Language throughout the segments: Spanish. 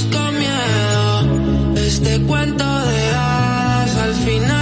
con miedo. Este cuento de hadas al final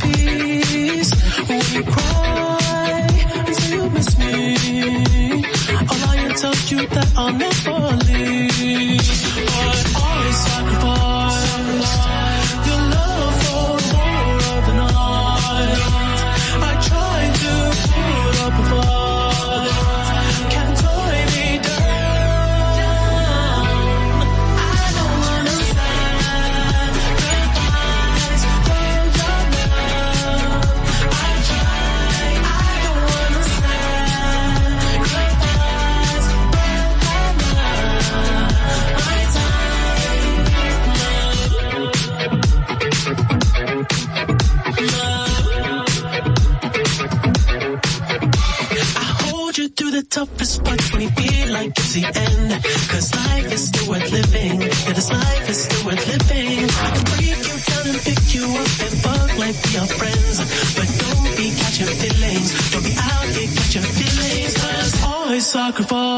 ti. microphone.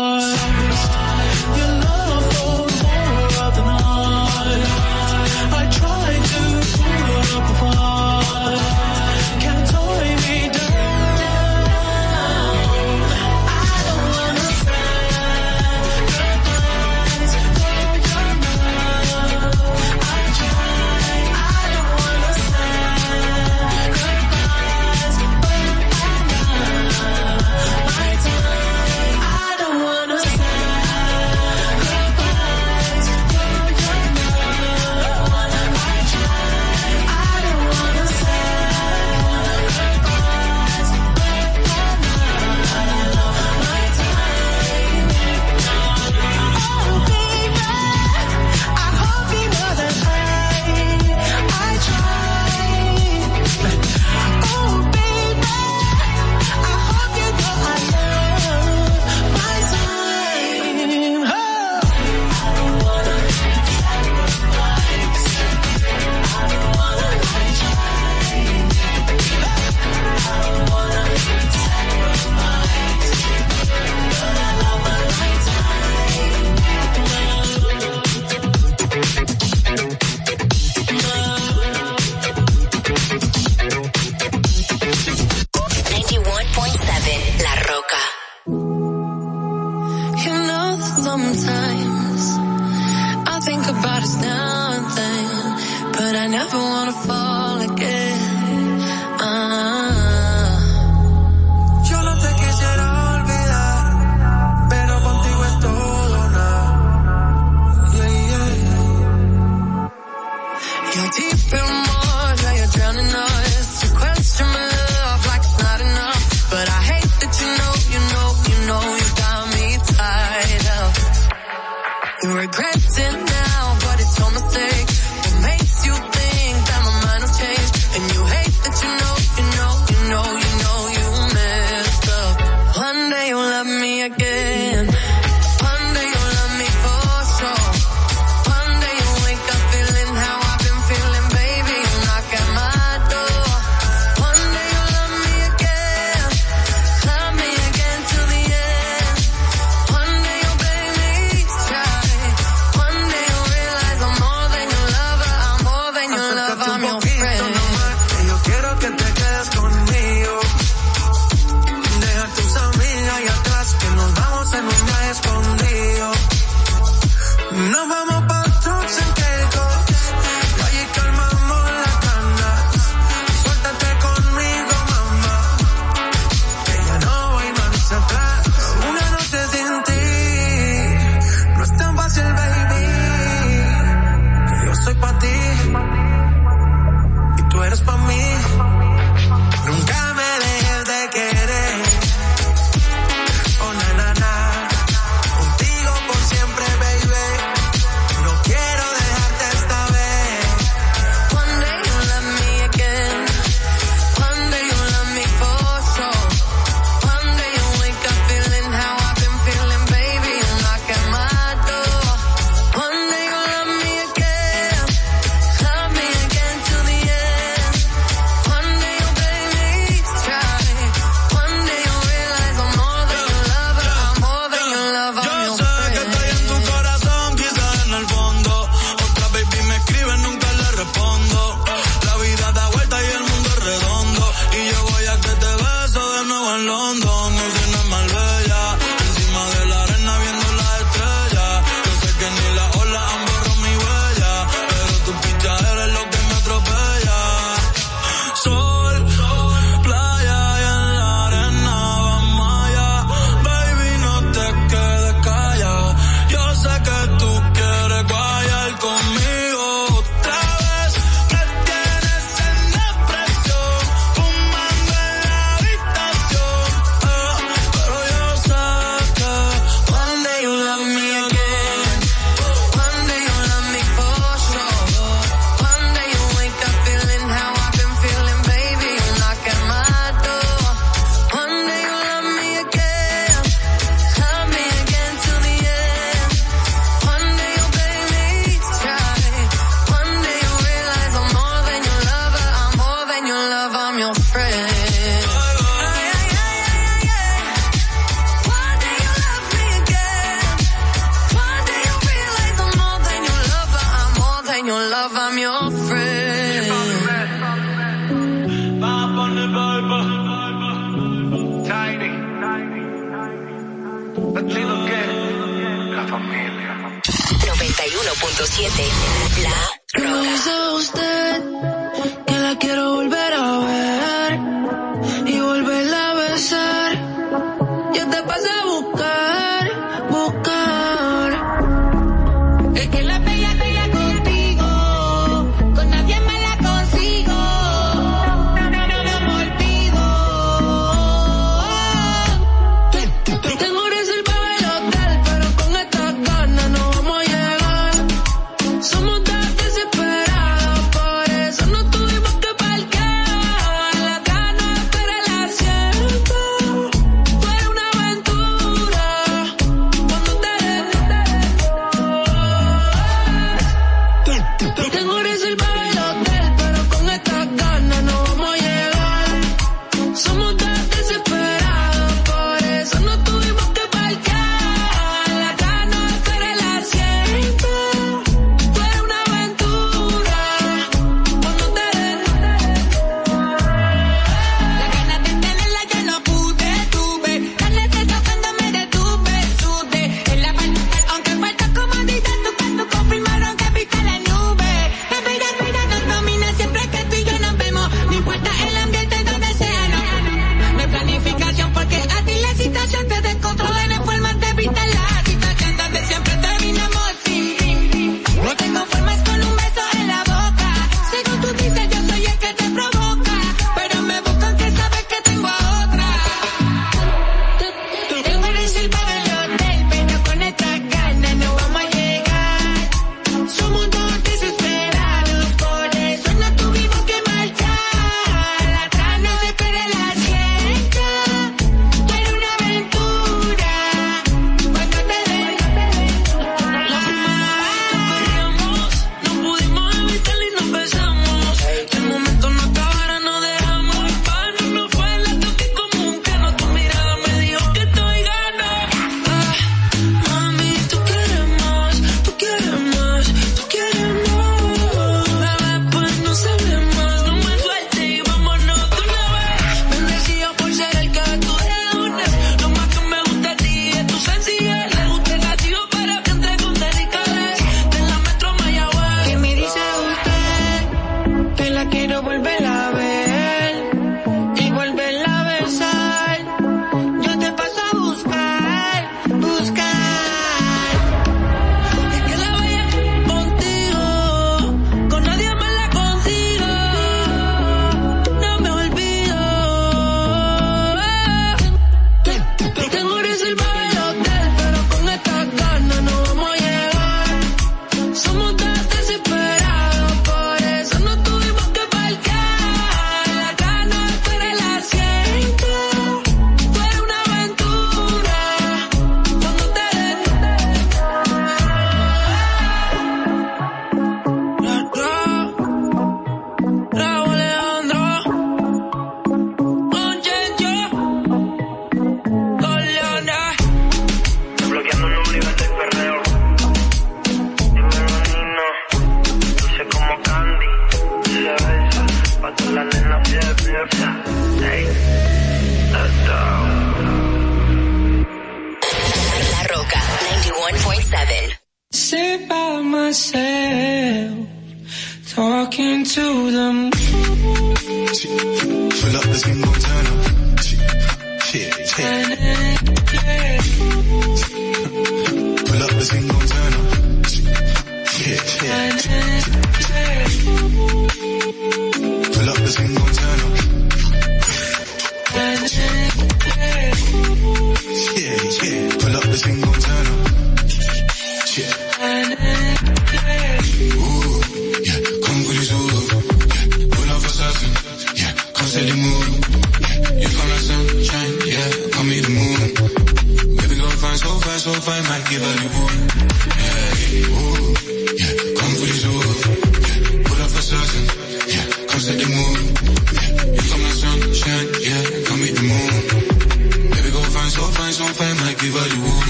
if I might give her the woo.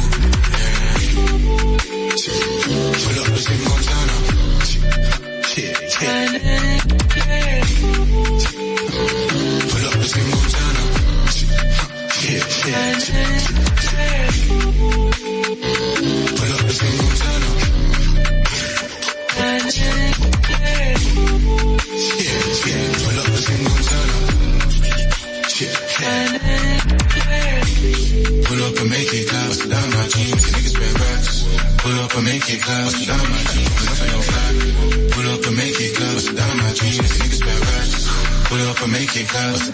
Pull up the same Montana. Podcast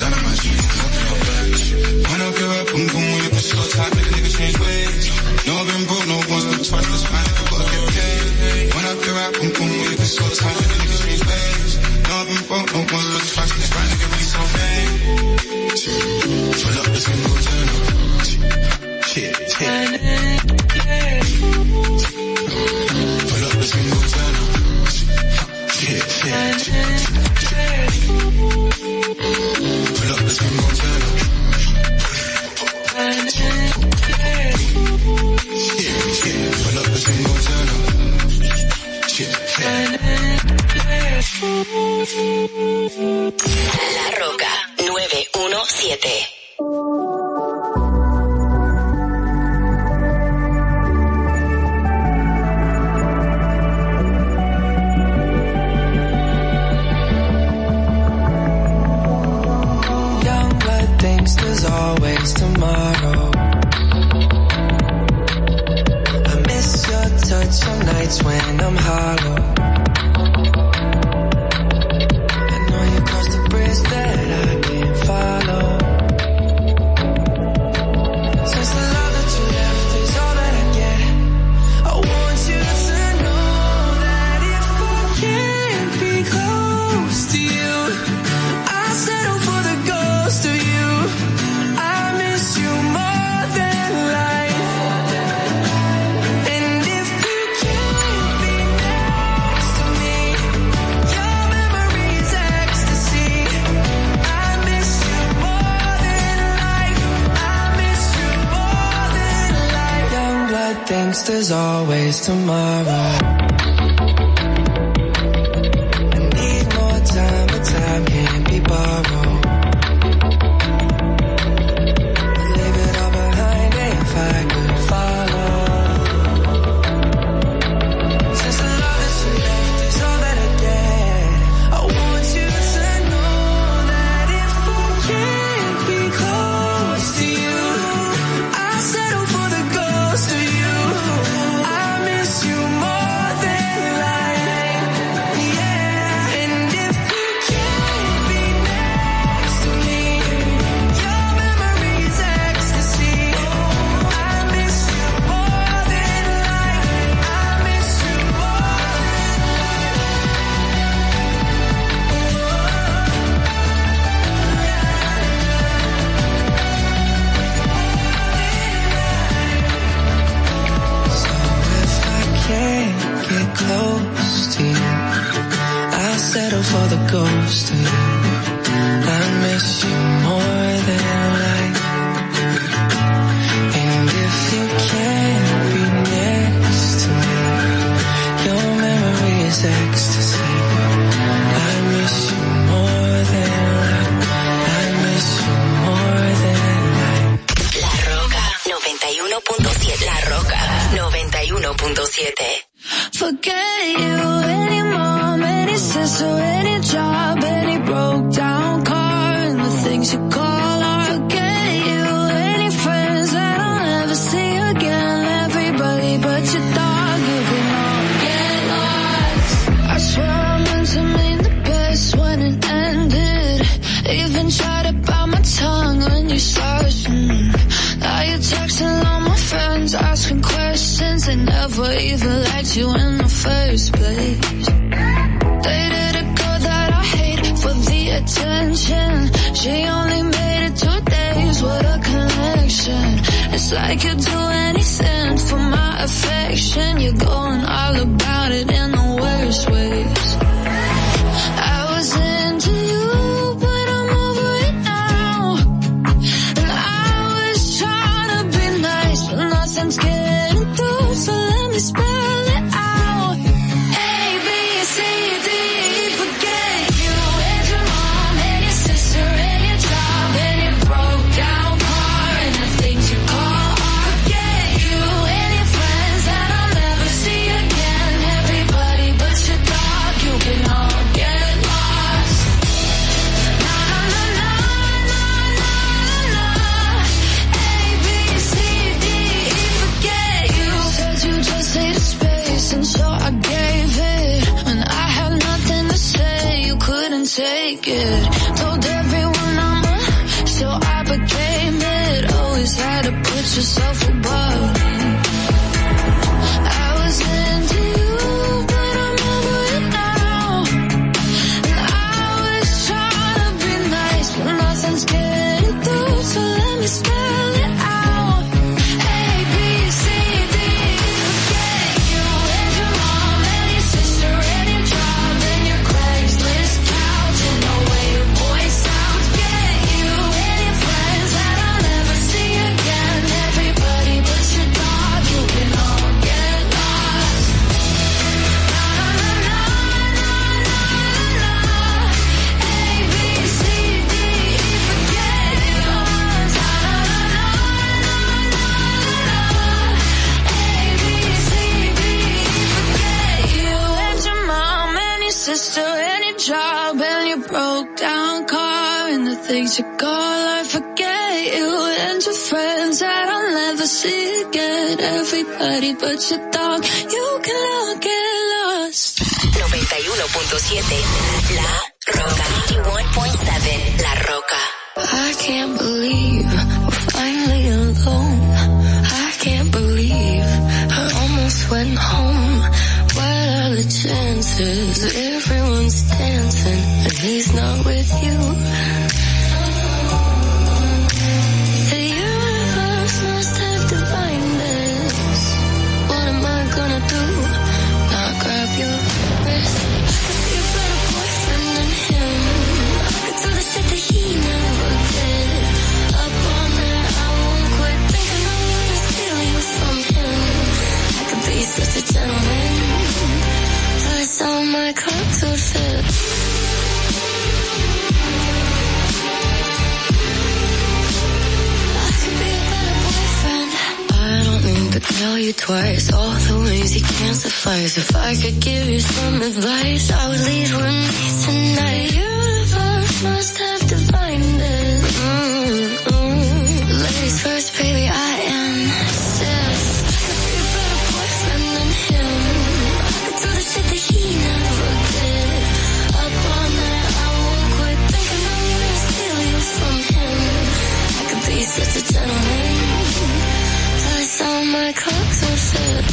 yourself above Days ago, I forget you and your friends that I'll never see again. Everybody but your dog, you can all get lost. 91.7 La Roca. 91.7 La Roca. I can't believe we're finally alone. I can't believe I almost went home. What are the chances? Everyone's dancing and he's not with you. kultursuz. Tell you twice all the ways you can't suffice. If I could give you some advice, I would leave with me tonight. The universe must have divided. my clocks are set.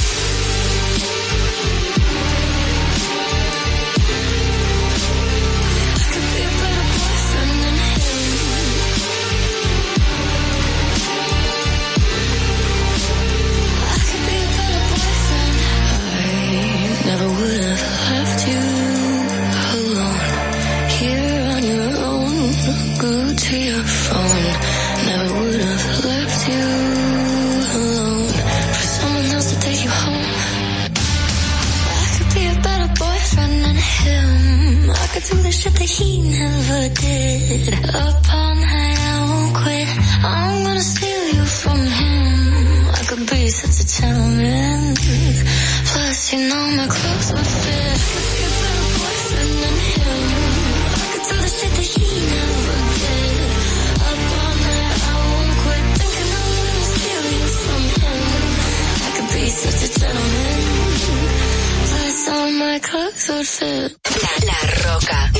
never would have left you alone here on your own. Go to your phone. Never would have left you alone. some the shit that he never did. Up all night, I won't quit. I'm gonna steal you from him. I could be such a gentleman. Plus, you know my clothes would fit. Him. I could do the shit that he never did. Up all night, I won't quit. I'm gonna steal you from him. I could be such a gentleman. Plus, all my clothes would fit.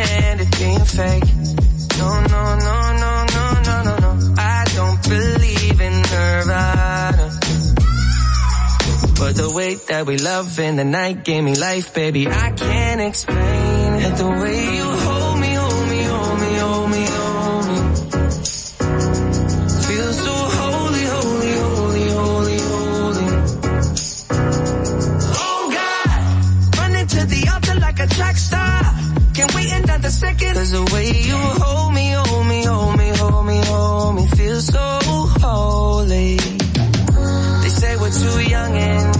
can't stand it being fake. No, no, no, no, no, no, no, no. I don't believe in Nirvana. But the way that we love in the night gave me life, baby. I can't explain it. The way you another second. Cause the way you hold me, hold me, hold me, hold me, hold me, feel so holy. They say we're too young and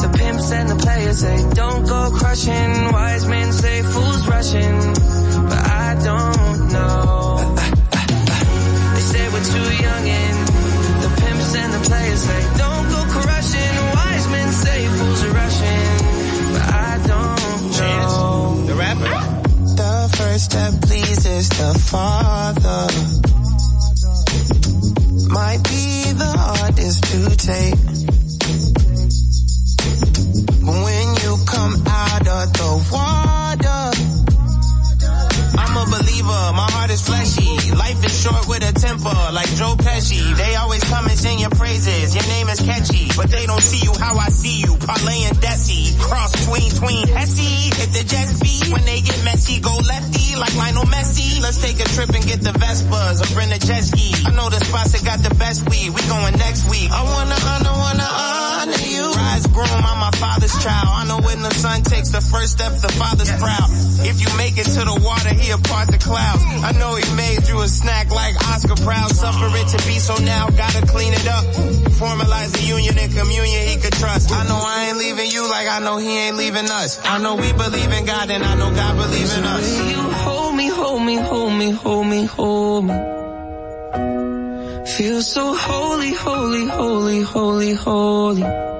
the pimps and the players say don't go crushing. Wise men say fools rushing, but I don't know. The Father. Might be the hardest to take. But when you come out of the water, I'm a believer, my heart is fleshy. Life is short with a temper, like Joe Pesci. They always come and sing your praises, your name is catchy. But they don't see you how I see you, parlay and Desi. Cross tween, tween, Hesse. Hit the jet speed, when they get messy, go lefty, like Lionel Messi. Let's take a trip and get the Vespas, or rent a jet ski. I know the spots that got the best weed, we going next week. I wanna honor, wanna honor you. Rise groom, I'm my father's child. I know when the son takes the first step, the father's proud. If you make it to the water, he apart the clouds. I know he made you a snack like Oscar Proud. Suffer it to be so now, gotta clean it up. Formalize union and communion he could trust. I know I ain't leaving you like I know he ain't leaving us. I know we believe in God and I know God believes in us. You hold me, hold me, hold me, hold me, hold me. Feel so holy, holy, holy, holy, holy.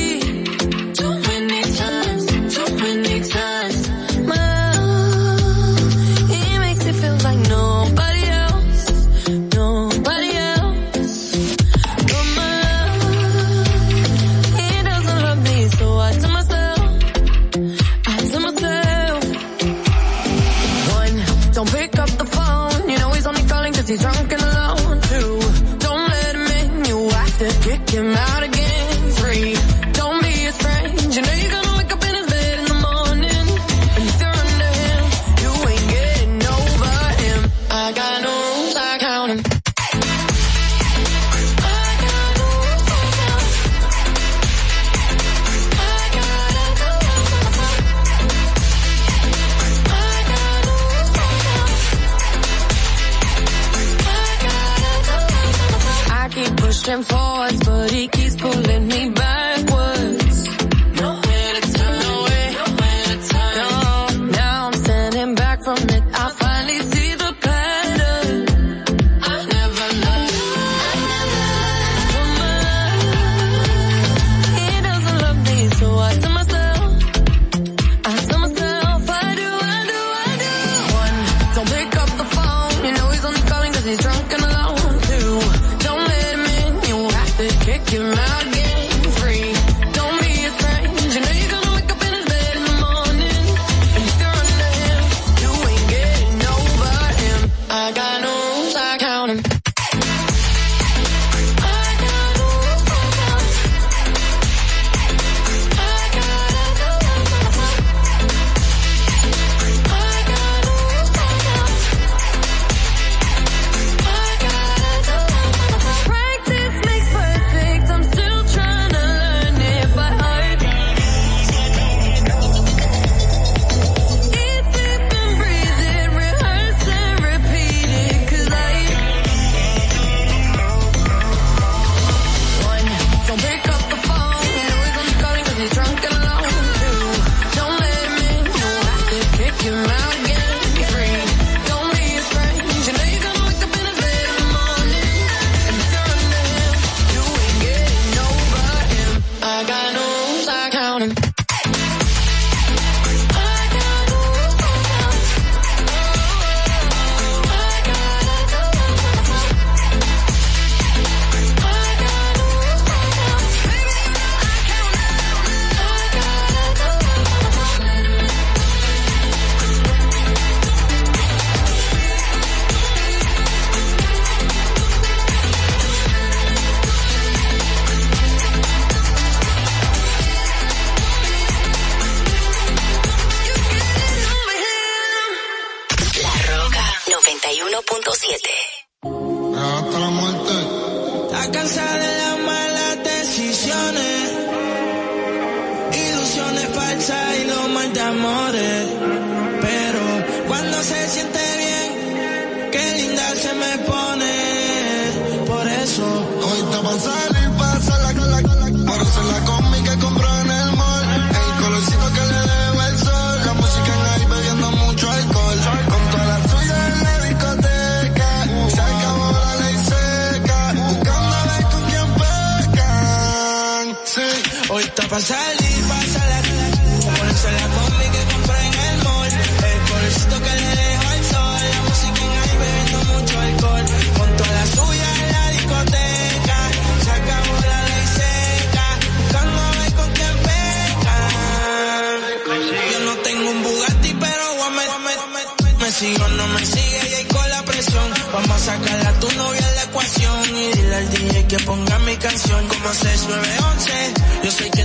Tengo un Bugatti, pero voy a meter. Me sigo, no me sigue y ahí con la presión. Vamos a sacar a tu novia de la ecuación y dile al DJ que ponga mi canción como 6911. Yo sé que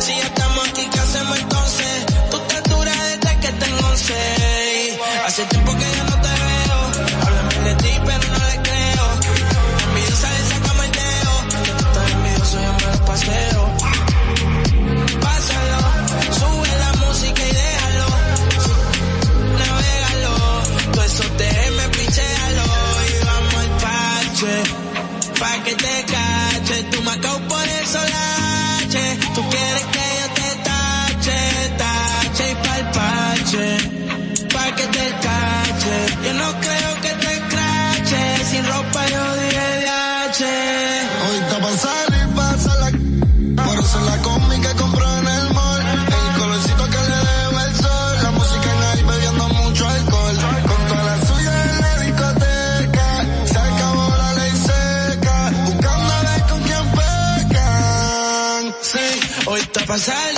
si ya estamos aquí, ¿qué hacemos entonces? Tú te duras desde que tengo 11. Hace tiempo que yo no te veo. Háblame de ti, pero no le creo. El dedo. Yo yo paseo. cache, pa' que te cache, tu macao por el solache, tú quieres que pasar.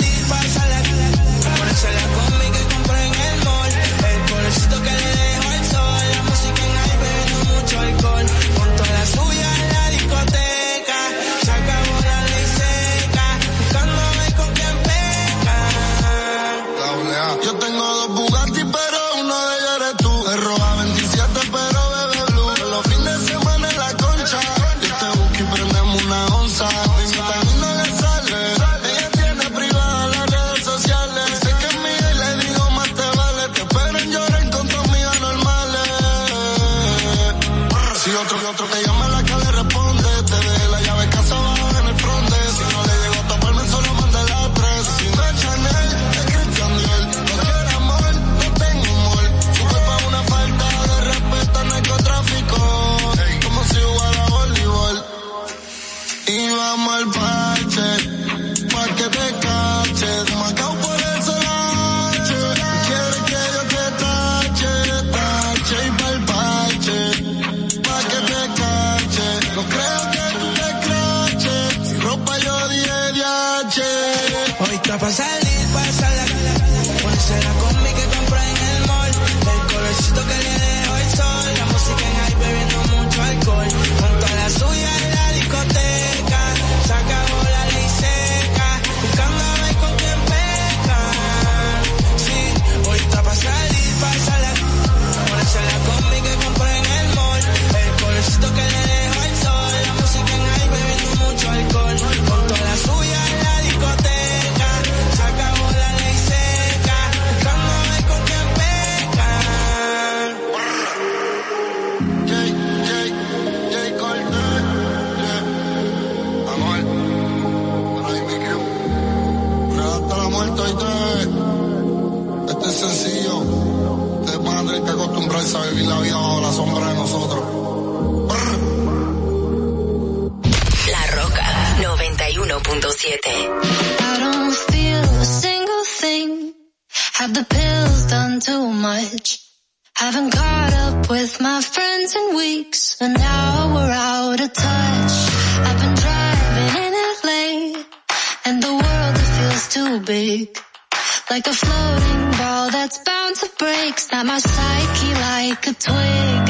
my psyche like a twig.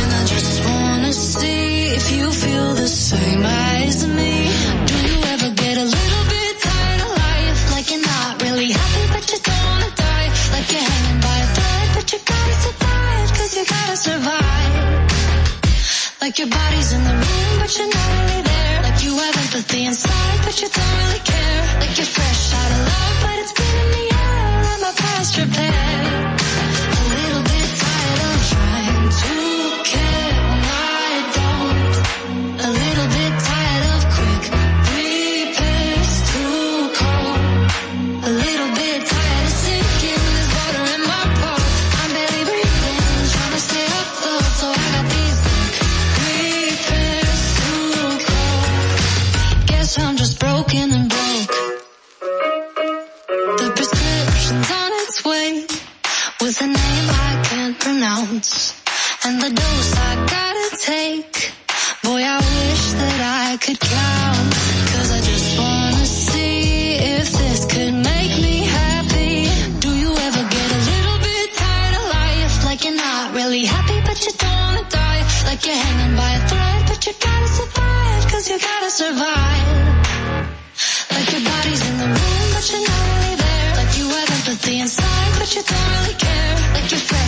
And I just wanna see if you feel the same as me. Do you ever get a little bit tired of life? Like you're not really happy, but you don't wanna die. Like you're hanging by a thread, but you gotta survive, cause you gotta survive. Like your body's in the room, but you're not really there. Like you have empathy inside, but you don't really care. Like you're Cause a name I can't pronounce and the dose I gotta take. Boy, I wish that I could count. Cause I just wanna see if this could make me happy. Do you ever get a little bit tired of life? Like you're not really happy, but you don't wanna die. Like you're hanging by a thread, but you gotta survive. Cause you gotta survive. Like your body's in the room, but you're not really there. Like you have empathy inside, but you don't really care just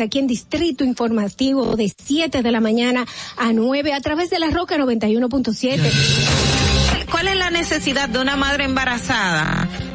aquí en Distrito Informativo de 7 de la mañana a 9 a través de la Roca 91.7. ¿Cuál es la necesidad de una madre embarazada?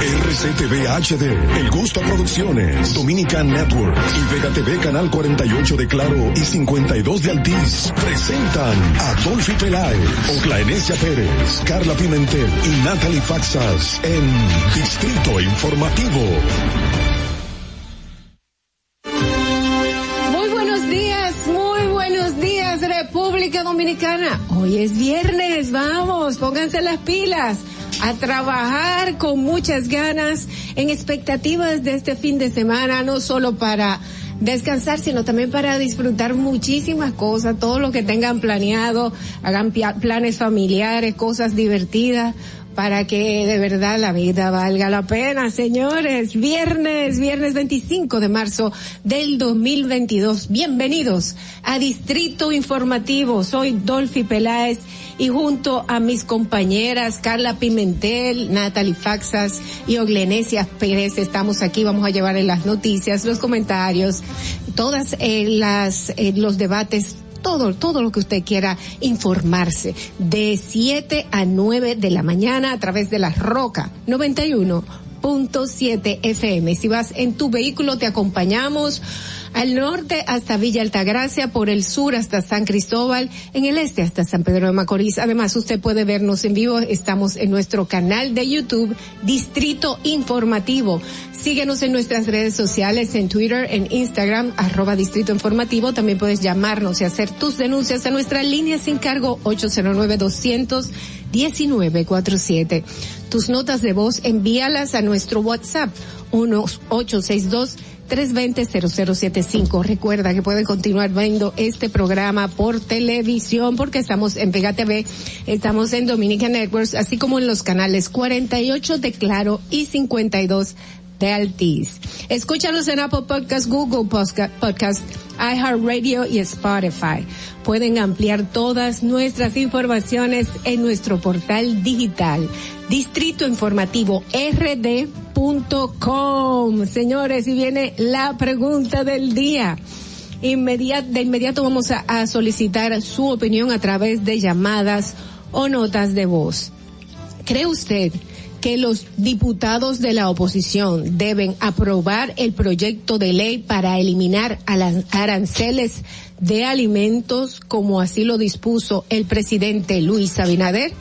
RCTV HD, El Gusto Producciones, Dominican Network y Vega TV Canal 48 de Claro y 52 de Altiz presentan a Dolphy Peláez, Oclaenecia Pérez, Carla Pimentel y Natalie Faxas en Distrito Informativo. Muy buenos días, muy buenos días República Dominicana. Hoy es viernes, vamos, pónganse las pilas a trabajar con muchas ganas en expectativas de este fin de semana, no solo para descansar, sino también para disfrutar muchísimas cosas, todo lo que tengan planeado, hagan planes familiares, cosas divertidas, para que de verdad la vida valga la pena, señores. Viernes, viernes 25 de marzo del 2022. Bienvenidos a Distrito Informativo. Soy Dolphy Peláez y junto a mis compañeras Carla Pimentel, Natalie Faxas y Oglenesia Pérez estamos aquí. Vamos a llevar en las noticias, los comentarios, todas eh, las eh, los debates todo, todo lo que usted quiera informarse. De 7 a 9 de la mañana a través de la Roca 91.7 FM. Si vas en tu vehículo, te acompañamos al norte hasta Villa Altagracia, por el sur hasta San Cristóbal, en el este hasta San Pedro de Macorís. Además, usted puede vernos en vivo, estamos en nuestro canal de YouTube, Distrito Informativo. Síguenos en nuestras redes sociales, en Twitter, en Instagram, arroba Distrito Informativo. También puedes llamarnos y hacer tus denuncias a nuestra línea sin cargo 809 200 1947. Tus notas de voz envíalas a nuestro WhatsApp 1862 320-0075. Recuerda que pueden continuar viendo este programa por televisión porque estamos en Vega TV, estamos en Dominica Networks, así como en los canales 48 de Claro y 52 de Altiz. Escúchanos en Apple Podcast, Google Podcast, iHeartRadio y Spotify. Pueden ampliar todas nuestras informaciones en nuestro portal digital Distrito Informativo rd.com. Señores, y viene la pregunta del día. De inmediato vamos a solicitar su opinión a través de llamadas o notas de voz. ¿Cree usted que los diputados de la oposición deben aprobar el proyecto de ley para eliminar a aranceles de alimentos como así lo dispuso el presidente Luis Abinader?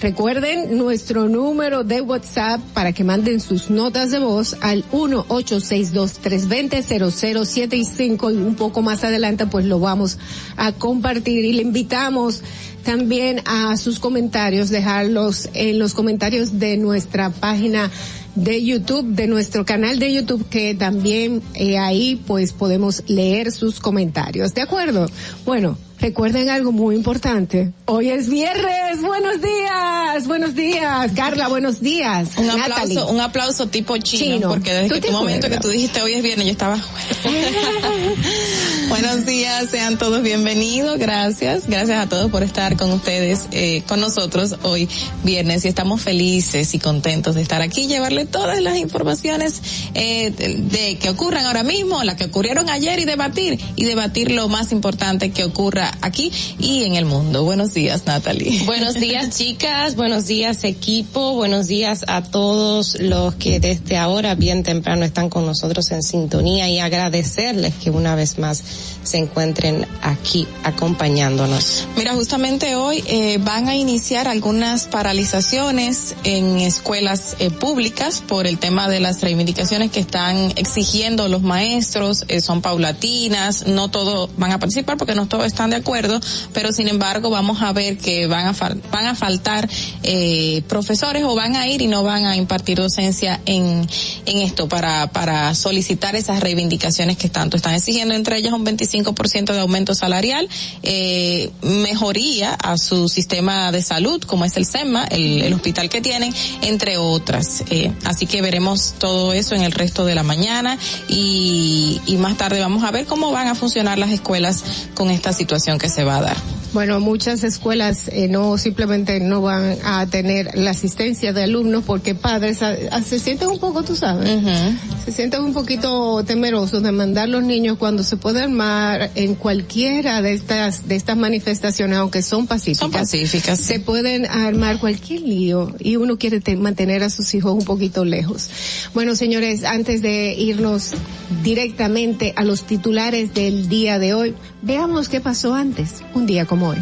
Recuerden nuestro número de WhatsApp para que manden sus notas de voz al 1-862-320-0075 y un poco más adelante pues lo vamos a compartir y le invitamos también a sus comentarios, dejarlos en los comentarios de nuestra página de YouTube, de nuestro canal de YouTube, que también eh, ahí pues podemos leer sus comentarios. ¿De acuerdo? Bueno, Recuerden algo muy importante. Hoy es viernes. Buenos días. Buenos días. Carla, buenos días. Un aplauso, un aplauso tipo chino, porque desde el momento que tú dijiste hoy es viernes yo estaba Buenos días, sean todos bienvenidos. Gracias. Gracias a todos por estar con ustedes, eh, con nosotros hoy viernes y estamos felices y contentos de estar aquí llevarle todas las informaciones eh, de, que ocurran ahora mismo, las que ocurrieron ayer y debatir y debatir lo más importante que ocurra aquí y en el mundo. Buenos días, Natalie. Buenos días, chicas. Buenos días, equipo. Buenos días a todos los que desde ahora bien temprano están con nosotros en sintonía y agradecerles que una vez más se encuentren aquí acompañándonos. Mira, justamente hoy eh, van a iniciar algunas paralizaciones en escuelas eh, públicas por el tema de las reivindicaciones que están exigiendo los maestros, eh, son paulatinas, no todos van a participar porque no todos están de acuerdo, pero sin embargo vamos a ver que van a, van a faltar eh, profesores o van a ir y no van a impartir docencia en, en esto para, para solicitar esas reivindicaciones que tanto están exigiendo, entre ellas un 25% de aumento salarial, eh, mejoría a su sistema de salud, como es el SEMA, el, el hospital que tienen, entre otras. Eh, así que veremos todo eso en el resto de la mañana y, y más tarde vamos a ver cómo van a funcionar las escuelas con esta situación que se va a dar. Bueno, muchas escuelas eh, no simplemente no van a tener la asistencia de alumnos porque padres se sienten un poco, tú sabes, se sienten un poquito temerosos de mandar los niños cuando se puede en cualquiera de estas de estas manifestaciones, aunque son pacíficas. Son pacíficas. Se pueden armar cualquier lío y uno quiere mantener a sus hijos un poquito lejos. Bueno, señores, antes de irnos directamente a los titulares del día de hoy, veamos qué pasó antes, un día como hoy.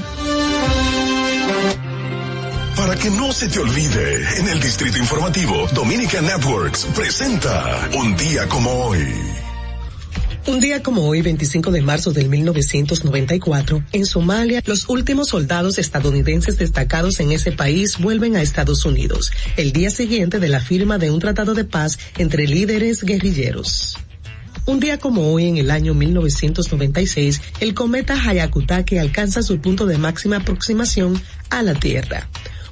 Para que no se te olvide, en el Distrito Informativo, Dominica Networks presenta Un día como hoy. Un día como hoy, 25 de marzo del 1994, en Somalia, los últimos soldados estadounidenses destacados en ese país vuelven a Estados Unidos, el día siguiente de la firma de un tratado de paz entre líderes guerrilleros. Un día como hoy, en el año 1996, el cometa Hayakutake alcanza su punto de máxima aproximación a la Tierra.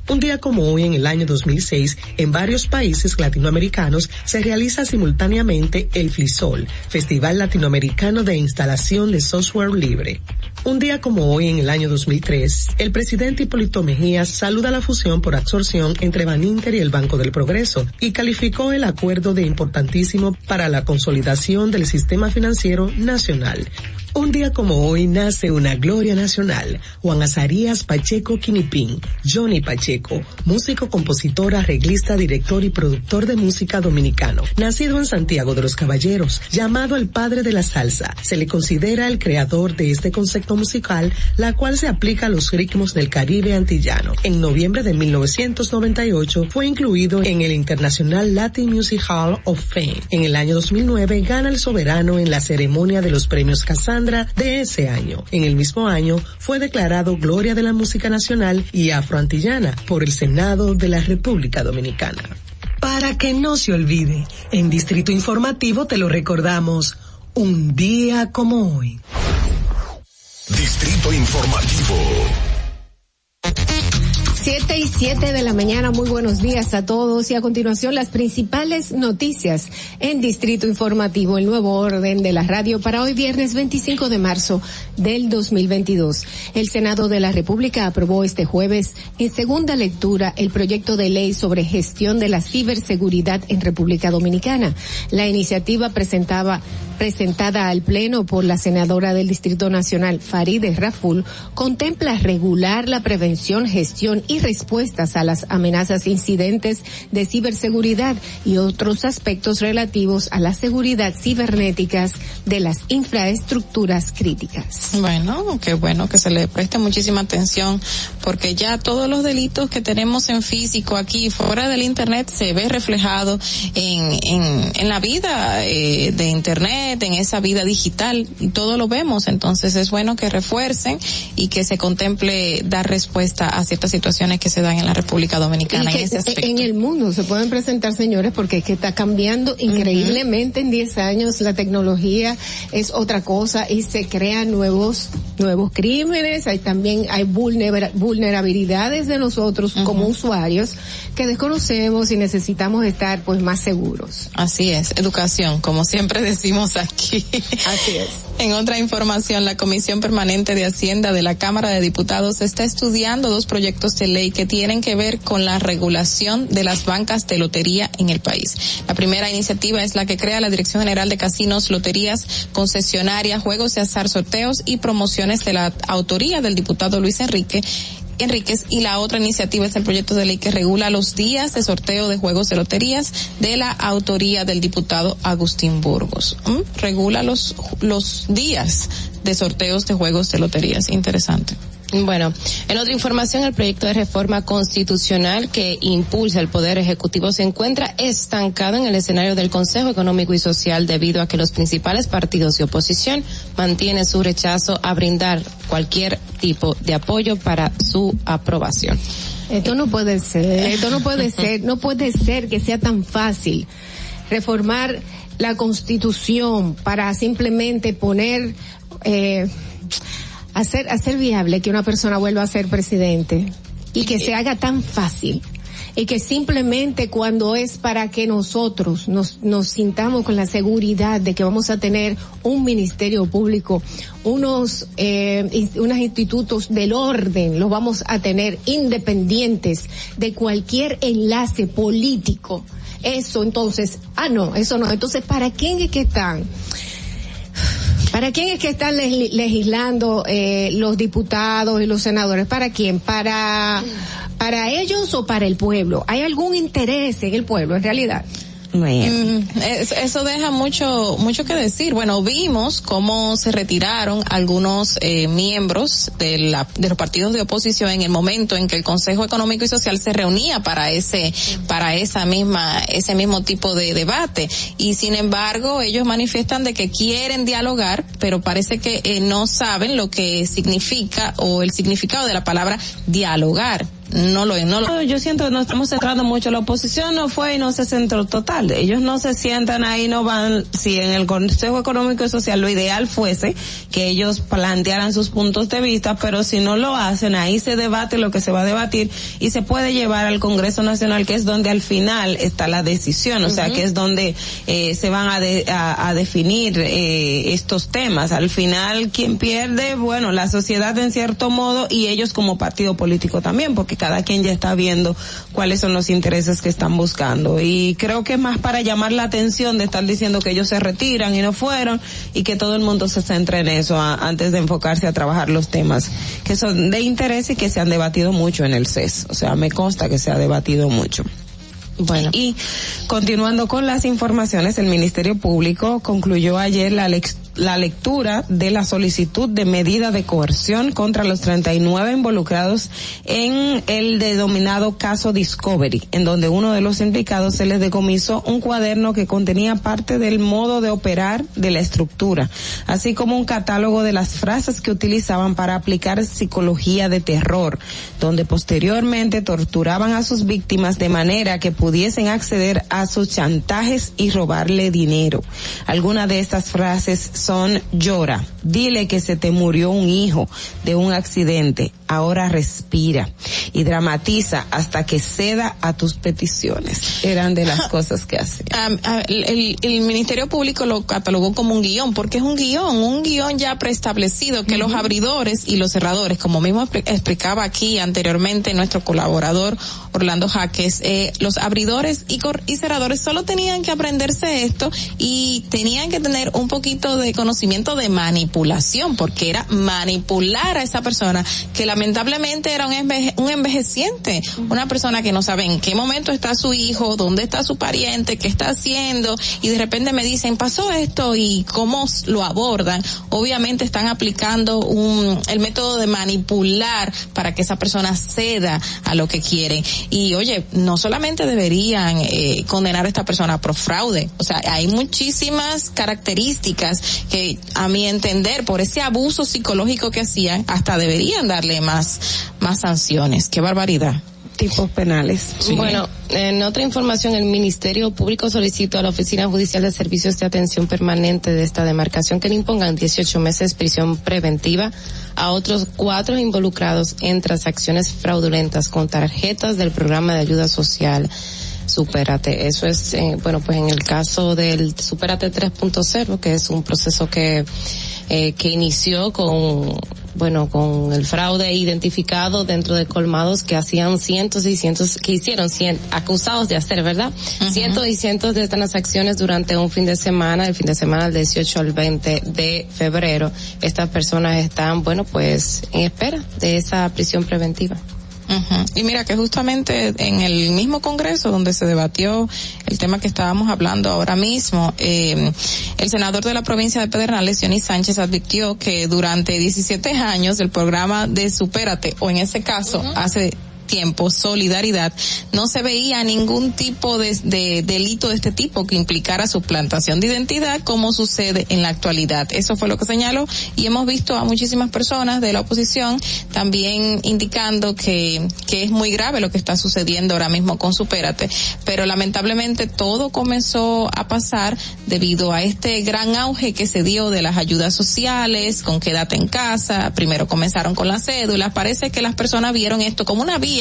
Un día como hoy, en el año 2006, en varios países latinoamericanos se realiza simultáneamente el FLISOL, Festival Latinoamericano de Instalación de Software Libre. Un día como hoy, en el año 2003, el presidente Hipólito Mejía saluda la fusión por absorción entre Baninter y el Banco del Progreso y calificó el acuerdo de importantísimo para la consolidación del sistema financiero nacional. Un día como hoy nace una gloria nacional, Juan Azarías Pacheco Quinipín, Johnny Pacheco, músico, compositor, arreglista, director y productor de música dominicano. Nacido en Santiago de los Caballeros, llamado el padre de la salsa, se le considera el creador de este concepto musical, la cual se aplica a los ritmos del Caribe antillano. En noviembre de 1998 fue incluido en el International Latin Music Hall of Fame. En el año 2009 gana el soberano en la ceremonia de los premios De ese año. En el mismo año fue declarado Gloria de la Música Nacional y Afroantillana por el Senado de la República Dominicana. Para que no se olvide, en Distrito Informativo te lo recordamos, un día como hoy. Distrito Informativo. 7 y 7 de la mañana, muy buenos días a todos y a continuación las principales noticias en Distrito Informativo, el nuevo orden de la radio para hoy viernes 25 de marzo del 2022. El Senado de la República aprobó este jueves en segunda lectura el proyecto de ley sobre gestión de la ciberseguridad en República Dominicana. La iniciativa presentaba presentada al Pleno por la senadora del Distrito Nacional, Farideh Raful, contempla regular la prevención, gestión y respuestas a las amenazas incidentes de ciberseguridad y otros aspectos relativos a la seguridad cibernéticas de las infraestructuras críticas. Bueno, qué bueno que se le preste muchísima atención porque ya todos los delitos que tenemos en físico aquí fuera del Internet se ve reflejado en, en, en la vida eh, de Internet en esa vida digital y todo lo vemos. Entonces es bueno que refuercen y que se contemple dar respuesta a ciertas situaciones que se dan en la República Dominicana en ese aspecto. En el mundo se pueden presentar, señores, porque es que está cambiando increíblemente en 10 años. La tecnología es otra cosa y se crean nuevos, nuevos crímenes. Hay también, hay vulnerabilidades de nosotros como usuarios que desconocemos y necesitamos estar pues más seguros. Así es, educación, como siempre decimos aquí. Así es. En otra información, la Comisión Permanente de Hacienda de la Cámara de Diputados está estudiando dos proyectos de ley que tienen que ver con la regulación de las bancas de lotería en el país. La primera iniciativa es la que crea la Dirección General de Casinos, Loterías, Concesionarias, Juegos de Azar, Sorteos y Promociones de la autoría del diputado Luis Enrique Enríquez y la otra iniciativa es el proyecto de ley que regula los días de sorteo de juegos de loterías de la autoría del diputado Agustín Burgos. ¿Mm? Regula los, los días de sorteos de juegos de loterías. Interesante. Bueno, en otra información, el proyecto de reforma constitucional que impulsa el Poder Ejecutivo se encuentra estancado en el escenario del Consejo Económico y Social debido a que los principales partidos de oposición mantienen su rechazo a brindar cualquier tipo de apoyo para su aprobación. Esto no puede ser, esto no puede ser, no puede ser que sea tan fácil reformar la constitución para simplemente poner eh, hacer, hacer viable que una persona vuelva a ser presidente y que se haga tan fácil y que simplemente cuando es para que nosotros nos, nos sintamos con la seguridad de que vamos a tener un ministerio público, unos, eh, unos institutos del orden, los vamos a tener independientes de cualquier enlace político. Eso entonces, ah no, eso no. Entonces, ¿para quién es que están? ¿Para quién es que están legislando eh, los diputados y los senadores? ¿Para quién? ¿Para, para ellos o para el pueblo? ¿Hay algún interés en el pueblo en realidad? Eso deja mucho mucho que decir. Bueno, vimos cómo se retiraron algunos eh, miembros de, la, de los partidos de oposición en el momento en que el Consejo Económico y Social se reunía para ese para esa misma ese mismo tipo de debate. Y sin embargo ellos manifiestan de que quieren dialogar, pero parece que eh, no saben lo que significa o el significado de la palabra dialogar no lo es, no lo Yo siento que nos estamos centrando mucho. La oposición no fue y no se centró total. Ellos no se sientan ahí, no van, si en el Consejo Económico y Social lo ideal fuese que ellos plantearan sus puntos de vista, pero si no lo hacen, ahí se debate lo que se va a debatir y se puede llevar al Congreso Nacional, que es donde al final está la decisión, o sea, que es donde eh, se van a, de- a, a definir eh, estos temas. Al final, quien pierde, bueno, la sociedad en cierto modo y ellos como partido político también, porque cada quien ya está viendo cuáles son los intereses que están buscando. Y creo que más para llamar la atención de estar diciendo que ellos se retiran y no fueron y que todo el mundo se centre en eso antes de enfocarse a trabajar los temas que son de interés y que se han debatido mucho en el CES. O sea, me consta que se ha debatido mucho. Bueno. Y continuando con las informaciones, el Ministerio Público concluyó ayer la, lex- la lectura de la solicitud de medida de coerción contra los 39 involucrados en el denominado caso Discovery, en donde uno de los implicados se les decomisó un cuaderno que contenía parte del modo de operar de la estructura, así como un catálogo de las frases que utilizaban para aplicar psicología de terror, donde posteriormente torturaban a sus víctimas de manera que pudiesen acceder a sus chantajes y robarle dinero. Algunas de estas frases son llora, dile que se te murió un hijo de un accidente, ahora respira y dramatiza hasta que ceda a tus peticiones. Eran de las cosas que hacía. A- el, el- Ministerio Público lo catalogó como un guion, porque es un guion, un guion ya preestablecido que los abridores y los cerradores, como mismo expli- explicaba aquí anteriormente nuestro colaborador Orlando Jaques, eh, los abridores y, cor- y cerradores solo tenían que aprenderse esto y tenían que tener un poquito de conocimiento de manipulación, porque era manipular a esa persona que lamentablemente era un, enveje- un envejeciente, una persona que no sabe en qué momento está su hijo, dónde está su pariente, qué está haciendo, y de repente me dicen, pasó esto y cómo lo abordan. Obviamente están aplicando un, el método de manipular para que esa persona ceda a lo que quieren. Y oye, no solamente deberían eh, condenar a esta persona por fraude, o sea, hay muchísimas características que a mi entender, por ese abuso psicológico que hacían, hasta deberían darle más, más sanciones. Qué barbaridad. Tipos penales. Bueno, en otra información, el Ministerio Público solicitó a la Oficina Judicial de Servicios de Atención Permanente de esta demarcación que le impongan 18 meses de prisión preventiva a otros cuatro involucrados en transacciones fraudulentas con tarjetas del programa de ayuda social. Supérate. Eso es, eh, bueno, pues en el caso del Supérate 3.0, que es un proceso que, eh, que inició con, bueno, con el fraude identificado dentro de colmados que hacían cientos y cientos, que hicieron cien, acusados de hacer, ¿verdad? Cientos y cientos de transacciones durante un fin de semana, el fin de semana del 18 al 20 de febrero. Estas personas están, bueno, pues en espera de esa prisión preventiva. Ujú. Y mira que justamente en el mismo Congreso donde se debatió el tema que estábamos hablando ahora mismo, eh, el senador de la provincia de Pedernales, Johnny Sánchez, advirtió que durante 17 años el programa de Supérate, o en ese caso, hace tiempo, solidaridad, no se veía ningún tipo de, de delito de este tipo que implicara suplantación de identidad como sucede en la actualidad. Eso fue lo que señaló y hemos visto a muchísimas personas de la oposición también indicando que, que es muy grave lo que está sucediendo ahora mismo con Supérate, pero lamentablemente todo comenzó a pasar debido a este gran auge que se dio de las ayudas sociales, con quédate en casa, primero comenzaron con las cédulas, parece que las personas vieron esto como una vía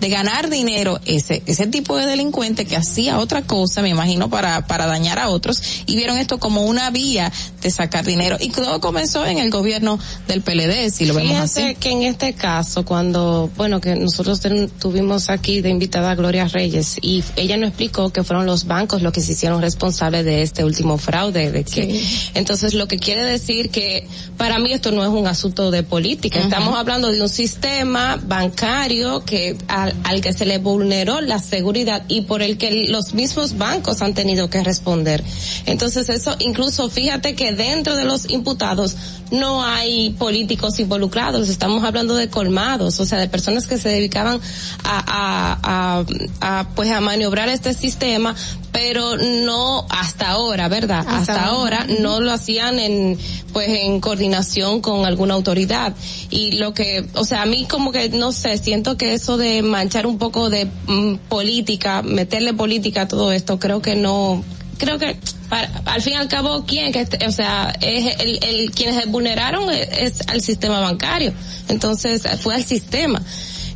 de ganar dinero, ese, ese tipo de delincuente que hacía otra cosa, me imagino, para, para dañar a otros, y vieron esto como una vía de sacar dinero. Y todo comenzó en el gobierno del PLD, si lo vemos Fíjense así. que en este caso, cuando, bueno, que nosotros ten- tuvimos aquí de invitada a Gloria Reyes y ella nos explicó que fueron los bancos los que se hicieron responsables de este último fraude, de que, entonces lo que quiere decir que para mí esto no es un asunto de política, Ujú. estamos hablando de un sistema bancario que al, al que se le vulneró la seguridad y por el que los mismos bancos han tenido que responder. Entonces eso incluso fíjate que dentro de los imputados no hay políticos involucrados, estamos hablando de colmados, o sea, de personas que se dedicaban a, a, a, a pues a maniobrar este sistema, pero no hasta ahora, ¿verdad? Hasta, ahora no lo hacían en pues en coordinación con alguna autoridad. Y lo que, o sea, a mí como que no sé, siento que eso de manchar un poco de mm, política, meterle política a todo esto, creo que no creo que para- al fin y al cabo quién que este- o sea es el, el quienes vulneraron es, es al sistema bancario. Entonces fue al sistema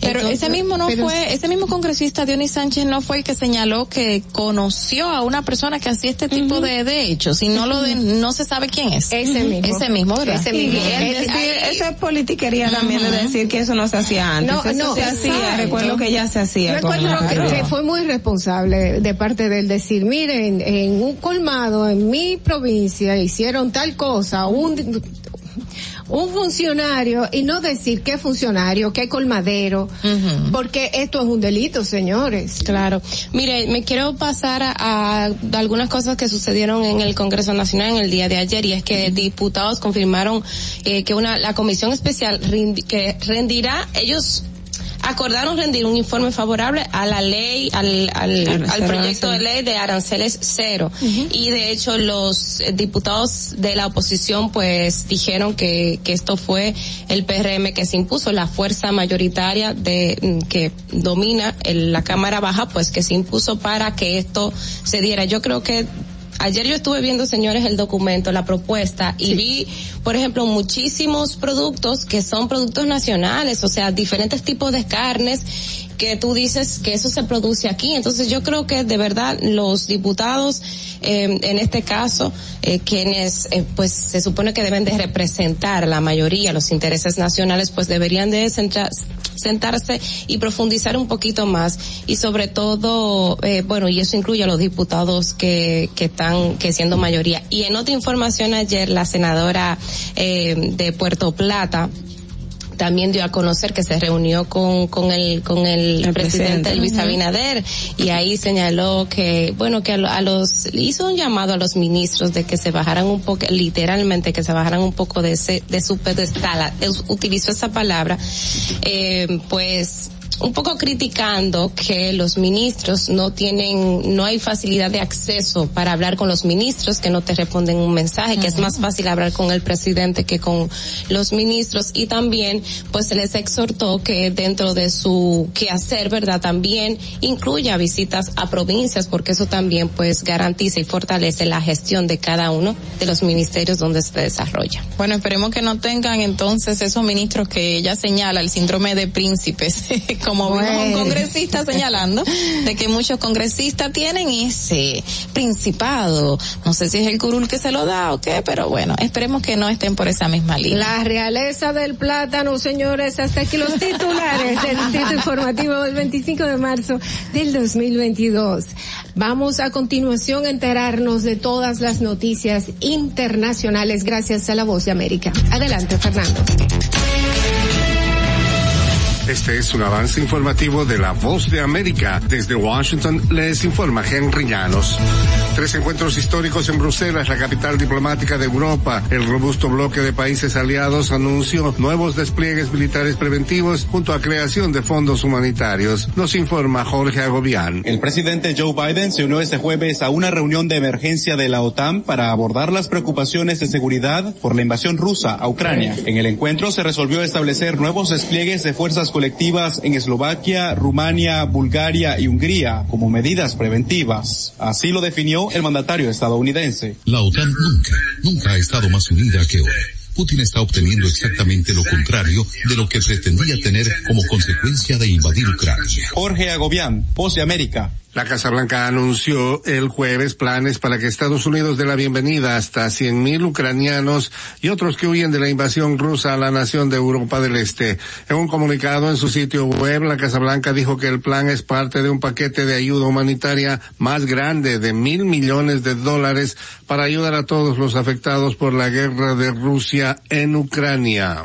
Pero Entonces- ese mismo no pero- fue, ese mismo congresista Dionis Sánchez no fue el que señaló que conoció a una persona que hacía este tipo de, de hechos y no lo de, no se sabe quién es. Ese mismo. Ese mismo, ¿verdad? Ese mismo. Es- decir, eso es politiquería también de decir que eso no se hacía antes. No, eso no, se hacía, recuerdo que ya se hacía. La- que, que fue muy responsable de parte del decir, miren, en un colmado en mi provincia hicieron tal cosa, un un funcionario y no decir qué funcionario, qué colmadero, porque esto es un delito, señores. Claro. Mire, me quiero pasar a, a algunas cosas que sucedieron en el Congreso Nacional en el día de ayer y es que diputados confirmaron eh, que una la comisión especial que rendirá ellos acordaron rendir un informe favorable a la ley, al, al, al proyecto de ley de aranceles cero. Y de hecho los eh, diputados de la oposición pues dijeron que, que esto fue el PRM que se impuso, la fuerza mayoritaria de mm, que domina el- la Cámara Baja pues que se impuso para que esto se diera. Yo creo que Ayer yo estuve viendo, señores, el documento, la propuesta, y vi, por ejemplo, muchísimos productos que son productos nacionales, o sea, diferentes tipos de carnes que tú dices que eso se produce aquí. Entonces yo creo que de verdad los diputados, eh, en este caso, eh, quienes eh, pues se supone que deben de representar la mayoría, los intereses nacionales, pues deberían de sentarse y profundizar un poquito más y sobre todo, eh, bueno, y eso incluye a los diputados que, que están, que siendo mayoría. Y en otra información ayer, la senadora eh, de Puerto Plata, también dio a conocer que se reunió con, con el, con el, El presidente. Luis. Abinader y ahí señaló que, bueno, que a, lo- a los, hizo un llamado a los ministros de que se bajaran un poco, literalmente que se bajaran un poco de ese, de su pedestal, de- utilizó esa palabra, eh, pues, un poco criticando que los ministros no tienen, no hay facilidad de acceso para hablar con los ministros, que no te responden un mensaje, que es más fácil hablar con el presidente que con los ministros y también pues se les exhortó que dentro de su quehacer, ¿verdad? También incluya visitas a provincias porque eso también pues garantiza y fortalece la gestión de cada uno de los ministerios donde se desarrolla. Bueno, esperemos que no tengan entonces esos ministros que ella señala, el síndrome de príncipes, como vimos a un Bueno. congresista señalando, de que muchos congresistas tienen ese principado. No sé si es el curul que se lo da o qué, pero bueno, esperemos que no estén por esa misma línea. La realeza del plátano, señores, hasta aquí los titulares del Distrito Informativo del 25 de marzo del 2022. Vamos a continuación a enterarnos de todas las noticias internacionales gracias a la Voz de América. Adelante, Fernando. Este es un avance informativo de la Voz de América. Desde Washington les informa Henry Llanos. Tres encuentros históricos en Bruselas, la capital diplomática de Europa. El robusto bloque de países aliados anunció nuevos despliegues militares preventivos junto a creación de fondos humanitarios. Nos informa Jorge Agobián. El presidente Joe Biden se unió este jueves a una reunión de emergencia de la OTAN para abordar las preocupaciones de seguridad por la invasión rusa a Ucrania. En el encuentro se resolvió establecer nuevos despliegues de fuerzas colectivas en Eslovaquia, Rumania, Bulgaria y Hungría como medidas preventivas. Así lo definió el mandatario estadounidense. La OTAN nunca, nunca ha estado más unida que hoy. Putin está obteniendo exactamente lo contrario de lo que pretendía tener como consecuencia de invadir Ucrania. Jorge Agobián, Voz de América. La Casa Blanca anunció el jueves planes para que Estados Unidos dé la bienvenida hasta 100.000 ucranianos y otros que huyen de la invasión rusa a la nación de Europa del Este. En un comunicado en su sitio web, la Casa Blanca dijo que el plan es parte de un paquete de ayuda humanitaria más grande de mil millones de dólares para ayudar a todos los afectados por la guerra de Rusia en Ucrania.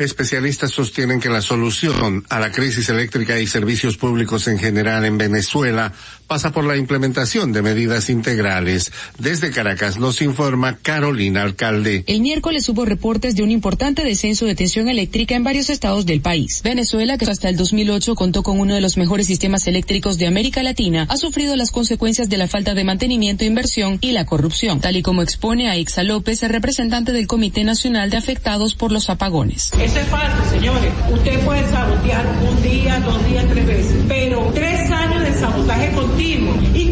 Especialistas sostienen que la solución a la crisis eléctrica y servicios públicos en general en Venezuela pasa por la implementación de medidas integrales. Desde Caracas nos informa Carolina Alcalde. El miércoles hubo reportes de un importante descenso de tensión eléctrica en varios estados del país. Venezuela, que hasta el 2008 contó con uno de los mejores sistemas eléctricos de América Latina, ha sufrido las consecuencias de la falta de mantenimiento, inversión y la corrupción, tal y como expone a Ixa López, el representante del Comité Nacional de Afectados por los Apagones. Eso es falso, señores. Usted puede sabotear un día, dos días, tres veces, pero tres años de sabotaje continuo. ¿Y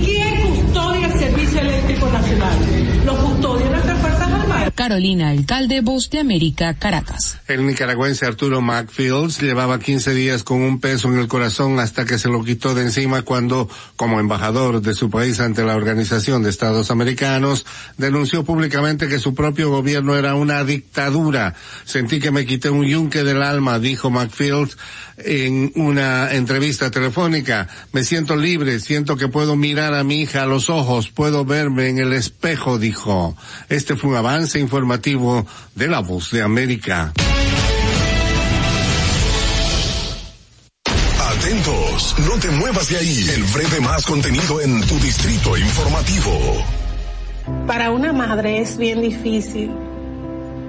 Carolina, alcalde Voz de América, Caracas. El nicaragüense Arturo McFields llevaba 15 días con un peso en el corazón hasta que se lo quitó de encima cuando, como embajador de su país ante la Organización de Estados Americanos, denunció públicamente que su propio gobierno era una dictadura. Sentí que me quité un yunque del alma, dijo McFields en una entrevista telefónica. Me siento libre, siento que puedo mirar a mi hija a los ojos, puedo verme en el espejo, dijo. Este fue un avance informativo de la voz de América. Atentos, no te muevas de ahí. El breve más contenido en tu distrito informativo. Para una madre es bien difícil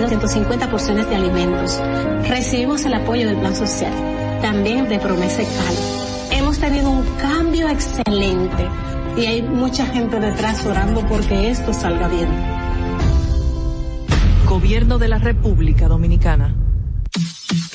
150 porciones de alimentos. Recibimos el apoyo del Plan Social, también de Promesa Cal. Hemos tenido un cambio excelente y hay mucha gente detrás orando porque esto salga bien. Gobierno de la República Dominicana.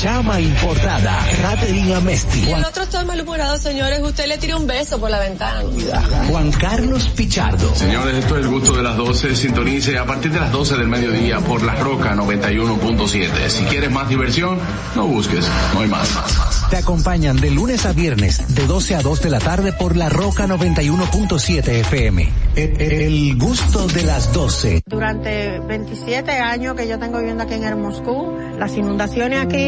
chama importada, Caterina Mesti. Y el otro está malhumorado, señores. Usted le tiró un beso por la ventana. Juan Carlos Pichardo. Señores, esto es el gusto de las 12. Sintonice a partir de las 12 del mediodía por La Roca 91.7. Si quieres más diversión, no busques, no hay más. Te acompañan de lunes a viernes, de 12 a 2 de la tarde por La Roca 91.7 FM. El, el gusto de las 12. Durante 27 años que yo tengo viviendo aquí en el Moscú, las inundaciones aquí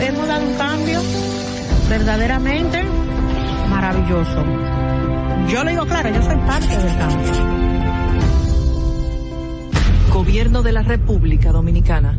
hemos dado un cambio verdaderamente maravilloso. Yo le digo claro, yo soy parte del cambio. Gobierno de la República Dominicana.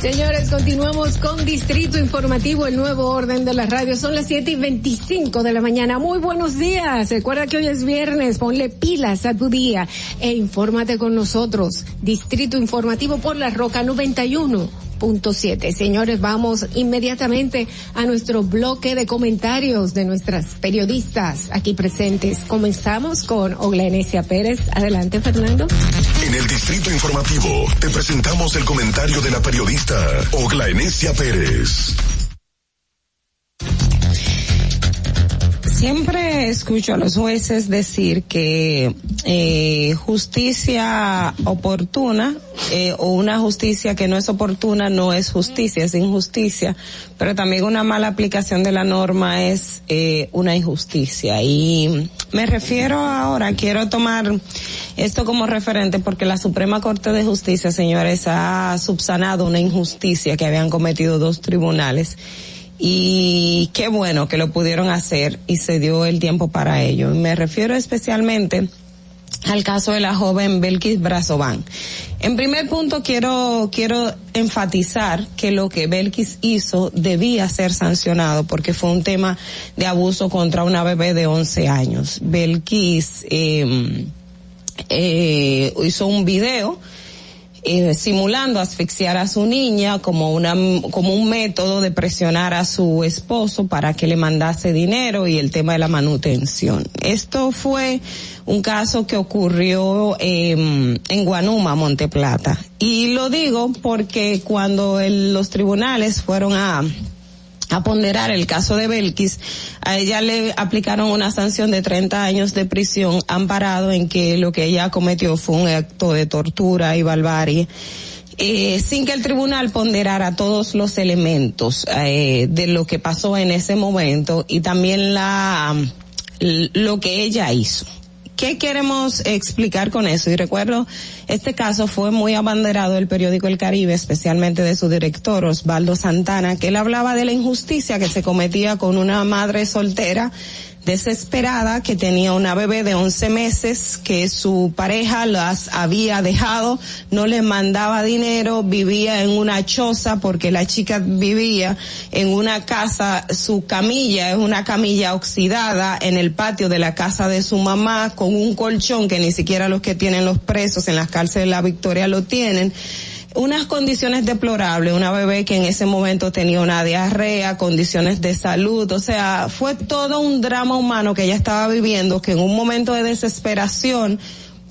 Señores, continuamos con Distrito Informativo, el nuevo orden de la radio. Son las 7 y 25 de la mañana. Muy buenos días. Recuerda que hoy es viernes. Ponle pilas a tu día e infórmate con nosotros. Distrito Informativo por la Roca 91 punto siete. Señores, vamos inmediatamente a nuestro bloque de comentarios de nuestras periodistas aquí presentes. Comenzamos con Oglenesia Pérez. Adelante, Fernando. En el Distrito Informativo te presentamos el comentario de la periodista Oglaenecia Pérez. Siempre escucho a los jueces decir que eh, justicia oportuna eh, o una justicia que no es oportuna no es justicia, es injusticia, pero también una mala aplicación de la norma es eh, una injusticia. Y me refiero ahora, quiero tomar esto como referente porque la Suprema Corte de Justicia, señores, ha subsanado una injusticia que habían cometido dos tribunales y qué bueno que lo pudieron hacer y se dio el tiempo para ello. Me refiero especialmente al caso de la joven Belkis Brazovan. En primer punto quiero, quiero enfatizar que lo que Belkis hizo debía ser sancionado porque fue un tema de abuso contra una bebé de 11 años. Belkis eh, eh, hizo un video eh, simulando asfixiar a su niña como una como un método de presionar a su esposo para que le mandase dinero y el tema de la manutención. Esto fue un caso que ocurrió eh, en Guanuma, Monteplata. Y lo digo porque cuando los tribunales fueron a a ponderar el caso de Belkis, a ella le aplicaron una sanción de 30 años de prisión amparado en que lo que ella cometió fue un acto de tortura y barbarie. Eh, sin que el tribunal ponderara todos los elementos eh, de lo que pasó en ese momento y también la lo que ella hizo. ¿Qué queremos explicar con eso? Y recuerdo, este caso fue muy abanderado del periódico El Caribe, especialmente de su director, Osvaldo Santana, que él hablaba de la injusticia que se cometía con una madre soltera desesperada que tenía una bebé de 11 meses que su pareja las había dejado, no le mandaba dinero, vivía en una choza porque la chica vivía en una casa, su camilla es una camilla oxidada en el patio de la casa de su mamá con un colchón que ni siquiera los que tienen los presos en las cárceles de la Victoria lo tienen unas condiciones deplorables, una bebé que en ese momento tenía una diarrea, condiciones de salud, o sea, fue todo un drama humano que ella estaba viviendo, que en un momento de desesperación,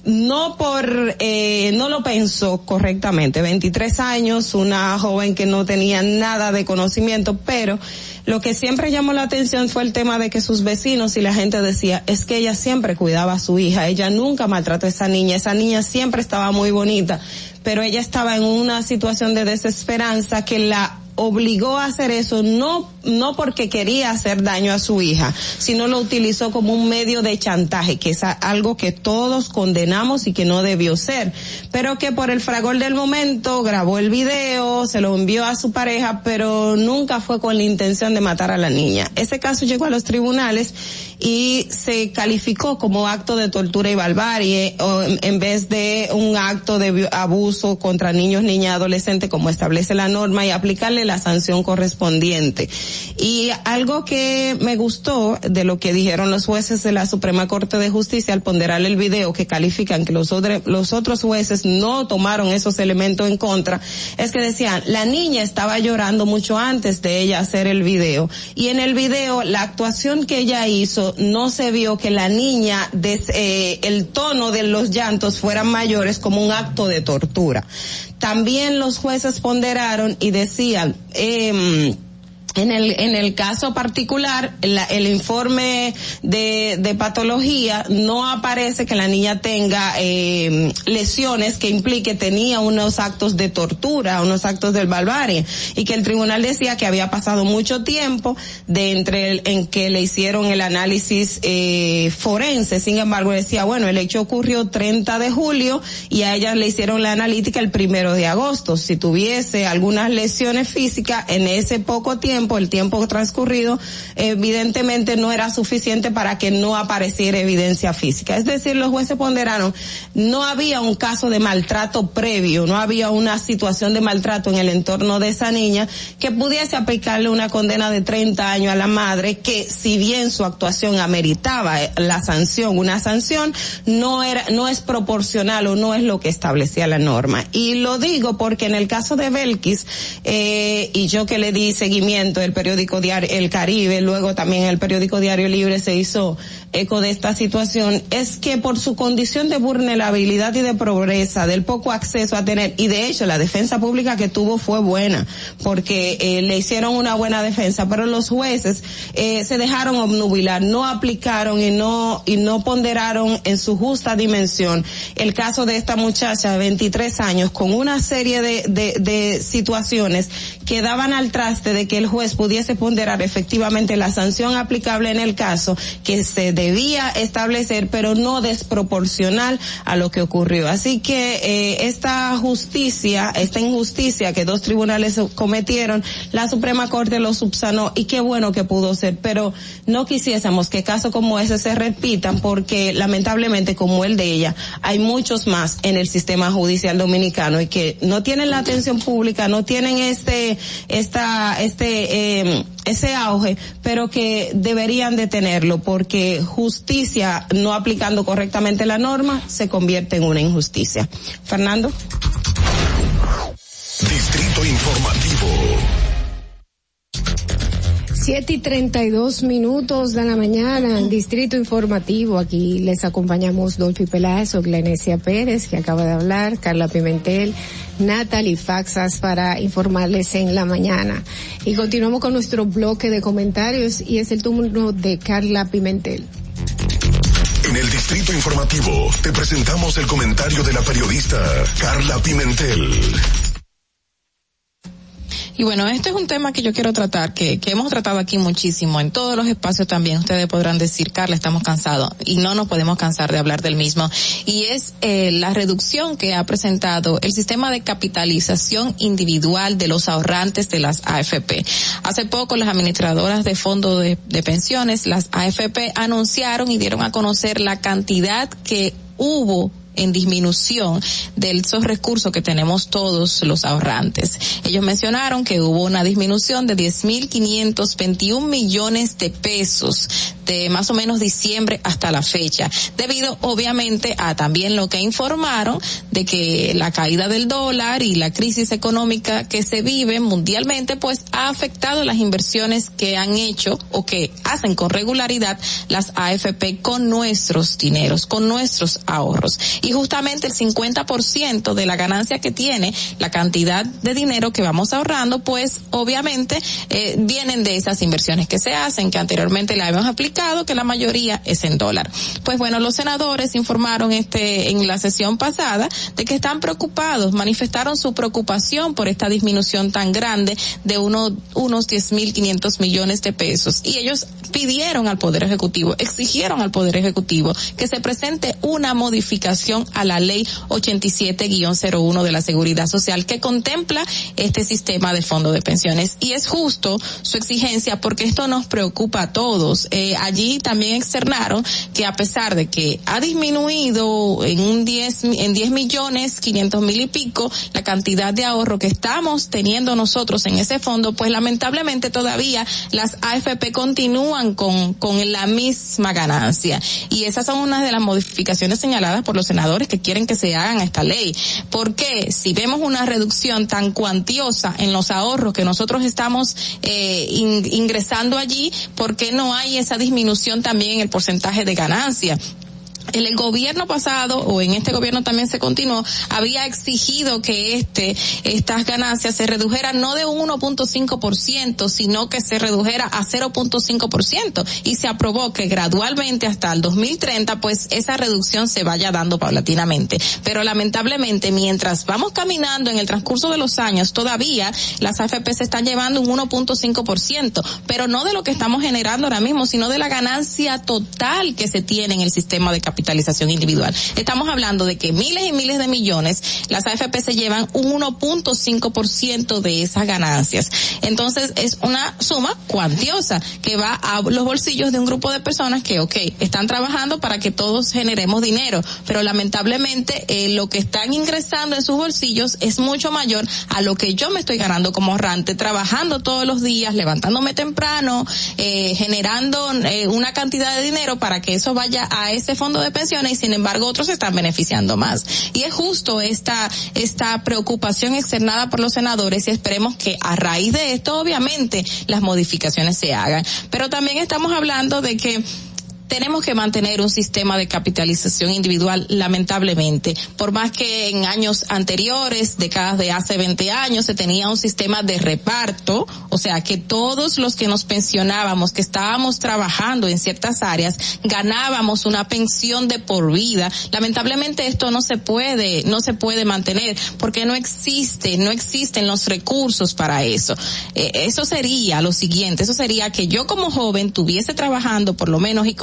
no por, eh, no lo pensó correctamente. 23 años, una joven que no tenía nada de conocimiento, pero lo que siempre llamó la atención fue el tema de que sus vecinos y la gente decía, es que ella siempre cuidaba a su hija, ella nunca maltrató a esa niña, esa niña siempre estaba muy bonita pero ella estaba en una situación de desesperanza que la obligó a hacer eso no no porque quería hacer daño a su hija, sino lo utilizó como un medio de chantaje, que es algo que todos condenamos y que no debió ser, pero que por el fragor del momento grabó el video, se lo envió a su pareja, pero nunca fue con la intención de matar a la niña. Ese caso llegó a los tribunales y se calificó como acto de tortura y barbarie en, vez de un acto de abuso contra niños, niñas, adolescentes como establece la norma y aplicarle la sanción correspondiente. Y algo que me gustó de lo que dijeron los jueces de la Suprema Corte de Justicia al ponderar el video que califican que los, los otros jueces no tomaron esos elementos en contra, es que decían, la niña estaba llorando mucho antes de ella hacer el video. Y en el video, la actuación que ella hizo, no se vio que la niña, des, eh, el tono de los llantos fueran mayores como un acto de tortura. También los jueces ponderaron y decían, eh, En el, en el caso particular, la, el informe de, de, patología no aparece que la niña tenga eh, lesiones que implique tenía unos actos de tortura, unos actos del barbarie, y que el tribunal decía que había pasado mucho tiempo de entre el, en que le hicieron el análisis eh, forense. Sin embargo, decía, bueno, el hecho ocurrió 30 de julio y a ella le hicieron la analítica el primero de agosto. Si tuviese algunas lesiones físicas en ese poco tiempo, el tiempo transcurrido, evidentemente no era suficiente para que no apareciera evidencia física. Es decir, los jueces ponderaron, no había un caso de maltrato previo, no había una situación de maltrato en el entorno de esa niña que pudiese aplicarle una condena de 30 años a la madre, que si bien su actuación ameritaba la sanción, una sanción, no era, no es proporcional o no es lo que establecía la norma. Y lo digo porque en el caso de Belkis, eh, y yo que le di seguimiento, el periódico diario El Caribe, luego también el periódico Diario Libre se hizo eco de esta situación, es que por su condición de vulnerabilidad y de pobreza, del poco acceso a tener, y de hecho la defensa pública que tuvo fue buena, porque eh, le hicieron una buena defensa, pero los jueces eh, se dejaron obnubilar, no aplicaron y no, y no ponderaron en su justa dimensión el caso de esta muchacha de 23 años con una serie de, de, de situaciones que daban al traste de que el juez pudiese ponderar efectivamente la sanción aplicable en el caso que se debía establecer, pero no desproporcional a lo que ocurrió. Así que eh, esta justicia, esta injusticia que dos tribunales cometieron, la Suprema Corte lo subsanó y qué bueno que pudo ser, pero no quisiésemos que casos como ese se repitan porque lamentablemente como el de ella, hay muchos más en el sistema judicial dominicano y que no tienen la atención pública, no tienen este, esta, este, eh, ese auge, pero que deberían de tenerlo porque justicia no aplicando correctamente la norma se convierte en una injusticia. Fernando. Distrito Informativo. Siete y treinta y dos minutos de la mañana, en Distrito Informativo. Aquí les acompañamos Dolphy Peláez, Glenesia Pérez, que acaba de hablar, Carla Pimentel, Natalie Faxas para informarles en la mañana. Y continuamos con nuestro bloque de comentarios y es el turno de Carla Pimentel. En el Distrito Informativo te presentamos el comentario de la periodista Carla Pimentel. Y bueno, este es un tema que yo quiero tratar, que, que hemos tratado aquí muchísimo, en todos los espacios también. Ustedes podrán decir, Carla, estamos cansados y no nos podemos cansar de hablar del mismo. Y es eh, la reducción que ha presentado el sistema de capitalización individual de los ahorrantes de las AFP. Hace poco las administradoras de fondos de, de pensiones, las AFP, anunciaron y dieron a conocer la cantidad que hubo en disminución de esos recursos que tenemos todos los ahorrantes. Ellos mencionaron que hubo una disminución de 10.521 millones de pesos de más o menos diciembre hasta la fecha, debido obviamente a también lo que informaron de que la caída del dólar y la crisis económica que se vive mundialmente pues ha afectado las inversiones que han hecho o que hacen con regularidad las AFP con nuestros dineros, con nuestros ahorros justamente el 50% de la ganancia que tiene la cantidad de dinero que vamos ahorrando, pues obviamente eh, vienen de esas inversiones que se hacen, que anteriormente la hemos aplicado, que la mayoría es en dólar. Pues bueno, los senadores informaron este en la sesión pasada de que están preocupados, manifestaron su preocupación por esta disminución tan grande de uno, unos 10.500 millones de pesos y ellos pidieron al Poder Ejecutivo, exigieron al Poder Ejecutivo que se presente una modificación a la ley 87-01 de la Seguridad Social que contempla este sistema de fondo de pensiones. Y es justo su exigencia porque esto nos preocupa a todos. Eh, allí también externaron que a pesar de que ha disminuido en un 10, en 10 millones 500 mil y pico la cantidad de ahorro que estamos teniendo nosotros en ese fondo, pues lamentablemente todavía las AFP continúan con, con la misma ganancia. Y esas son unas de las modificaciones señaladas por los senadores que quieren que se hagan esta ley. Porque si vemos una reducción tan cuantiosa en los ahorros que nosotros estamos eh, ingresando allí, ¿por qué no hay esa disminución también en el porcentaje de ganancia? El gobierno pasado o en este gobierno también se continuó había exigido que este estas ganancias se redujeran no de un 1.5% sino que se redujera a 0.5% y se aprobó que gradualmente hasta el 2030 pues esa reducción se vaya dando paulatinamente. Pero lamentablemente mientras vamos caminando en el transcurso de los años todavía las AFP se están llevando un 1.5% pero no de lo que estamos generando ahora mismo sino de la ganancia total que se tiene en el sistema de individual. Estamos hablando de que miles y miles de millones, las AFP se llevan un 1.5% de esas ganancias. Entonces es una suma cuantiosa que va a los bolsillos de un grupo de personas que, ok, están trabajando para que todos generemos dinero, pero lamentablemente eh, lo que están ingresando en sus bolsillos es mucho mayor a lo que yo me estoy ganando como ahorrante, trabajando todos los días, levantándome temprano, eh, generando eh, una cantidad de dinero para que eso vaya a ese fondo de pensiones y sin embargo otros están beneficiando más. Y es justo esta, esta preocupación externada por los senadores y esperemos que a raíz de esto obviamente las modificaciones se hagan. Pero también estamos hablando de que tenemos que mantener un sistema de capitalización individual, lamentablemente. Por más que en años anteriores, décadas de hace 20 años, se tenía un sistema de reparto, o sea, que todos los que nos pensionábamos, que estábamos trabajando en ciertas áreas, ganábamos una pensión de por vida. Lamentablemente esto no se puede, no se puede mantener, porque no existe, no existen los recursos para eso. Eh, eso sería lo siguiente, eso sería que yo como joven tuviese trabajando por lo menos y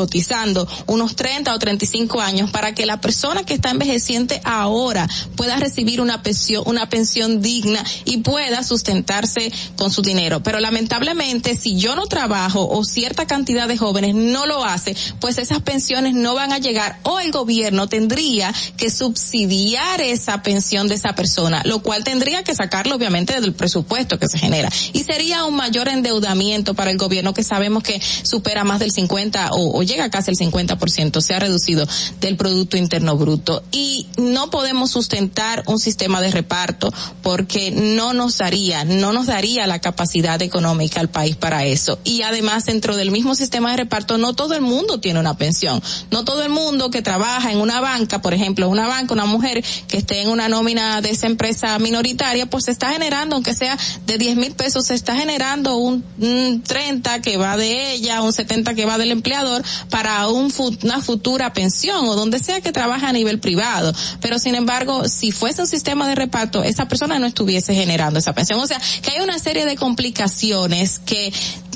unos 30 o 35 años para que la persona que está envejeciente ahora pueda recibir una pensión, una pensión digna y pueda sustentarse con su dinero. Pero lamentablemente, si yo no trabajo o cierta cantidad de jóvenes no lo hace, pues esas pensiones no van a llegar o el gobierno tendría que subsidiar esa pensión de esa persona, lo cual tendría que sacarlo obviamente del presupuesto que se genera. Y sería un mayor endeudamiento para el gobierno que sabemos que supera más del 50 o, o llega casi el 50%, se ha reducido del Producto Interno Bruto. Y no podemos sustentar un sistema de reparto porque no nos daría, no nos daría la capacidad económica al país para eso. Y además, dentro del mismo sistema de reparto, no todo el mundo tiene una pensión. No todo el mundo que trabaja en una banca, por ejemplo, una banca, una mujer que esté en una nómina de esa empresa minoritaria, pues se está generando, aunque sea de 10 mil pesos, se está generando un, un 30 que va de ella, un 70 que va del empleador, para un, una futura pensión o donde sea que trabaje a nivel privado. Pero sin embargo, si fuese un sistema de reparto, esa persona no estuviese generando esa pensión. O sea, que hay una serie de complicaciones que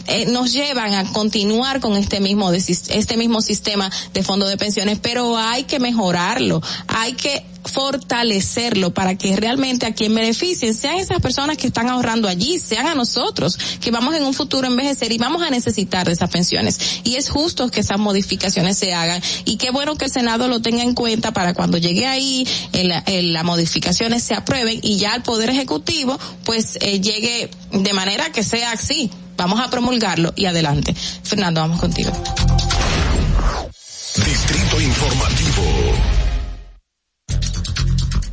eh, nos llevan a continuar con este mismo este mismo sistema de fondo de pensiones, pero hay que mejorarlo, hay que fortalecerlo para que realmente a quien beneficien sean esas personas que están ahorrando allí, sean a nosotros, que vamos en un futuro a envejecer y vamos a necesitar de esas pensiones. Y es justo que esas modificaciones se hagan y qué bueno que el Senado lo tenga en cuenta para cuando llegue ahí, las modificaciones se aprueben y ya el Poder Ejecutivo pues eh, llegue de manera que sea así. Vamos a promulgarlo y adelante. Fernando, vamos contigo. Distrito Informativo.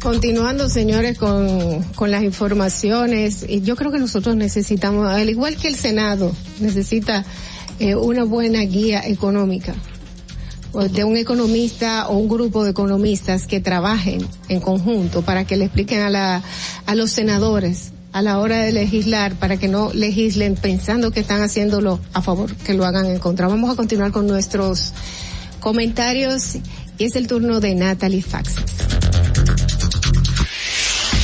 Continuando, señores, con, con las informaciones, yo creo que nosotros necesitamos, al igual que el Senado, necesita eh, una buena guía económica de un economista o un grupo de economistas que trabajen en conjunto para que le expliquen a, la, a los senadores a la hora de legislar para que no legislen pensando que están haciéndolo a favor, que lo hagan en contra. Vamos a continuar con nuestros comentarios y es el turno de Natalie Faxas.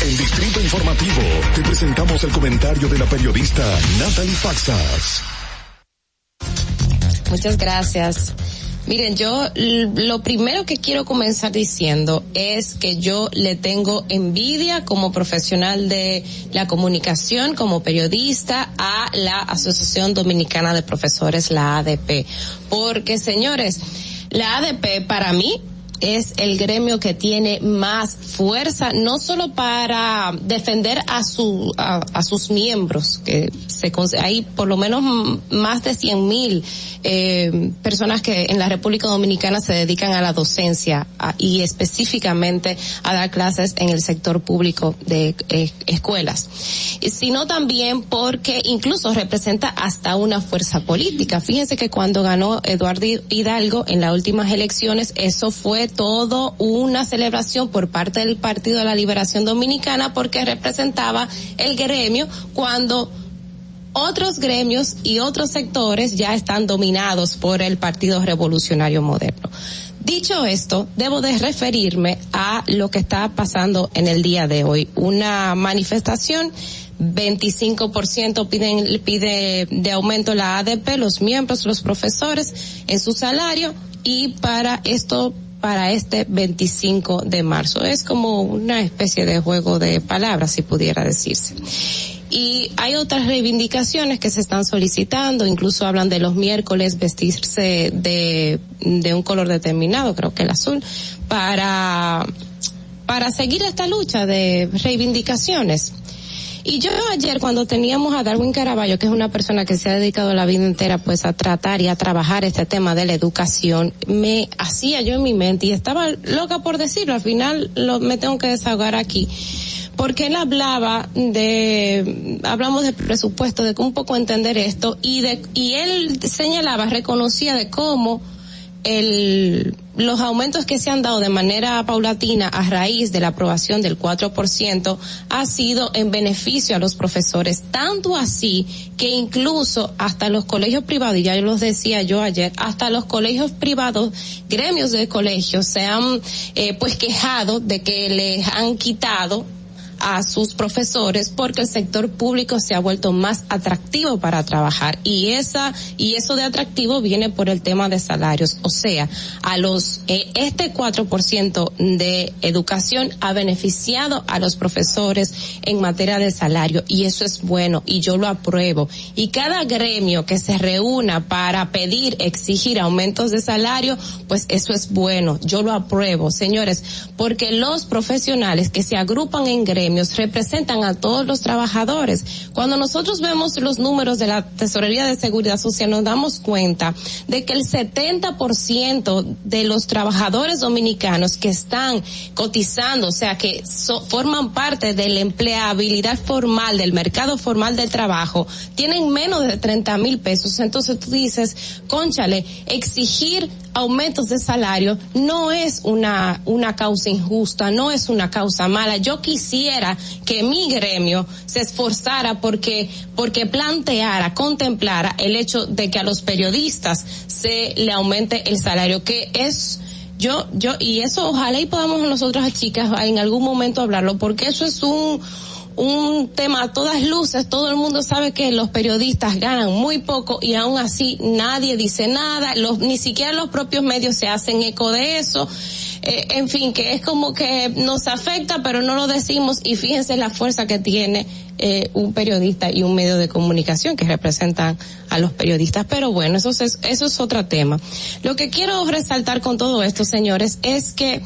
En Distrito Informativo te presentamos el comentario de la periodista Natalie Faxas. Muchas gracias. Miren, yo lo primero que quiero comenzar diciendo es que yo le tengo envidia como profesional de la comunicación, como periodista a la Asociación Dominicana de Profesores, la ADP. Porque, señores, la ADP para mí es el gremio que tiene más fuerza, no solo para defender a su a, sus miembros, que se hay por lo menos más de cien mil eh, personas que en la República Dominicana se dedican a la docencia y específicamente a dar clases en el sector público de eh, escuelas. sino también porque incluso representa hasta una fuerza política. Fíjense que cuando ganó Eduardo Hidalgo en las últimas elecciones, eso fue todo una celebración por parte del Partido de la Liberación Dominicana porque representaba el gremio cuando otros gremios y otros sectores ya están dominados por el Partido Revolucionario Moderno. Dicho esto, debo de referirme a lo que está pasando en el día de hoy. Una manifestación 25% piden, pide de aumento la ADP, los miembros, los profesores en su salario y para esto para este 25 de marzo. Es como una especie de juego de palabras, si pudiera decirse. Y hay otras reivindicaciones que se están solicitando, incluso hablan de los miércoles vestirse de, de un color determinado, creo que el azul, para, para seguir esta lucha de reivindicaciones. Y yo ayer cuando teníamos a Darwin Caraballo, que es una persona que se ha dedicado la vida entera pues a tratar y a trabajar este tema de la educación, me hacía yo en mi mente y estaba loca por decirlo, al final lo, me tengo que desahogar aquí porque él hablaba de, hablamos de presupuesto, de un poco entender esto, y de, y él señalaba, reconocía de cómo el, los aumentos que se han dado de manera paulatina a raíz de la aprobación del 4% ha sido en beneficio a los profesores, tanto así que incluso hasta los colegios privados, y ya los decía yo ayer, hasta los colegios privados, gremios de colegios se han eh, pues quejado de que les han quitado a sus profesores porque el sector público se ha vuelto más atractivo para trabajar. Y esa y eso de atractivo viene por el tema de salarios, o sea, a los eh, este 4% de educación ha beneficiado a los profesores en materia de salario. Y eso es bueno y yo lo apruebo. Y cada gremio que se reúna para pedir, exigir aumentos de salario, pues eso es bueno, yo lo apruebo, señores, porque los profesionales que se agrupan en gremios representan a todos los trabajadores. Cuando nosotros vemos los números de la Tesorería de Seguridad Social nos damos cuenta de que el 70% de los trabajadores dominicanos que están cotizando, o sea, que forman parte de la empleabilidad formal, del mercado formal del trabajo, tienen menos de 30 mil pesos. Entonces tú dices, conchale, exigir aumentos de salario no es una, una causa injusta, no es una causa mala. Yo quisiera que mi gremio se esforzara porque, porque planteara, contemplara el hecho de que a los periodistas se le aumente el salario, que es yo, yo, y eso ojalá y podamos nosotras chicas en algún momento hablarlo, porque eso es un, un tema a todas luces, todo el mundo sabe que los periodistas ganan muy poco y aún así nadie dice nada, los, ni siquiera los propios medios se hacen eco de eso. Eh, en fin, que es como que nos afecta, pero no lo decimos y fíjense la fuerza que tiene eh, un periodista y un medio de comunicación que representan a los periodistas. Pero bueno, eso es, eso es otro tema. Lo que quiero resaltar con todo esto, señores, es que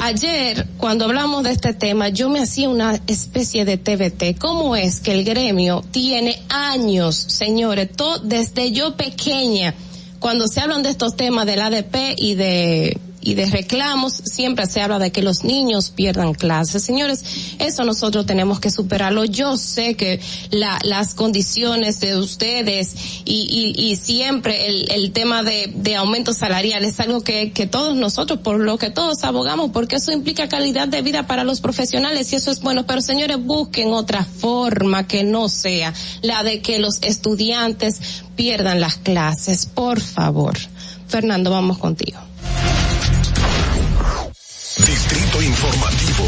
Ayer, cuando hablamos de este tema, yo me hacía una especie de TBT. ¿Cómo es que el gremio tiene años, señores, todo, desde yo pequeña, cuando se hablan de estos temas del ADP y de y de reclamos, siempre se habla de que los niños pierdan clases. Señores, eso nosotros tenemos que superarlo. Yo sé que la, las condiciones de ustedes y, y, y siempre el, el tema de, de aumento salarial es algo que, que todos nosotros, por lo que todos abogamos, porque eso implica calidad de vida para los profesionales y eso es bueno. Pero señores, busquen otra forma que no sea la de que los estudiantes pierdan las clases. Por favor. Fernando, vamos contigo. Distrito Informativo.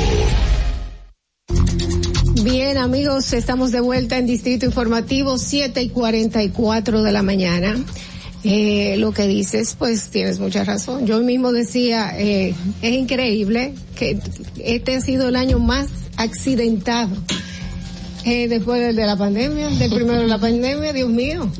Bien, amigos, estamos de vuelta en Distrito Informativo, 7 y 44 de la mañana. Eh, lo que dices, pues tienes mucha razón. Yo mismo decía, eh, es increíble que este ha sido el año más accidentado eh, después del de la pandemia, del primero de la pandemia, Dios mío.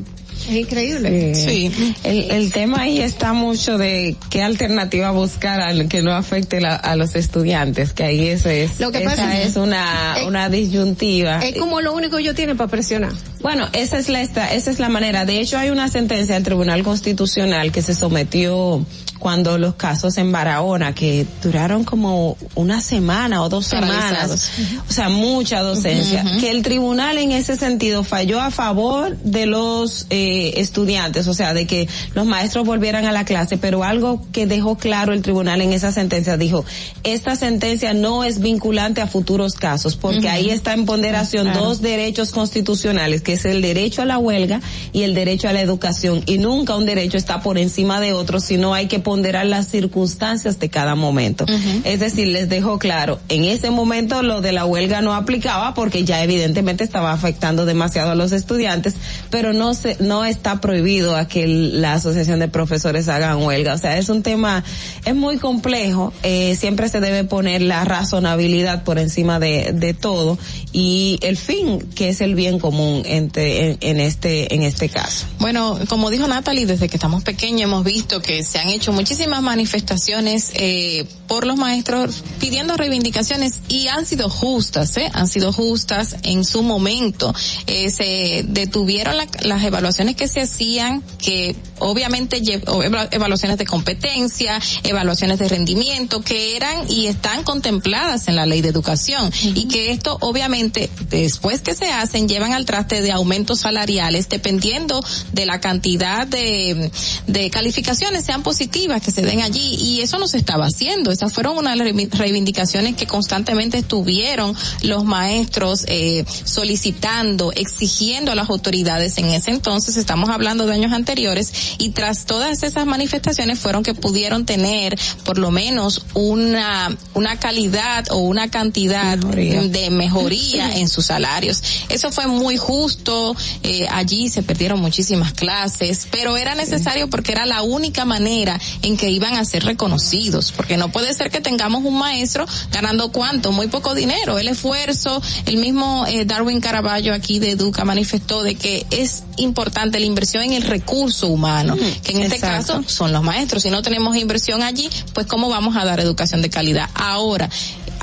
Es increíble. Sí, el, el tema ahí está mucho de qué alternativa buscar al que no afecte la, a los estudiantes, que ahí eso es, Lo que esa pasa es- es una, es- una disyuntiva. Es como lo único que ellos tienen para presionar. Bueno, esa es la esta, esa es la manera. De hecho, hay una sentencia del Tribunal Constitucional que se sometió cuando los casos en Barahona, que duraron como una semana o dos Paralizados. semanas, o sea, mucha docencia, que el tribunal en ese sentido falló a favor de los eh, estudiantes, o sea, de que los maestros volvieran a la clase, pero algo que dejó claro el tribunal en esa sentencia dijo, esta sentencia no es vinculante a futuros casos, porque ahí está en ponderación Claro. dos derechos constitucionales, que es el derecho a la huelga y el derecho a la educación, y nunca un derecho está por encima de otro, sino hay que ponderar las circunstancias de cada momento. Es decir, les dejo claro, en ese momento lo de la huelga no aplicaba porque ya evidentemente estaba afectando demasiado a los estudiantes, pero no se, no está prohibido a que la asociación de profesores hagan huelga. O sea, es un tema, es muy complejo, eh, siempre se debe poner la razonabilidad por encima de, de todo y el fin, que es el bien común entre, en, en este, en este caso. Bueno, como dijo Natalie, desde que estamos pequeños hemos visto que se han hecho muchísimas manifestaciones eh, por los maestros pidiendo reivindicaciones y han sido justas, ¿eh? Han sido justas en su momento. Eh, se detuvieron la- las evaluaciones que se hacían, que obviamente evaluaciones de competencia, evaluaciones de rendimiento, que eran y están contempladas en la ley de educación y que esto obviamente después que se hacen llevan al traste de aumentos salariales dependiendo de la cantidad de, de calificaciones sean positivas que se den allí y eso no se estaba haciendo. Esas fueron unas reivi- reivindicaciones que constantemente estuvieron los maestros eh, solicitando, exigiendo a las autoridades en ese entonces, estamos hablando de años anteriores, y tras todas esas manifestaciones fueron que pudieron tener por lo menos una, una calidad o una cantidad de mejoría en sus salarios. Eso fue muy justo, eh, allí se perdieron muchísimas clases, pero era necesario porque era la única manera en que iban a ser reconocidos, porque no puede ser que tengamos un maestro ganando cuánto, muy poco dinero, el esfuerzo, el mismo eh, Darwin Caraballo aquí de Educa manifestó de que es importante la inversión en el recurso humano, que en este caso son los maestros, si no tenemos inversión allí, pues cómo vamos a dar educación de calidad. Ahora,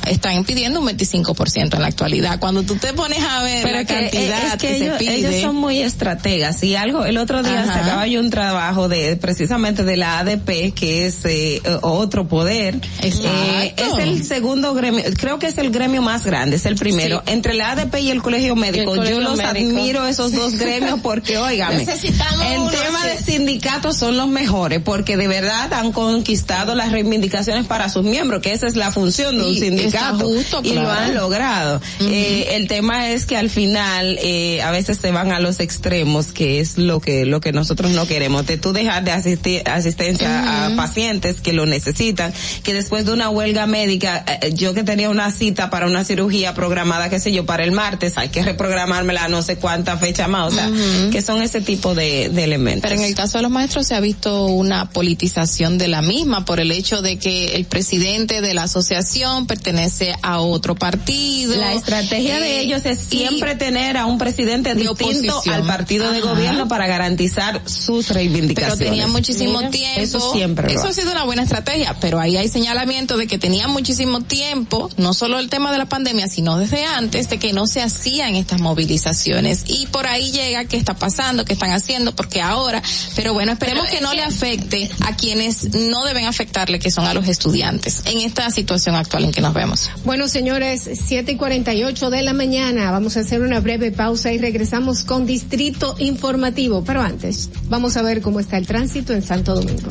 están pidiendo un 25% en la actualidad. Cuando tú te pones a ver Pero la que, cantidad es que que, ellos, se pide, ellos son muy estrategas. Y algo el otro día Ajá. sacaba yo un trabajo de precisamente de la ADP que es eh, otro poder. Eh, es el segundo gremio creo que es el gremio más grande es el primero. Entre la ADP y el colegio médico colegio yo los médico. admiro esos dos gremios porque óigame Necesitamos el uno tema de sindicatos son los mejores porque de verdad han conquistado las reivindicaciones para sus miembros que esa es la función de un está sindicato justo, y lo claro. han logrado. Eh, el tema es que al final eh, a veces se van a los extremos, que es lo que lo que nosotros no queremos. De tú dejar de asistir asistencia a pacientes que lo necesitan, que después de una huelga médica, eh, yo que tenía una cita para una cirugía programada, qué sé yo, para el martes, hay que reprogramármela no sé cuánta fecha más, o sea, que son ese tipo de, de elementos. Pero en el caso de los maestros se ha visto una politización de la misma por el hecho de que el presidente de la asociación pertenece a otro partido. La estrategia de Eh, ellos es siempre tener a un presidente de distinto oposición. al partido de gobierno para garantizar sus pero reivindicaciones. tenía muchísimo Mira, tiempo. Eso siempre. Eso ha sido una buena estrategia, pero ahí hay señalamiento de que tenía muchísimo tiempo, no solo el tema de la pandemia, sino desde antes de que no se hacían estas movilizaciones. Y por ahí llega qué está pasando, qué están haciendo, porque ahora, pero bueno, esperemos que no le afecte a quienes no deben afectarle, que son a los estudiantes, en esta situación actual en que nos vemos. Bueno, señores, siete y cuarenta y ocho de la mañana. Vamos a hacer una breve pausa y regresamos con Distrito Informativo. Pero antes, vamos a ver cómo está el tránsito en Santo Domingo.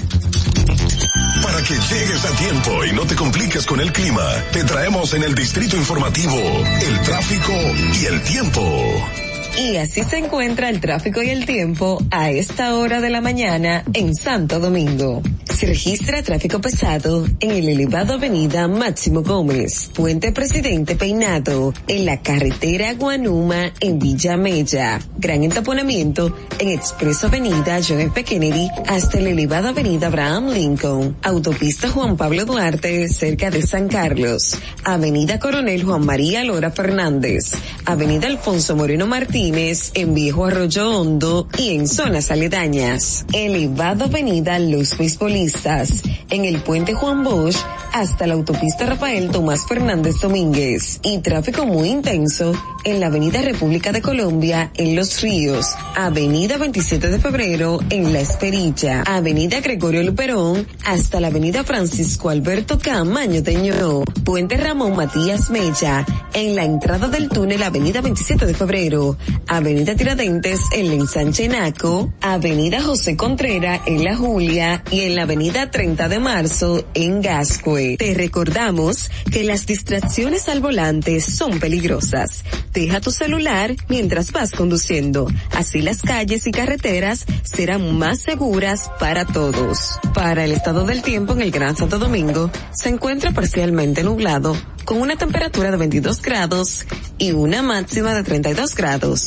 Para que llegues a tiempo y no te compliques con el clima, te traemos en el Distrito Informativo el tráfico y el tiempo. Y así se encuentra el tráfico y el tiempo a esta hora de la mañana en Santo Domingo. Se registra tráfico pesado en el elevado avenida Máximo Gómez, Puente Presidente Peinado, en la carretera Guanuma en Villa Mella. Gran entaponamiento en Expreso Avenida John F. Kennedy hasta el elevado avenida Abraham Lincoln. Autopista Juan Pablo Duarte cerca de San Carlos. Avenida Coronel Juan María Lora Fernández. Avenida Alfonso Moreno Martínez Jardines, en Viejo Arroyo Hondo y en zonas aledañas. Elevado Avenida Los Beisbolistas, en el Puente Juan Bosch hasta la autopista Rafael Tomás Fernández Domínguez. Y tráfico muy intenso en la Avenida República de Colombia en Los Ríos, Avenida 27 de Febrero en La Esperilla, Avenida Gregorio Luperón hasta la Avenida Francisco Alberto Camaño Teño, Puente Ramón Matías Mella en la entrada del túnel Avenida 27 de Febrero, Avenida Tiradentes en la Ensanche Avenida José Contrera en La Julia y en la Avenida 30 de Marzo en Gascue. Te recordamos que las distracciones al volante son peligrosas. Deja tu celular mientras vas conduciendo. Así las calles y carreteras serán más seguras para todos. Para el estado del tiempo en el Gran Santo Domingo, se encuentra parcialmente nublado con una temperatura de 22 grados y una máxima de 32 grados.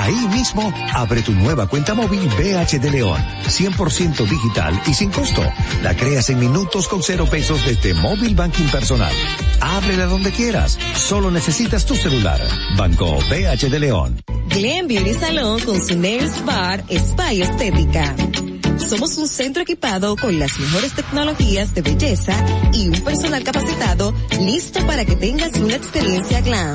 Ahí mismo, abre tu nueva cuenta móvil BH de León. 100% digital y sin costo. La creas en minutos con cero pesos desde móvil banking personal. Ábrela donde quieras. Solo necesitas tu celular. Banco BH de León. Glen Beauty Salón con su Nails Bar Spa y Estética. Somos un centro equipado con las mejores tecnologías de belleza y un personal capacitado listo para que tengas una experiencia glam.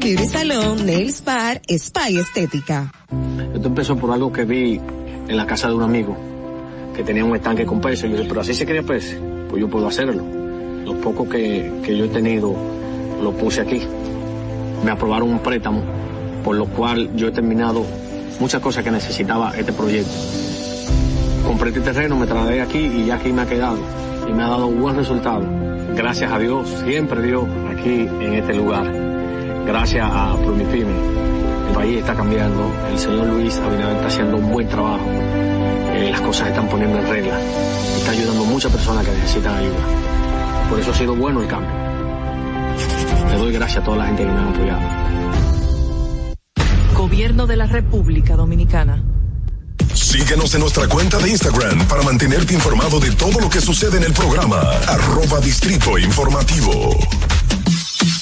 Beauty Salon, Nails Bar, Spa Estética. Esto empezó por algo que vi en la casa de un amigo que tenía un estanque con peces. Y yo dije, pero así se quería peces, pues yo puedo hacerlo. Lo poco que, que yo he tenido lo puse aquí. Me aprobaron un préstamo, por lo cual yo he terminado muchas cosas que necesitaba este proyecto. Compré este terreno, me trasladé aquí y ya aquí me ha quedado. Y me ha dado buen resultado. Gracias a Dios, siempre Dios, aquí en este lugar. Gracias a Promifime. El país está cambiando. El señor Luis Abinader está haciendo un buen trabajo. Eh, las cosas se están poniendo en regla. Está ayudando a muchas personas que necesitan ayuda. Por eso ha sido bueno el cambio. Le doy gracias a toda la gente que me ha apoyado. Gobierno de la República Dominicana. Síguenos en nuestra cuenta de Instagram para mantenerte informado de todo lo que sucede en el programa. Arroba Distrito Informativo.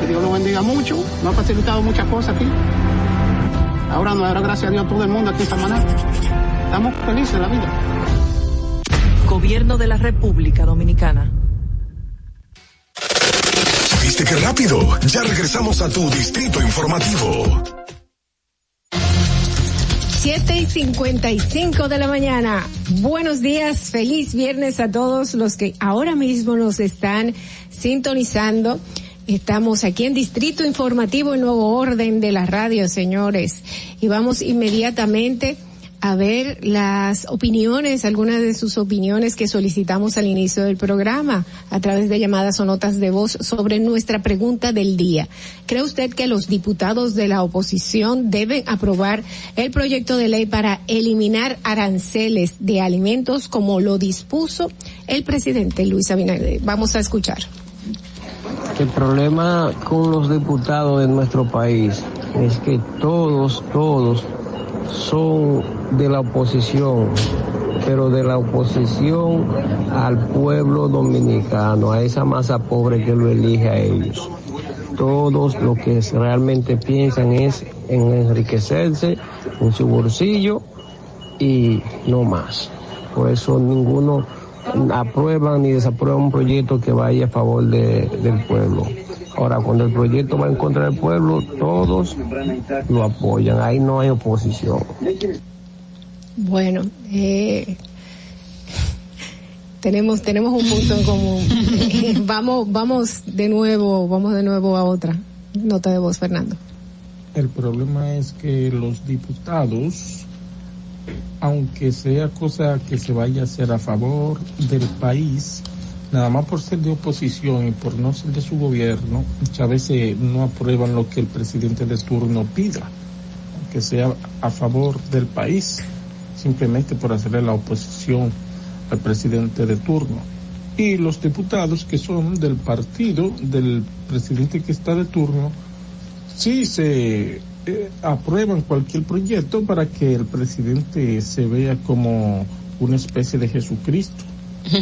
que Dios lo bendiga mucho, nos ha facilitado muchas cosas aquí. Ahora nos dará gracias a Dios todo el mundo aquí esta mañana. Estamos felices de la vida. Gobierno de la República Dominicana. ¿Viste qué rápido? Ya regresamos a tu distrito informativo. 7 y 55 de la mañana. Buenos días, feliz viernes a todos los que ahora mismo nos están sintonizando. Estamos aquí en Distrito Informativo, el nuevo orden de la radio, señores. Y vamos inmediatamente a ver las opiniones, algunas de sus opiniones que solicitamos al inicio del programa a través de llamadas o notas de voz sobre nuestra pregunta del día. ¿Cree usted que los diputados de la oposición deben aprobar el proyecto de ley para eliminar aranceles de alimentos como lo dispuso el presidente Luis Abinader? Vamos a escuchar. El problema con los diputados de nuestro país es que todos, todos son de la oposición, pero de la oposición al pueblo dominicano, a esa masa pobre que lo elige a ellos. Todos lo que realmente piensan es en enriquecerse en su bolsillo y no más. Por eso ninguno aprueba ni desaprueba un proyecto que vaya a favor de, del pueblo. Ahora, cuando el proyecto va en contra del pueblo, todos lo apoyan. Ahí no hay oposición. Bueno, eh, tenemos tenemos un punto en común. vamos vamos de nuevo vamos de nuevo a otra nota de voz, Fernando. El problema es que los diputados, aunque sea cosa que se vaya a hacer a favor del país, nada más por ser de oposición y por no ser de su gobierno, muchas veces no aprueban lo que el presidente de turno pida, aunque sea a favor del país, simplemente por hacerle la oposición al presidente de turno. Y los diputados que son del partido del presidente que está de turno, sí se eh, aprueban cualquier proyecto para que el presidente se vea como una especie de Jesucristo.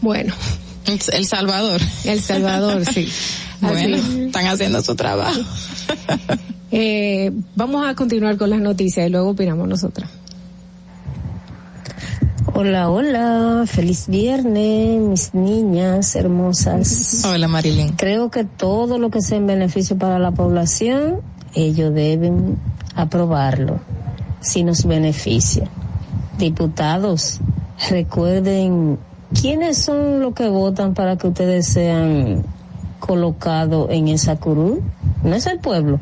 Bueno. El Salvador. El Salvador, sí. bueno, están haciendo su trabajo. eh, vamos a continuar con las noticias y luego opinamos nosotras. Hola, hola, feliz viernes, mis niñas hermosas. Hola, Marilyn. Creo que todo lo que sea en beneficio para la población, ellos deben aprobarlo, si nos beneficia. Diputados, recuerden quiénes son los que votan para que ustedes sean colocados en esa curul. No es el pueblo.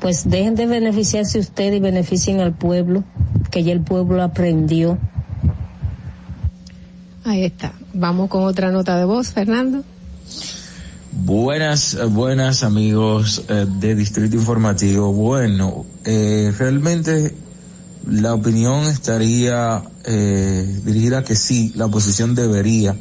Pues dejen de beneficiarse ustedes y beneficien al pueblo, que ya el pueblo aprendió Ahí está. Vamos con otra nota de voz, Fernando. Buenas, buenas amigos eh, de Distrito Informativo. Bueno, eh, realmente la opinión estaría eh, dirigida a que sí, la oposición debería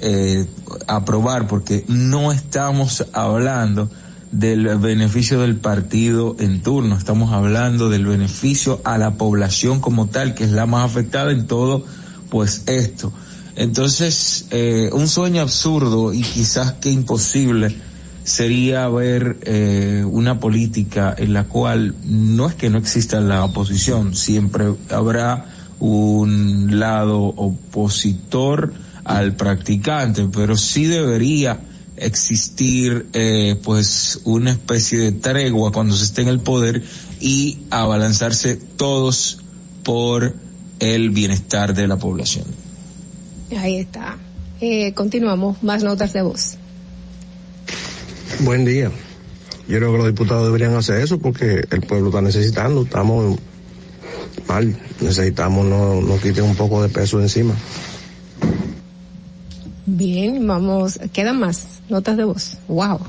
eh, aprobar porque no estamos hablando del beneficio del partido en turno, estamos hablando del beneficio a la población como tal, que es la más afectada en todo, pues esto. Entonces, eh, un sueño absurdo y quizás que imposible sería ver eh, una política en la cual no es que no exista la oposición, siempre habrá un lado opositor al practicante, pero sí debería existir eh, pues una especie de tregua cuando se esté en el poder y abalanzarse todos por el bienestar de la población. Ahí está. Eh, continuamos, más notas de voz. Buen día. Yo creo que los diputados deberían hacer eso porque el pueblo está necesitando, estamos mal, necesitamos no, no quiten un poco de peso encima. Bien, vamos, quedan más notas de voz. Wow,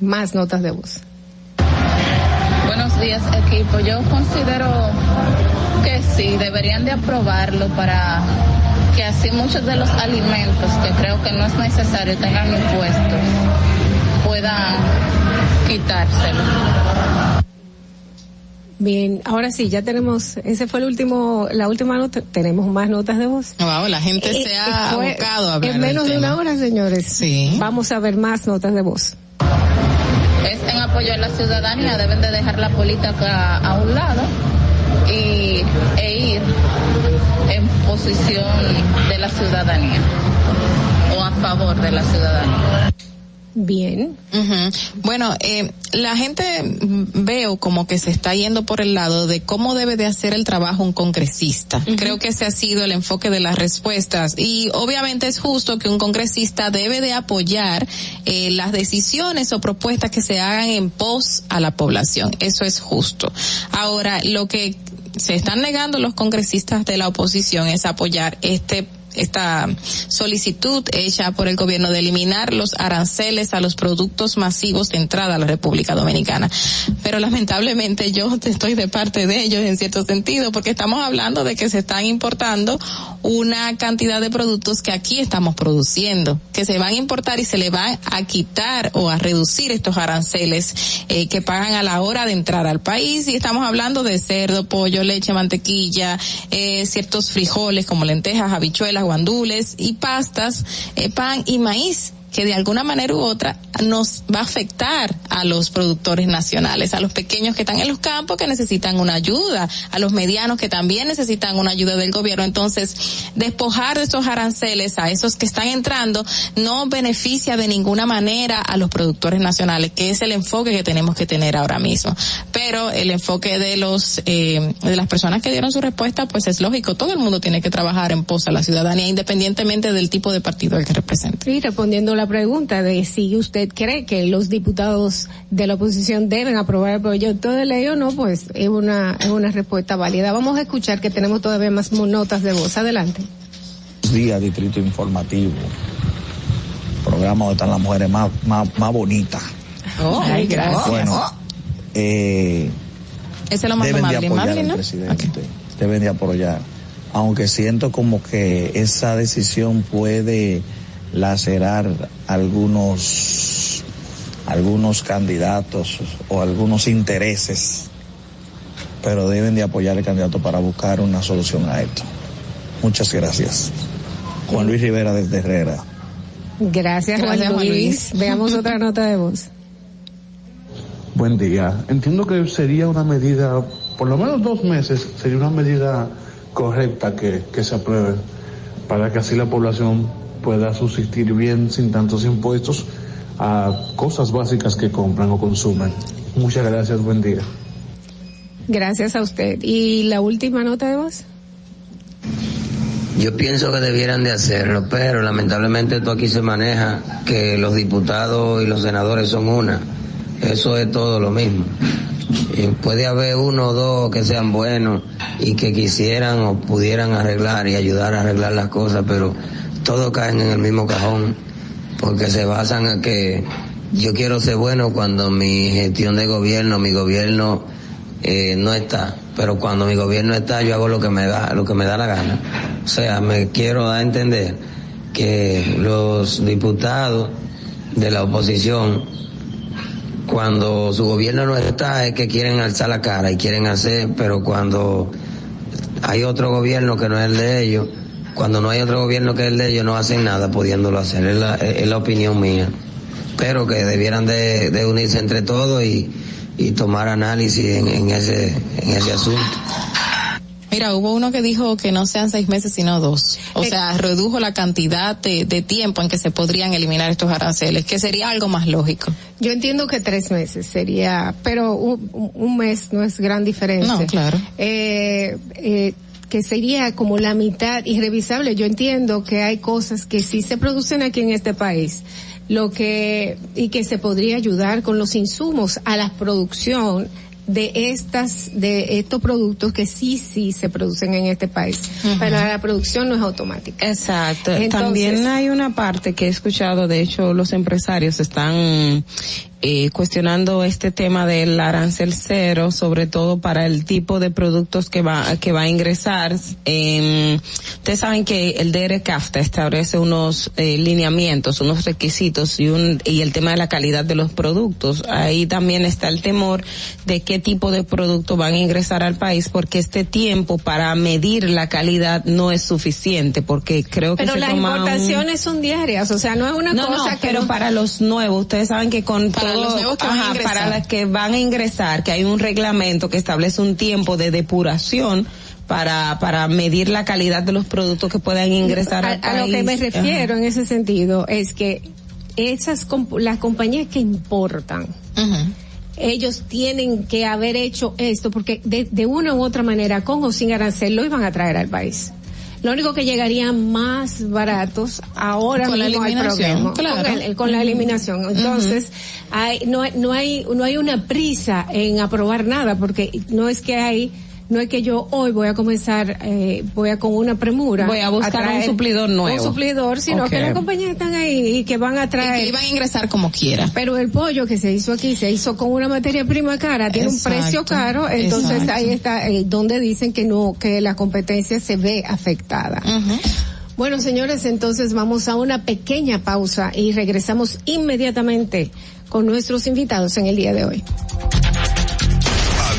más notas de voz. Buenos días equipo, yo considero que sí, deberían de aprobarlo para que así muchos de los alimentos que creo que no es necesario tengan impuestos puedan quitárselo. Bien, ahora sí, ya tenemos, ese fue el último, la última nota, tenemos más notas de voz. Wow, la gente Eh, se ha fue abocado a hablar En menos del de una hora, señores. Sí. Vamos a ver más notas de voz. Es en apoyo a la ciudadanía, deben de dejar la política a un lado y, e ir en posición de la ciudadanía o a favor de la ciudadanía. Bien. Ujú. Bueno, eh, la gente veo como que se está yendo por el lado de cómo debe de hacer el trabajo un congresista. Creo que ese ha sido el enfoque de las respuestas y obviamente es justo que un congresista debe de apoyar eh, las decisiones o propuestas que se hagan en pos a la población. Eso es justo. Ahora, lo que se están negando los congresistas de la oposición es apoyar este esta solicitud hecha por el gobierno de eliminar los aranceles a los productos masivos de entrada a la República Dominicana. Pero lamentablemente yo estoy de parte de ellos en cierto sentido porque estamos hablando de que se están importando una cantidad de productos que aquí estamos produciendo, que se van a importar y se le va a quitar o a reducir estos aranceles eh, que pagan a la hora de entrar al país y estamos hablando de cerdo, pollo, leche, mantequilla, eh, ciertos frijoles como lentejas, habichuelas, guandules y pastas, eh, pan y maíz que de alguna manera u otra nos va a afectar a los productores nacionales, a los pequeños que están en los campos que necesitan una ayuda, a los medianos que también necesitan una ayuda del gobierno. Entonces, despojar de estos aranceles a esos que están entrando no beneficia de ninguna manera a los productores nacionales, que es el enfoque que tenemos que tener ahora mismo. Pero el enfoque de los eh, de las personas que dieron su respuesta, pues es lógico. Todo el mundo tiene que trabajar en pos a la ciudadanía, independientemente del tipo de partido al que represente. Y respondiendo a la pregunta de si usted cree que los diputados de la oposición deben aprobar el proyecto de ley o no, pues es una, es una respuesta válida. Vamos a escuchar que tenemos todavía más notas de voz. Adelante. Buenos días, Distrito Informativo. Programa donde están las mujeres más, más, más bonitas. Oh, Ay, gracias. Bueno, eh, Ese lo mandó deben de apoyar al ¿no? presidente. Deben de apoyar. Aunque siento como que esa decisión puede lacerar algunos algunos candidatos o algunos intereses, pero deben de apoyar al candidato para buscar una solución a esto. Muchas gracias. Juan Luis Rivera desde Herrera. Gracias, Juan Gracias, Juan Luis. Luis. Veamos otra nota de voz. Buen día. Entiendo que sería una medida, por lo menos dos meses, sería una medida correcta que, que se apruebe para que así la población pueda subsistir bien sin tantos impuestos a cosas básicas que compran o consumen. Muchas gracias, buen día. Gracias a usted. ¿Y la última nota de voz? Yo pienso que debieran de hacerlo, pero lamentablemente esto aquí se maneja que los diputados y los senadores son una. Eso es todo lo mismo. Y puede haber uno o dos que sean buenos y que quisieran o pudieran arreglar y ayudar a arreglar las cosas, pero todos caen en el mismo cajón porque se basan en que yo quiero ser bueno cuando mi gestión de gobierno, mi gobierno eh, no está, pero cuando mi gobierno está yo hago lo que me da, lo que me da la gana. O sea, me quiero dar a entender que los diputados de la oposición, cuando su gobierno no está, es que quieren alzar la cara y quieren hacer, pero cuando hay otro gobierno que no es el de ellos, cuando no hay otro gobierno que el de ellos, no hacen nada pudiéndolo hacer. Es la, es la opinión mía. Pero que debieran de, de unirse entre todos y, y tomar análisis en, en ese, en ese asunto. Mira, hubo uno que dijo que no sean seis meses sino dos. O Eh, sea, redujo la cantidad de, de tiempo en que se podrían eliminar estos aranceles, que sería algo más lógico. Yo entiendo que tres meses sería, pero un, un- un mes no es gran diferencia. No, claro. Eh, eh, que sería como la mitad irrevisable. Yo entiendo que hay cosas que sí se producen aquí en este país, lo que, y que se podría ayudar con los insumos a la producción de estas, de estos productos que sí, sí se producen en este país. Pero la producción no es automática. Exacto. Entonces- También hay una parte que he escuchado, de hecho los empresarios están eh, cuestionando este tema del arancel cero, sobre todo para el tipo de productos que va que va a ingresar. Eh, ustedes saben que el DRCAFTA establece unos eh, lineamientos, unos requisitos y un y el tema de la calidad de los productos. Ahí también está el temor de qué tipo de productos van a ingresar al país, porque este tiempo para medir la calidad no es suficiente, porque creo que Pero se las toma un- importaciones son diarias, o sea, no es una no, cosa no, que pero no- para los nuevos, ustedes saben que con Para todo, los nuevos que van a ingresar. para los que van a ingresar, que hay un reglamento que establece un tiempo de depuración para, para medir la calidad de los productos que puedan ingresar a, al a lo que país. me Ajá. refiero en ese sentido es que esas comp- las compañías que importan ellos tienen que haber hecho esto porque de, de una u otra manera con o sin arancel lo iban a traer al país lo único que llegarían más baratos ahora Con la mismo hay eliminación, problema. Claro. con, el- con la eliminación. Entonces hay, no, hay- no hay no hay una prisa en aprobar nada porque no es que hay no es que yo hoy voy a comenzar, eh, voy a con una premura. Voy a buscar traer un suplidor nuevo. Un suplidor, sino que las compañías están ahí y que van a traer. Y que iban a ingresar como quiera. Pero el pollo que se hizo aquí se hizo con una materia prima cara, tiene Exacto, un precio caro, entonces exacto. ahí está eh, donde dicen que no, que la competencia se ve afectada. Bueno, señores, entonces vamos a una pequeña pausa y regresamos inmediatamente con nuestros invitados en el día de hoy.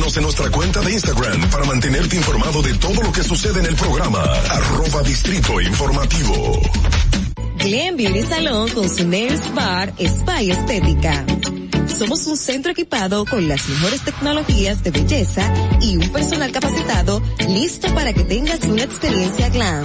Síguenos en nuestra cuenta de Instagram para mantenerte informado de todo lo que sucede en el programa. Arroba Distrito Informativo. Glen Beauty Salón con su Nails Bar Spa y Estética. Somos un centro equipado con las mejores tecnologías de belleza y un personal capacitado listo para que tengas una experiencia glam.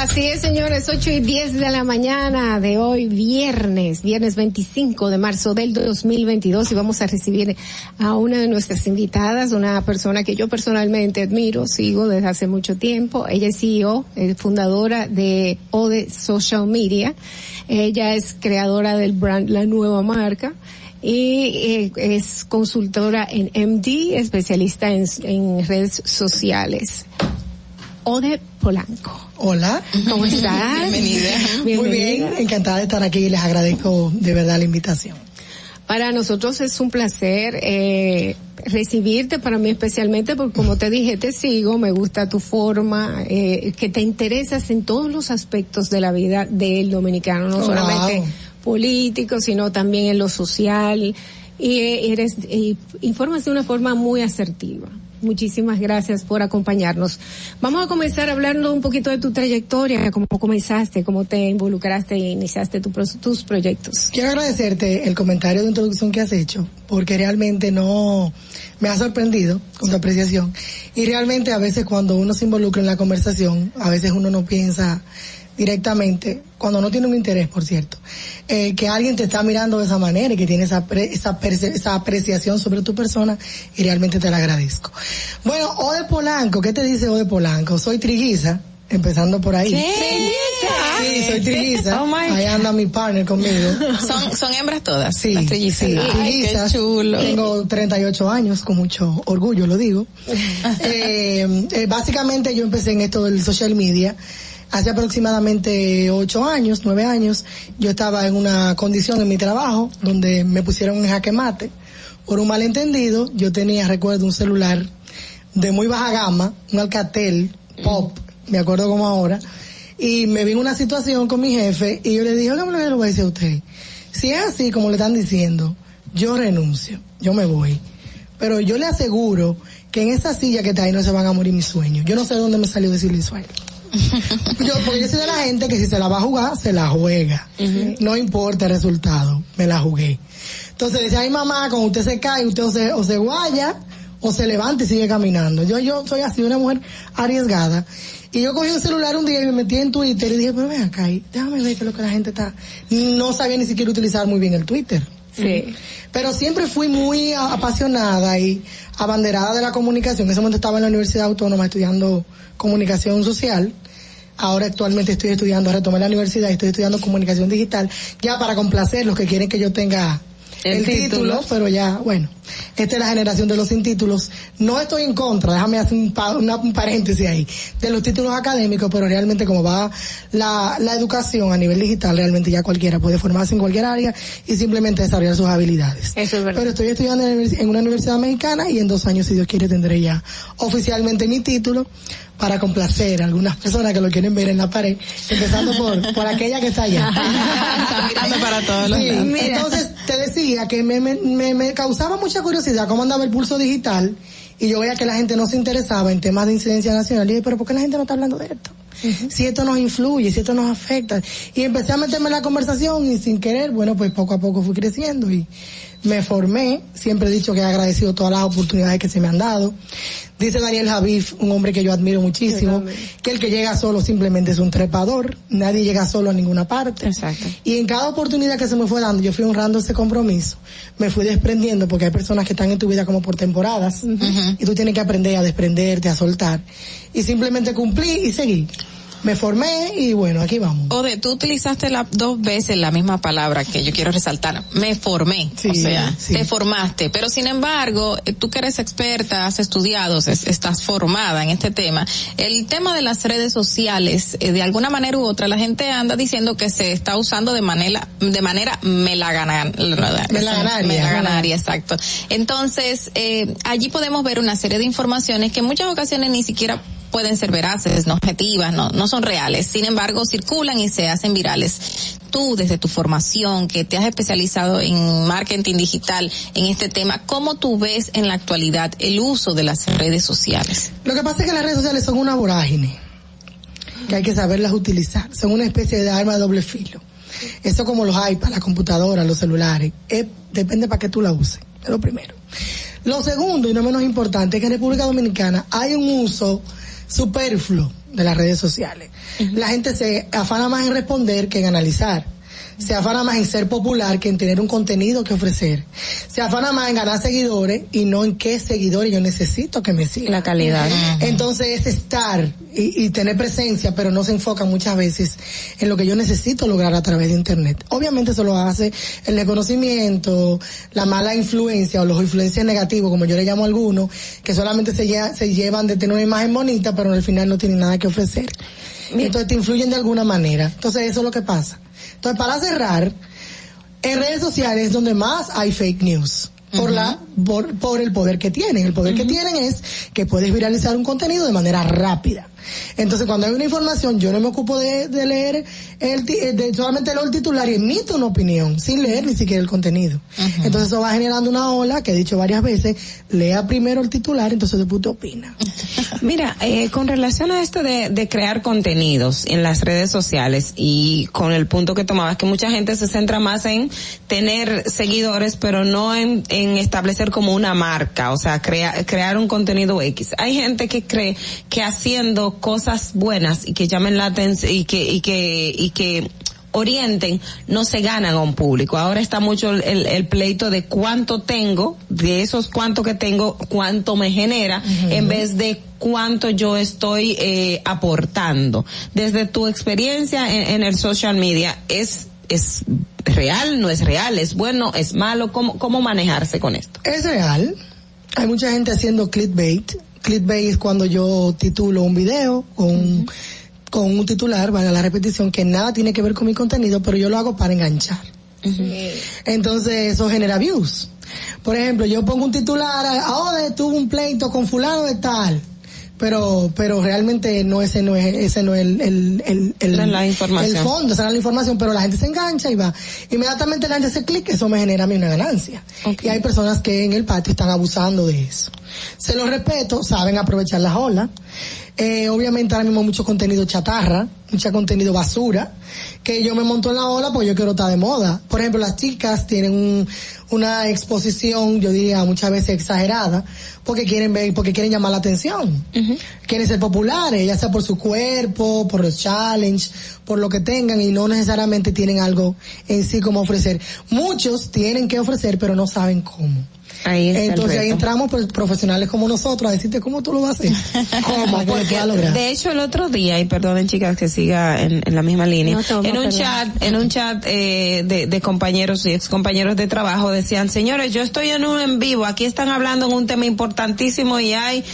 Así es, señores, 8 y 10 de la mañana de hoy, viernes, viernes 25 de marzo del 2022 y vamos a recibir a una de nuestras invitadas, una persona que yo personalmente admiro, sigo desde hace mucho tiempo. Ella es CEO, es fundadora de Ode Social Media. Ella es creadora del brand La Nueva Marca y eh, es consultora en MD, especialista en, en redes sociales. Ode Polanco. Hola. ¿Cómo estás? Bienvenida. Muy bien, encantada de estar aquí y les agradezco de verdad la invitación. Para nosotros es un placer eh, recibirte, para mí especialmente, porque como te dije, te sigo, me gusta tu forma, eh, que te interesas en todos los aspectos de la vida del dominicano, no solamente político, sino también en lo social, y eh, eres, y informas de una forma muy asertiva. Muchísimas gracias por acompañarnos. Vamos a comenzar hablando un poquito de tu trayectoria, cómo comenzaste, cómo te involucraste e iniciaste tu tus proyectos. Quiero agradecerte el comentario de introducción que has hecho, porque realmente no me ha sorprendido con tu apreciación. Y realmente a veces cuando uno se involucra en la conversación, a veces uno no piensa directamente, cuando no tiene un interés, por cierto, eh, que alguien te está mirando de esa manera y que tiene esa, pre- esa, perce- esa apreciación sobre tu persona y realmente te la agradezco. Bueno, Ode Polanco, ¿qué te dice Ode Polanco? Soy triguiza, empezando por ahí. Sí, soy trilliza. Ahí anda mi partner conmigo. Son, son hembras todas. Sí, las trillizas. sí, Ay, trillizas. qué chulo. Tengo 38 años, con mucho orgullo lo digo. Eh, eh, básicamente yo empecé en esto del social media hace aproximadamente 8 años, 9 años. Yo estaba en una condición en mi trabajo donde me pusieron en jaque mate. Por un malentendido, yo tenía, recuerdo, un celular de muy baja gama, un Alcatel Pop, me acuerdo como ahora, y me vi en una situación con mi jefe y yo le dije, oiga, lo voy a decir a usted. Si es así como le están diciendo, yo renuncio, yo me voy. Pero yo le aseguro que en esa silla que está ahí no se van a morir mis sueños. Yo no sé dónde me salió decirle sueño. yo, porque yo soy de la gente que si se la va a jugar, se la juega. No importa el resultado, me la jugué. Entonces decía, ay mamá, cuando usted se cae, usted o se, o se guaya, o se levanta y sigue caminando. Yo, yo soy así, una mujer arriesgada. Y yo cogí un celular un día y me metí en Twitter y dije, pero ven acá, y déjame ver qué es lo que la gente está... No sabía ni siquiera utilizar muy bien el Twitter. Sí. Pero siempre fui muy apasionada y abanderada de la comunicación. En ese momento estaba en la Universidad Autónoma estudiando comunicación social. Ahora actualmente estoy estudiando, retomé la universidad y estoy estudiando comunicación digital, ya para complacer los que quieren que yo tenga El el, título, título. pero ya, bueno, esta es la generación de los sin títulos. No estoy en contra, déjame hacer un, pa- una- un paréntesis ahí, de los títulos académicos, pero realmente como va la, la educación a nivel digital, realmente ya cualquiera puede formarse en cualquier área y simplemente desarrollar sus habilidades. Eso es verdad. Pero estoy estudiando en una universidad mexicana y en dos años, si Dios quiere, tendré ya oficialmente mi título para complacer a algunas personas que lo quieren ver en la pared, empezando por, por aquella que está allá. Para todos los Sí, entonces te decía que me, me, me, me causaba mucha curiosidad cómo andaba el pulso digital y yo veía que la gente no se interesaba en temas de incidencia nacional y dije, pero ¿por qué la gente no está hablando de esto? Si esto nos influye, si esto nos afecta. Y empecé a meterme en la conversación y sin querer, bueno, pues poco a poco fui creciendo y me formé. Siempre he dicho que he agradecido todas las oportunidades que se me han dado. Dice Daniel Javif, un hombre que yo admiro muchísimo, que el que llega solo simplemente es un trepador. Nadie llega solo a ninguna parte. Exacto. Y en cada oportunidad que se me fue dando, yo fui honrando ese compromiso, me fui desprendiendo, porque hay personas que están en tu vida como por temporadas, y tú tienes que aprender a desprenderte, a soltar. Y simplemente cumplí y seguí. Me formé y bueno, aquí vamos. Ode, tú utilizaste la, dos veces la misma palabra que yo quiero resaltar. Me formé. Sí, o sea, sí. te formaste. Pero sin embargo, eh, tú que eres experta, has estudiado, es- estás formada en este tema. El tema de las redes sociales, eh, de alguna manera u otra, la gente anda diciendo que se está usando de manera, de manera melagana- Melaganaria. melaganaria, exacto. Entonces, eh, allí podemos ver una serie de informaciones que en muchas ocasiones ni siquiera pueden ser veraces, no objetivas, no, no son reales. Sin embargo, circulan y se hacen virales. Tú, desde tu formación, que te has especializado en marketing digital, en este tema, ¿cómo tú ves en la actualidad el uso de las redes sociales? Lo que pasa es que las redes sociales son una vorágine, que hay que saberlas utilizar. Son una especie de arma de doble filo. Eso como los iPads, las computadoras, los celulares. Eh, depende para qué tú la uses. Es lo primero. Lo segundo, y no menos importante, es que en República Dominicana hay un uso superfluo de las redes sociales. La gente se afana más en responder que en analizar. Se afana más en ser popular que en tener un contenido que ofrecer. Se afana más en ganar seguidores y no en qué seguidores yo necesito que me sigan. La calidad. Entonces es estar y, y tener presencia, pero no se enfoca muchas veces en lo que yo necesito lograr a través de Internet. Obviamente eso lo hace el desconocimiento, la mala influencia o los influencias negativos, como yo le llamo a algunos, que solamente se, lle- se llevan de tener una imagen bonita, pero al final no tienen nada que ofrecer. Entonces te influyen de alguna manera. Entonces eso es lo que pasa. Entonces para cerrar, en redes sociales es donde más hay fake news. Por la, por, por el poder que tienen. El poder que tienen es que puedes viralizar un contenido de manera rápida. Entonces cuando hay una información, yo no me ocupo de, de leer el, eh, de solamente leo el titular y emito una opinión, sin leer ni siquiera el contenido. Entonces eso va generando una ola que he dicho varias veces, lea primero el titular, entonces después te opina. Mira, eh, con relación a esto de, de crear contenidos en las redes sociales y con el punto que tomabas, que mucha gente se centra más en tener seguidores, pero no en, en establecer como una marca, o sea, crea- crear un contenido X. Hay gente que cree que haciendo cosas buenas y que llamen la atención y que, y que, y que orienten, no se ganan a un público. Ahora está mucho el, pleito de cuánto tengo, de esos cuánto que tengo, cuánto me genera, en vez de cuánto yo estoy eh, aportando. Desde tu experiencia en, en el social media, ¿es, es real, no es real, es bueno, es malo? ¿Cómo, cómo manejarse con esto? Es real. Hay mucha gente haciendo clickbait. Clickbait es cuando yo titulo un video con, con un titular, valga la repetición, que nada tiene que ver con mi contenido, pero yo lo hago para enganchar. Entonces eso genera views. Por ejemplo, yo pongo un titular, ahora tuvo un pleito con fulano de tal. Pero, pero realmente no ese no es, ese no es el, el, el, el, La- la información. el fondo, esa es la información, pero la gente se engancha y va. Inmediatamente la gente hace clic, eso me genera a mí una ganancia. Y hay personas que en el patio están abusando de eso. Se los respeto, saben aprovechar las olas. Eh, obviamente ahora mismo mucho contenido chatarra, mucho contenido basura, que yo me monto en la ola porque yo quiero estar de moda. Por ejemplo, las chicas tienen un- una exposición, yo diría muchas veces exagerada, porque quieren ver, porque quieren llamar la atención. Quieren ser populares, ya sea por su cuerpo, por los challenge, por lo que tengan y no necesariamente tienen algo en sí como ofrecer. Muchos tienen que ofrecer, pero no saben cómo. Ahí está el Entonces ahí entramos pues, profesionales como nosotros a decirte cómo tú lo vas a hacer. ¿Cómo? Porque, de hecho, el otro día, y perdonen chicas que siga en, en la misma línea, No, en un perdón. chat, en un chat eh, de, de compañeros y ex compañeros de trabajo decían, señores, yo estoy en un en vivo, aquí están hablando en un tema importantísimo y hay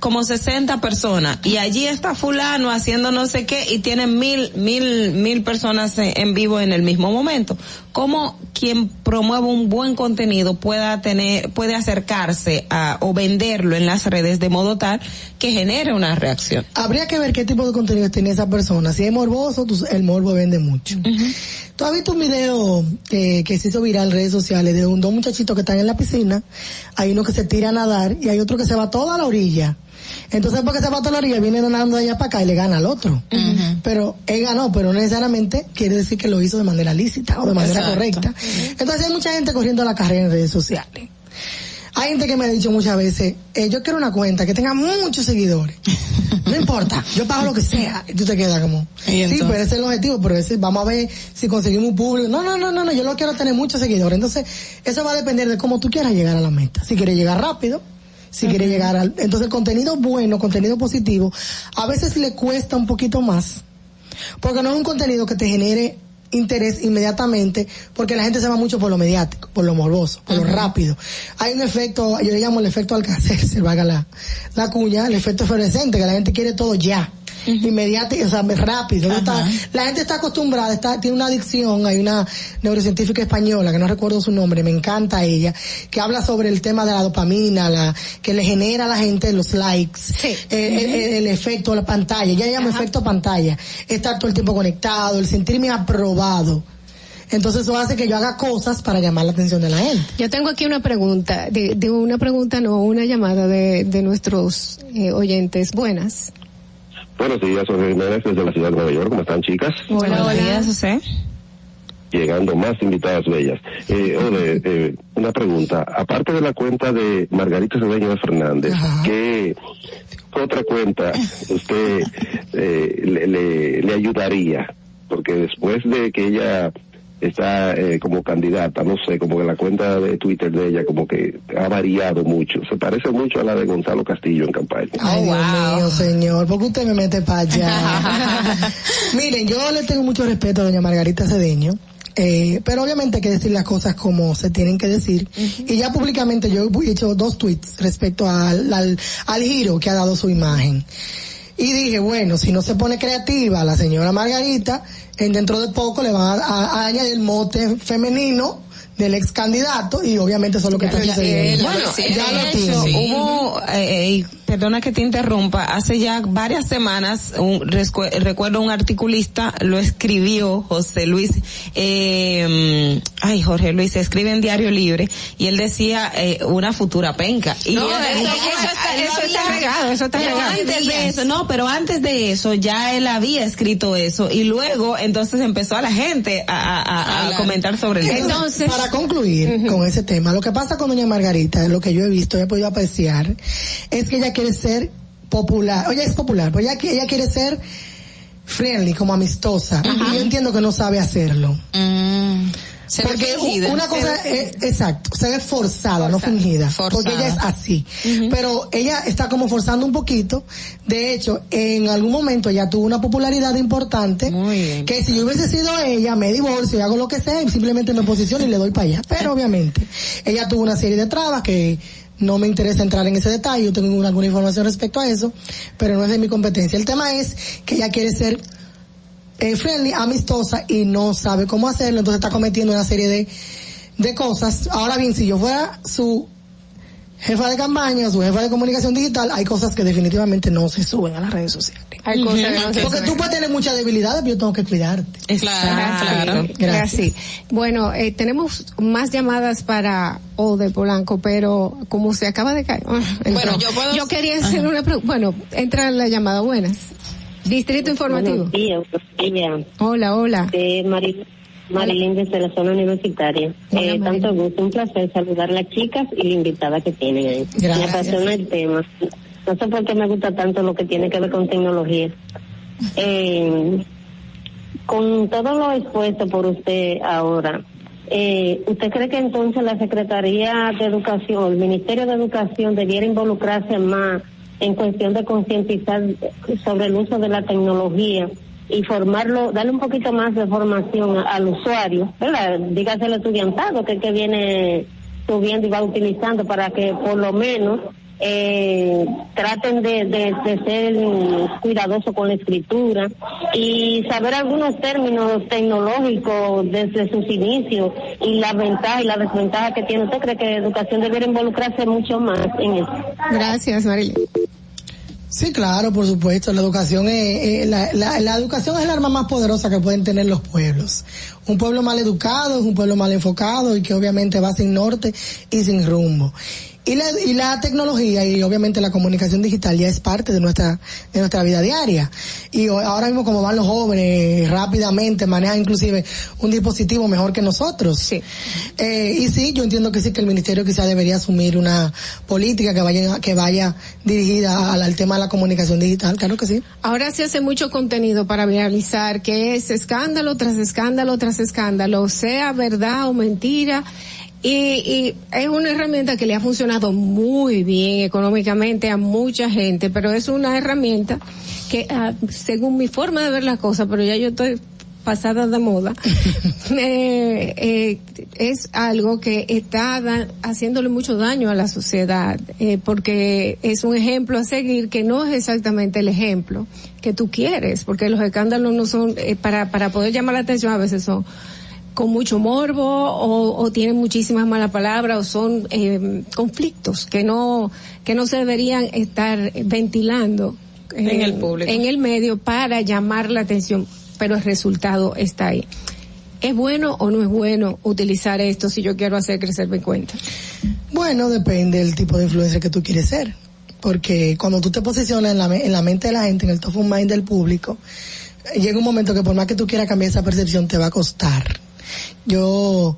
como 60 personas y allí está fulano haciendo no sé qué y tienen mil, mil, mil personas en, en vivo en el mismo momento. ¿Cómo quien promueve un buen contenido pueda tener, puede acercarse a, o venderlo en las redes de modo tal que genere una reacción? Habría que ver qué tipo de contenido tiene esa persona. Si es morboso, tú- el morbo vende mucho. ¿Tú has visto un video eh, que se hizo viral en redes sociales de un, dos muchachitos que están en la piscina? Hay uno que se tira a nadar y hay otro que se va toda a la orilla. Entonces, porque se va toda la orilla, viene de allá para acá y le gana al otro. Pero él ganó, pero no necesariamente quiere decir que lo hizo de manera lícita o de manera Exacto. correcta. Entonces hay mucha gente corriendo la carrera en redes sociales. Hay gente que me ha dicho muchas veces, eh, yo quiero una cuenta que tenga muchos seguidores. No importa, yo pago lo que sea. Y tú te quedas como, ¿Y sí, pero ese es el objetivo, pero ese, vamos a ver si conseguimos un público. No, no, no, no, no, yo lo quiero tener muchos seguidores. Entonces, eso va a depender de cómo tú quieras llegar a la meta. Si quieres llegar rápido, si quieres llegar al... Entonces, el contenido bueno, contenido positivo, a veces le cuesta un poquito más. Porque no es un contenido que te genere interés inmediatamente, porque la gente se va mucho por lo mediático, por lo morboso, por lo rápido. Hay un efecto, yo le llamo el efecto Alcacer, se valga la, la cuña, el efecto efervescente, que la gente quiere todo ya. Inmediato, o sea, rápido. ¿no? Está- la gente está acostumbrada, está, tiene una adicción, hay una neurocientífica española, que no recuerdo su nombre, me encanta ella, que habla sobre el tema de la dopamina, la, que le genera a la gente los likes, eh, el, el- el efecto la pantalla, ya llama efecto pantalla, estar todo el tiempo conectado, el sentirme aprobado. Entonces eso hace que yo haga cosas para llamar la atención de la gente. Yo tengo aquí una pregunta, de, de una pregunta, no, una llamada de, de nuestros eh, oyentes. Buenas. Buenos días, Jorge Jiménez desde la ciudad de Nueva York. ¿Cómo están, chicas? Buenos días, José. Llegando más invitadas bellas. Eh, eh, una pregunta. Aparte de la cuenta de Margarita Cedeño de Fernández, ¿qué otra cuenta usted eh, le, le, le ayudaría? Porque después de que ella está eh, como candidata, no sé, como que la cuenta de Twitter de ella como que ha variado mucho. Se parece mucho a la de Gonzalo Castillo en campaña. Ay, Dios mío, señor, ¿por qué usted me mete para allá? Miren, yo le tengo mucho respeto a doña Margarita Cedeño. Eh, pero obviamente hay que decir las cosas como se tienen que decir. Y ya públicamente yo he hecho dos tweets respecto al, al, al giro que ha dado su imagen. Y dije, bueno, si no se pone creativa la señora Margarita, en dentro de poco le van a, a- a añadir el mote femenino del ex candidato y obviamente eso es lo que está sucediendo. Bueno, ya lo hecho, hubo, eh, eh, perdona que te interrumpa, hace ya varias semanas, un, recuerdo un articulista, lo escribió José Luis, eh, ay Jorge Luis, escribe en Diario Libre, y él decía eh, una futura penca. Y No, él- eso- está- eso había- está regado, eso está pero regado. Antes de eso, no, pero antes de eso ya él había escrito eso, y luego entonces empezó a la gente a, a- a- a comentar sobre el tema. Entonces, para concluir con ese tema, lo que pasa con doña Margarita, lo que yo he visto, he podido apreciar, es que ella quiere ser popular, oye, es popular, pero ella, ella quiere ser friendly, como amistosa, y yo entiendo que no sabe hacerlo. Se ve Porque fingida. una cosa es, exacto, se ve forzada, no fingida, porque ella es así. Pero ella está como forzando un poquito. De hecho, en algún momento ella tuvo una popularidad importante, que si yo hubiese sido ella, me divorcio y hago lo que sea y simplemente me posiciono y le doy para allá. Pero obviamente, ella tuvo una serie de trabas que no me interesa entrar en ese detalle, yo tengo alguna información respecto a eso, pero no es de mi competencia. El tema es que ella quiere ser eh, friendly, amistosa y no sabe cómo hacerlo, entonces está cometiendo una serie de, de cosas. Ahora bien, si yo fuera su jefa de campaña, su jefa de comunicación digital, hay cosas que definitivamente no se suben a las redes sociales. Hay cosas que no se Porque suben. tú puedes tener muchas debilidades, pero yo tengo que cuidarte. Claro, Gracias. Así. Bueno, eh, tenemos más llamadas para Ode Polanco, pero como se acaba de caer. Bueno, yo puedo- quería hacer una pregunta. Bueno, entra la llamada. Buenas. Distrito Informativo. Buenos días, buenos días. Hola, hola. Eh, Mari- Marilyn desde la zona universitaria. Eh, tanto gusto, un placer saludar a las chicas y la invitada que tienen ahí. Gracias. Me apasiona el tema. No sé por qué me gusta tanto lo que tiene que ver con tecnología. Eh, con todo lo expuesto por usted ahora, Eh, ¿Usted cree que entonces la Secretaría de Educación, el Ministerio de Educación debiera involucrarse más en cuestión de concientizar sobre el uso de la tecnología y darle un poquito más de formación al usuario, ¿verdad? Dígase el estudiantado que, que viene subiendo y va utilizando para que por lo menos eh, traten de, de, ser cuidadosos con la escritura y saber algunos términos tecnológicos desde sus inicios y la ventaja y la desventaja que tiene. ¿Usted cree que la educación debería involucrarse mucho más en eso? Gracias, Marilyn. Sí, claro, por supuesto. La educación es, la, la, la, educación es el arma más poderosa que pueden tener los pueblos. Un pueblo mal educado es un pueblo mal enfocado y que obviamente va sin norte y sin rumbo. Y la, y la tecnología y obviamente la comunicación digital ya es parte de nuestra, de nuestra vida diaria. Y ahora mismo como van los jóvenes rápidamente, manejan inclusive un dispositivo mejor que nosotros. Sí. Eh, y sí, yo entiendo que sí que el ministerio quizá debería asumir una política que vaya, que vaya dirigida al, al tema de la comunicación digital, claro que sí. Ahora se hace mucho contenido para viralizar, que es escándalo tras escándalo tras escándalo, sea verdad o mentira. Y, y, es una herramienta que le ha funcionado muy bien económicamente a mucha gente, pero es una herramienta que, uh, según mi forma de ver las cosas, pero ya yo estoy pasada de moda, eh, eh, es algo que está da, haciéndole mucho daño a la sociedad, eh, porque es un ejemplo a seguir que no es exactamente el ejemplo que tú quieres, porque los escándalos no son, para, para poder llamar la atención a veces son con mucho morbo o, o tienen muchísimas malas palabras o son eh, conflictos que no que no se deberían estar ventilando en, en el público en el medio para llamar la atención pero el resultado está ahí ¿Es bueno o no es bueno utilizar esto si yo quiero hacer crecer mi cuenta? Bueno, depende del tipo de influencer que tú quieres ser. Porque cuando tú te posicionas en la, en la mente de la gente, en el top of mind del público, llega un momento que por más que tú quieras cambiar esa percepción, te va a costar yo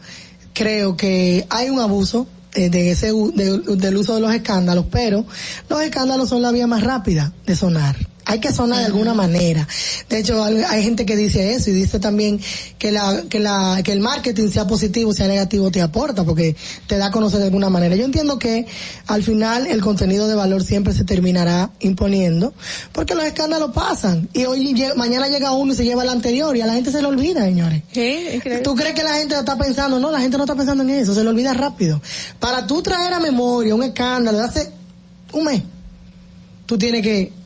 creo que hay un abuso eh, de ese de, del uso de los escándalos, pero los escándalos son la vía más rápida de sonar. Hay que sonar de alguna manera. De hecho, hay gente que dice eso y dice también que la, que la, que el marketing sea positivo, sea negativo, te aporta porque te da a conocer de alguna manera. Yo entiendo que al final el contenido de valor siempre se terminará imponiendo porque los escándalos pasan y hoy, mañana llega uno y se lleva el anterior y a la gente se le olvida, señores. ¿Sí? ¿Tú crees que la gente está pensando? No, la gente no está pensando en eso, se le olvida rápido. Para tú traer a memoria un escándalo de hace un mes, tú tienes que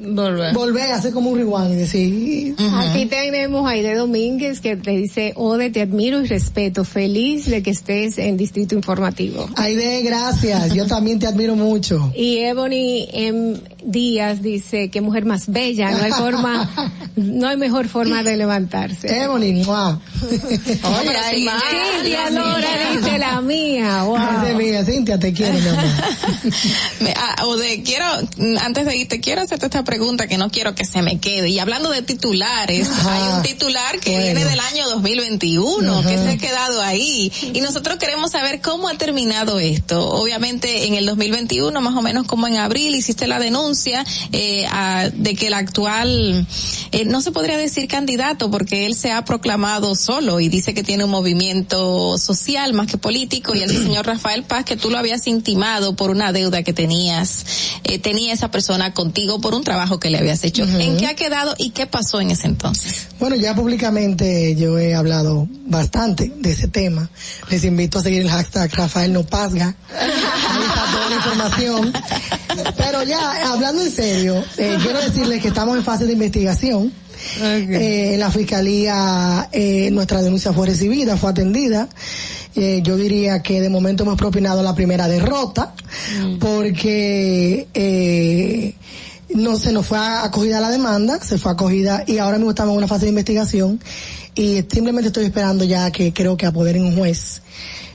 Volver. Volver a hacer como un rewind y decir. Uh -huh. Aquí tenemos a Aide Domínguez que te dice, Ode, te admiro y respeto. Feliz de que estés en Distrito Informativo. Aide, gracias. Yo también te admiro mucho. Y Ebony M. Díaz dice, qué mujer más bella. No hay forma, no hay mejor forma de levantarse. Ebony, más. Cintia Lora dice la mía. Wow. Esa es mía, Cintia, te quiero, mi amor. ah, Ode, quiero, antes de irte, quiero hacerte esta pregunta que no quiero que se me quede. Y hablando de titulares, Ajá. hay un titular que bueno. viene del año 2021, Ajá. que se ha quedado ahí. Y nosotros queremos saber cómo ha terminado esto. Obviamente en el 2021, más o menos como en abril, hiciste la denuncia eh, a, de que el actual, eh, no se podría decir candidato, porque él se ha proclamado solo y dice que tiene un movimiento social más que político. Y el señor Rafael Paz, que tú lo habías intimado por una deuda que tenías, eh, tenía esa persona contigo por un trabajo que le habías hecho. Uh -huh. ¿En qué ha quedado y qué pasó en ese entonces? Bueno, ya públicamente yo he hablado bastante de ese tema. Les invito a seguir el hashtag Rafael No Pasga. Ahí está toda la información. Pero ya, hablando en serio, eh, quiero decirles que estamos en fase de investigación. Okay. Eh, en la fiscalía eh, nuestra denuncia fue recibida, fue atendida. Eh, yo diría que de momento hemos propinado la primera derrota mm. porque eh, no se nos fue acogida la demanda, se fue acogida y ahora mismo estamos en una fase de investigación y simplemente estoy esperando ya que creo que apoderen un juez.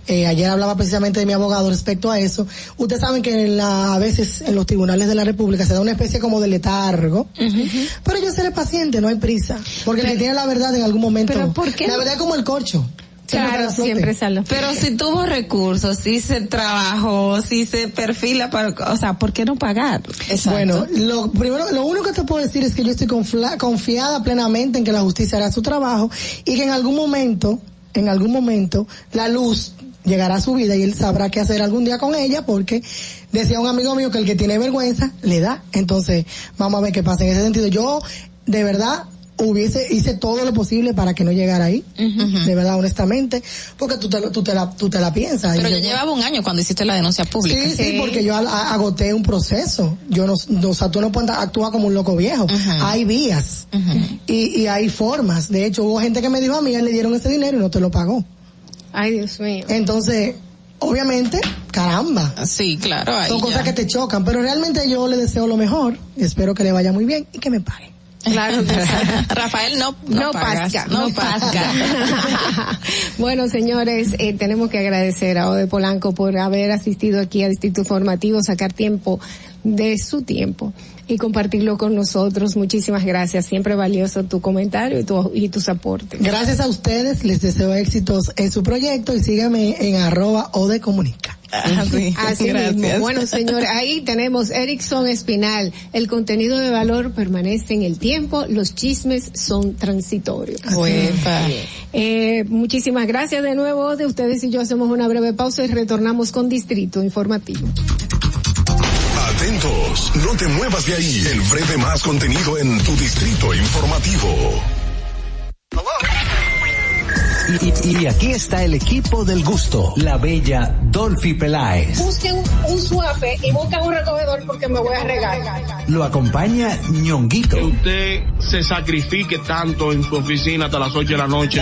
Eh, ayer hablaba precisamente de mi abogado respecto a eso. Ustedes saben que en la, a veces en los tribunales de la República se da una especie como de letargo, uh -huh. pero yo seré paciente, no hay prisa, porque pero, el que tiene la verdad en algún momento, ¿pero por qué la verdad es como el corcho. Claro, siempre sale. Pero si tuvo recursos, si se trabajó, si se perfila para, o sea, ¿por qué no pagar? Exacto. Bueno, lo primero, lo único que te puedo decir es que yo estoy confiada plenamente en que la justicia hará su trabajo y que en algún momento en algún momento la luz llegará a su vida y él sabrá qué hacer algún día con ella porque decía un amigo mío que el que tiene vergüenza le da. Entonces, vamos a ver qué pasa en ese sentido. Yo, de verdad, hubiese, hice todo lo posible para que no llegara ahí. De verdad, honestamente. Porque tú te, lo- tú te la, tú te la piensas. Pero yo- llevaba un año cuando hiciste la denuncia pública. Sí, sí, porque yo a- a- agoté un proceso. Yo no, no- o sea, tú no puedes actuar como un loco viejo. Hay vías y, y hay formas. De hecho, hubo gente que me dijo a mí, le dieron ese dinero y no te lo pagó. Ay, Dios mío. Entonces, obviamente, caramba. Sí, claro. ahí Son cosas ya. que te chocan, pero realmente yo le deseo lo mejor. Espero que le vaya muy bien y que me pague. Claro. Rafael no, no, No pagas, pasca, no, no pasca. bueno, señores, eh, tenemos que agradecer a Ode Polanco por haber asistido aquí a Distrito Informativo, sacar tiempo de su tiempo y compartirlo con nosotros. Muchísimas gracias. Siempre valioso tu comentario y, tu, y tus aportes. Gracias a ustedes, les deseo éxitos en su proyecto y síganme en arroba o de comunica. Así, Así mismo. Bueno, señor, ahí tenemos Erickson Espinal. El contenido de valor permanece en el tiempo, los chismes son transitorios. Eh, muchísimas gracias de nuevo de ustedes y yo hacemos una breve pausa y retornamos con Distrito Informativo. Atentos, no te muevas de ahí. El breve más contenido en tu distrito informativo. Y, y- y aquí está el equipo del gusto, la bella Dolphy Peláez. Busquen un suape y busquen un recogedor porque me voy a regar. Lo acompaña ñonguito. usted se sacrifique tanto en su oficina hasta las 8 de la noche.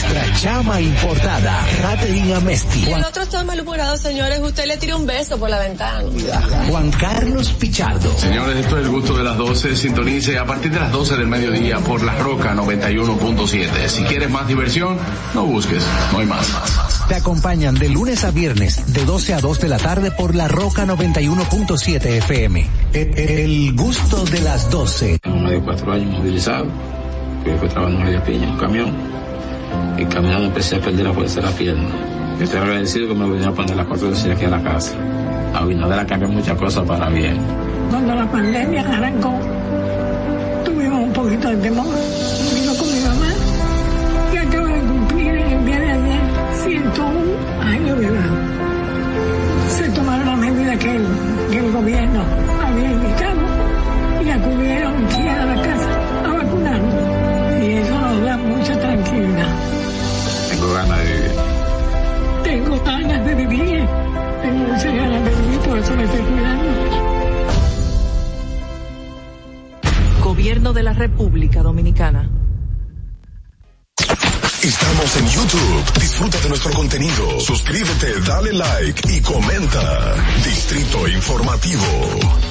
Nuestra chama importada, Catherine Amesti. El otro está malhumorado, señores. Usted le tira un beso por la ventana. Juan Carlos Pichardo. Señores, esto es el gusto de las 12. Sintonice a partir de las 12 del mediodía por La Roca 91.7. Si quieres más diversión, no busques, no hay más. Te acompañan de lunes a viernes, de 12 a 2 de la tarde por La Roca 91.7 FM. El, el gusto de las 12. Tengo más de cuatro años movilizado, que fue trabajando en media piña, un camión, y caminando empecé a perder la fuerza de la pierna. Yo estoy agradecido que me vinieron a poner las cosas aquí a la casa. Abinader ha cambiado muchas cosas para bien. Cuando la pandemia arrancó, tuvimos un poquito de temor. Vino con mi mamá, que acaba de cumplir el día de ayer 101 años de edad. Se tomaron las medidas que el, que el gobierno había indicado y acudieron aquí a la casa a vacunarnos. Y eso nos da mucha Tengo ganas de vivir. Tengo ganas de vivir. Tengo muchas ganas de vivir, por eso me estoy cuidando. Gobierno de la República Dominicana. Estamos en YouTube. Disfruta de nuestro contenido. Suscríbete, dale like y comenta. Distrito Informativo.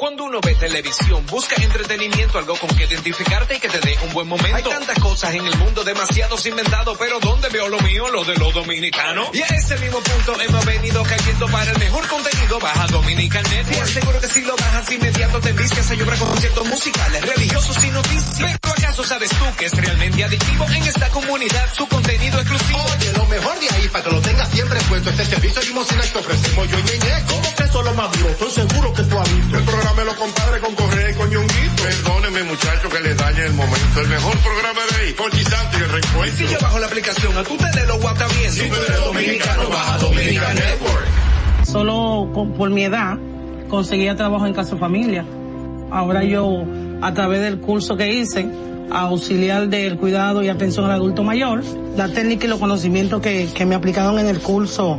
Cuando uno ve televisión, busca entretenimiento, algo con que identificarte y que te dé un buen momento. Hay tantas cosas en el mundo, demasiados inventados, pero ¿dónde veo lo mío? Lo de los dominicanos. Y a ese mismo punto hemos venido cayendo para el mejor contenido. Baja Dominican Network. Te aseguro que si lo bajas inmediato te envicias a llorar con conciertos musicales, religiosos y noticias. Pero ¿acaso sabes tú que es realmente adictivo en esta comunidad su contenido exclusivo? Oye, lo mejor de ahí, para que lo tengas siempre puesto, este servicio limosina que ofrecemos yo y Ñeñe. ¿Cómo que eso es lo más duro? Estoy seguro que tú has visto. El programa de los compadres con Correa y con Ñonguito. Perdóneme, muchacho, que le dañe el momento. El mejor programa de ahí, por Santo y el reencuentro. Si yo bajo la aplicación, a tú te lo guata bien. Si tú eres dominicano, baja Dominican Network. Solo con- por mi edad conseguía trabajo en Casa Familia. Ahora yo, a través del curso que hice, auxiliar del cuidado y atención al adulto mayor. La técnica y los conocimientos que, que me aplicaron en el curso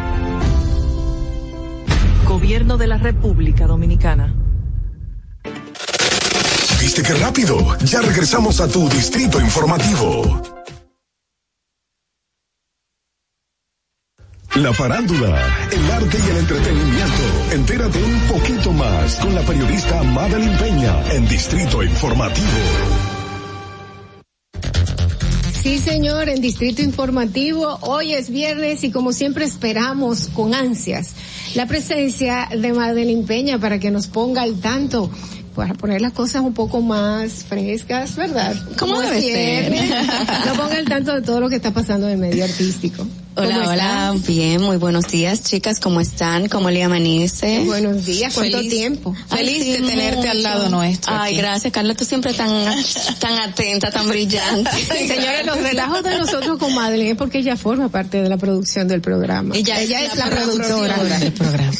Gobierno de la República Dominicana. ¿Viste qué rápido? Ya regresamos a tu distrito informativo. La farándula, el arte y el entretenimiento. Entérate un poquito más con la periodista Madeline Peña en Distrito Informativo. Sí, señor, en Distrito Informativo, hoy es viernes y como siempre esperamos con ansias la presencia de Madeline Peña para que nos ponga al tanto para poner las cosas un poco más frescas, ¿verdad? ¿Cómo Como debe ser? Nos ponga al tanto de todo lo que está pasando en el medio artístico. ¿Cómo Hola, hola, bien, muy buenos días, chicas, ¿cómo están? ¿Cómo le amanece? Buenos días, ¿cuánto Feliz- tiempo? Feliz de tenerte al lado nuestro Ay, aquí. gracias, Carla, tú siempre tan, tan atenta, tan brillante. Señores, los relajos de nosotros con Madeline es porque ella forma parte de la producción del programa. Ella, es la, productora. del programa.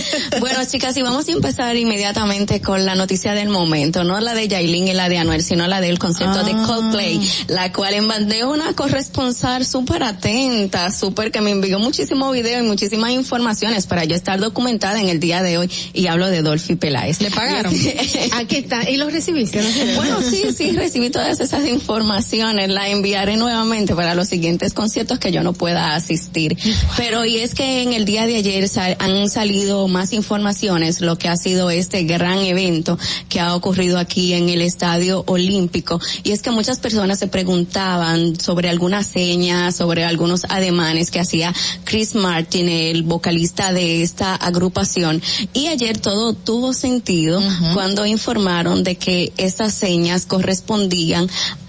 bueno, chicas, y vamos a empezar inmediatamente con la noticia del momento, no la de Yailin y la de Anuel, sino la del concierto de Coldplay, la cual en bandeo una corresponsal súper atenta, súper que me envió muchísimo video y muchísimas informaciones para yo estar documentada en el día de hoy y hablo de Dolphy Peláez. ¿Le pagaron? Aquí está. ¿Y los recibiste? ¿no? Bueno, sí, sí, recibí todas esas informaciones, la enviaré nuevamente para los siguientes conciertos que yo no pueda asistir. Pero y es que en el día de ayer sal- han salido más informaciones, lo que ha sido este gran evento que ha ocurrido aquí en el Estadio Olímpico. Y es que muchas personas se preguntaban sobre algunas señas, sobre algunos ademanes que hacía Chris Martin, el vocalista de esta agrupación. Y ayer todo tuvo sentido cuando informaron de que esas señas correspondían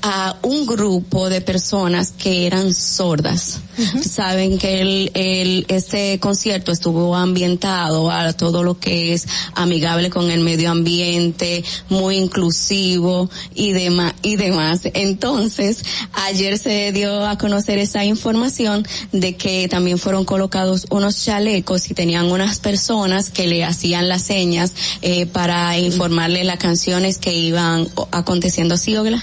a un grupo de personas que eran sordas. Saben que el, el, este concierto estuvo ambientado a todo lo que es amigable con el medio ambiente, muy inclusivo y demás, y demás. Entonces, ayer se dio a conocer esa información de que también fueron colocados unos chalecos y tenían unas personas que le hacían las señas eh, para informarle las canciones que iban aconteciendo así, Ogla.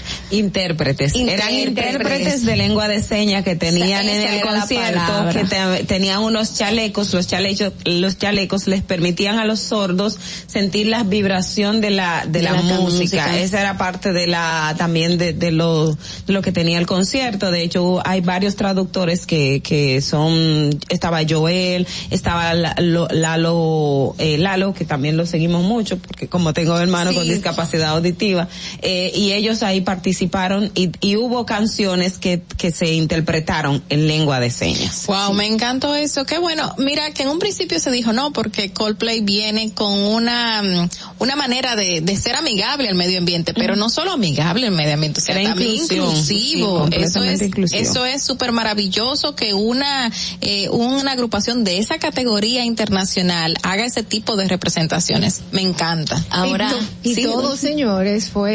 Intérpretes. Eran intérpretes de lengua de señas que tenían en el concierto, que te- tenían unos chalecos, los chalecos, los chalecos les permitían a los sordos sentir la vibración de la, de, De la, la música. música. Esa era parte de la, también de, de lo, de lo que tenía el concierto. De hecho, hay varios traductores que, que son, estaba Joel, estaba La- Lo- Lalo, eh, Lalo, que también lo seguimos mucho, porque como tengo hermano con discapacidad auditiva, eh, y ellos ahí participaron y, y hubo canciones que, que se interpretaron en lengua de señas. Wow, me encantó eso. Qué bueno. Mira, que en un principio se dijo no, porque Coldplay viene con una, mm, una manera de, de ser amigable al medio ambiente, pero no solo amigable al medio ambiente, o sea, también. Sí, inclusivo. eso es, inclusivo. eso es súper maravilloso que una, eh, una agrupación de esa categoría internacional haga ese tipo de representaciones. Me encanta. Ahora, y, to- y sí, todo, señores, fue,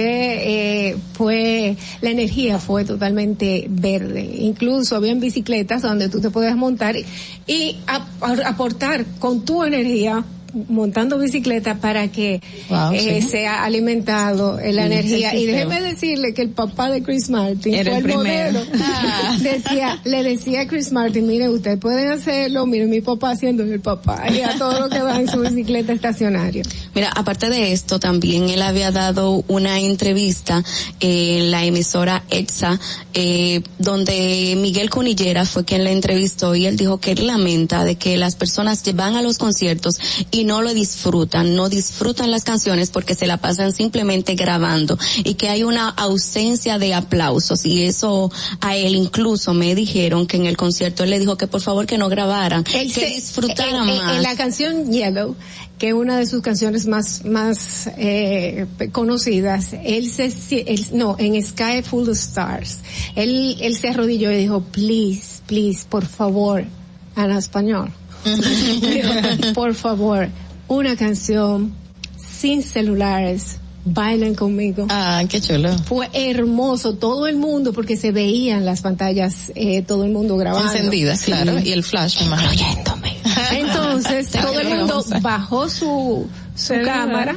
eh, fue, la energía fue totalmente verde. Incluso habían bicicletas donde tú te podías montar y, y ap- aportar con tu energía montando bicicleta para que Wow, eh, sí. sea alimentado eh, la Sí, energía. Y déjeme decirle que el papá de Chris Martin Era fue el primero. modelo. decía, le decía a Chris Martin, mire, ustedes pueden hacerlo, mire mi papá haciendo el papá y a todo lo que va en su bicicleta estacionaria. Mira, aparte de esto, también él había dado una entrevista en la emisora EXA, eh, donde Miguel Cunillera fue quien le entrevistó y él dijo que él lamenta de que las personas que van a los conciertos y y no lo disfrutan, no disfrutan las canciones porque se la pasan simplemente grabando y que hay una ausencia de aplausos y eso a él incluso me dijeron que en el concierto él le dijo que por favor que no grabaran, Él que se- disfrutaran en, más. en la canción Yellow, que es una de sus canciones más más eh, conocidas, él se él- no en Sky Full of Stars, él él se arrodilló y dijo please please por favor en español, Por favor una canción sin celulares. Bailen conmigo. Ah, qué chulo. Fue hermoso, todo el mundo, porque se veían las pantallas, eh, todo el mundo grabando. Encendidas, Sí. claro. Y el flash, me. Entonces, todo el mundo bajó su, su cámara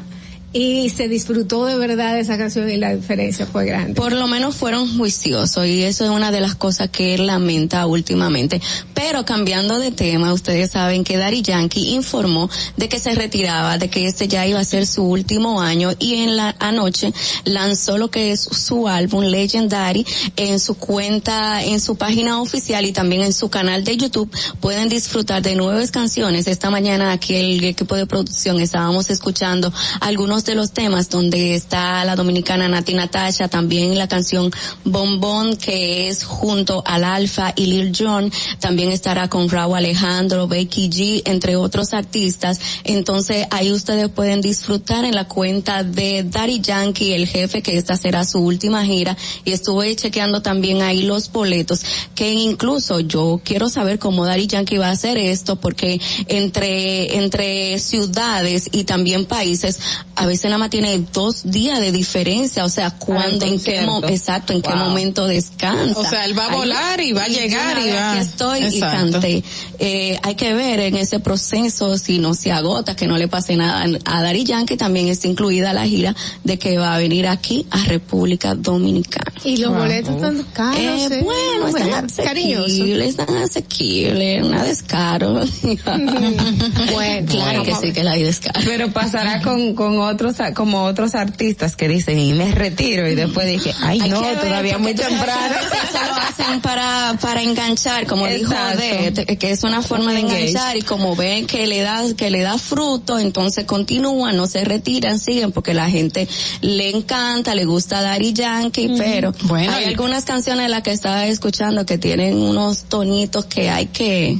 y se disfrutó de verdad esa canción y la diferencia fue grande. Por lo menos fueron juiciosos y eso es una de las cosas que lamenta últimamente. Pero cambiando de tema, ustedes saben que Daddy Yankee informó de que se retiraba, de que este ya iba a ser su último año y en la anoche lanzó lo que es su álbum Legendary en su cuenta, en su página oficial y también en su canal de YouTube. Pueden disfrutar de nuevas canciones. Esta mañana aquí el equipo de producción estábamos escuchando algunos de los temas donde está la dominicana Nati Natasha, también la canción Bombón que es junto al Alfa y Lil Jon, también estará con Raúl Alejandro, Becky G, entre otros artistas. Entonces ahí ustedes pueden disfrutar en la cuenta de Daddy Yankee, el jefe, que esta será su última gira y estuve chequeando también ahí los boletos, que incluso yo quiero saber cómo Daddy Yankee va a hacer esto porque entre, entre ciudades y también países, a veces nada más tiene dos días de diferencia, o sea, cuándo, en qué, exacto, en qué Wow. momento descansa. O sea, él va a Ahí- volar y va a llegar y va- Aquí estoy Exacto. y canté. Eh, hay que ver en ese proceso si no se agota, que no le pase nada a Daddy Yankee, también está incluida la gira de que va a venir aquí a República Dominicana. Y los boletos están caros. Eh, ¿eh? bueno, están cariñosos. asequibles, están asequibles, nada es caro. bueno, claro que sí que la vida es cara. Pero pasará con, con otros, como otros artistas que dicen, y me retiro, y después dije, ay no, ver, todavía muy temprano. Eso lo hacen para, para enganchar, como Exacto. dijo Odette, que es una forma de engage. enganchar y como ven que le da, que le da fruto, entonces continúan, no se retiran, siguen porque la gente le encanta, le gusta Daddy Yankee, pero Bueno, hay y- algunas canciones las que estaba escuchando que tienen unos tonitos que hay que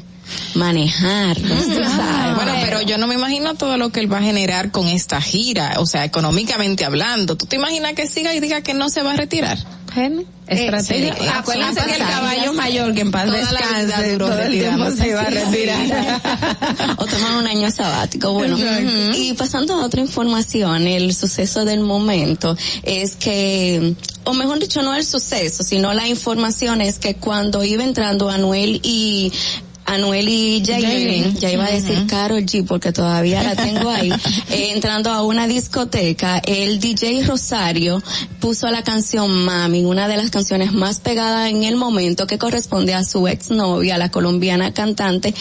manejar. Bueno, pero yo no me imagino todo lo que él va a generar con esta gira, o sea, económicamente hablando. ¿Tú te imaginas que siga y diga que no se va a retirar? Estrategia. sí, Acuérdense que el caballo mayor que en paz descanse, todo el tiempo retirándose. se iba a retirar. o tomar un año sabático. Bueno, y pasando a otra información, el suceso del momento es que, o mejor dicho, no el suceso, sino la información es que cuando iba entrando Anuel y Anuel y Jaylin, ya iba a decir Carol G porque todavía la tengo ahí, eh, entrando a una discoteca, el DJ Rosario puso la canción Mami, una de las canciones más pegadas en el momento que corresponde a su exnovia, la colombiana cantante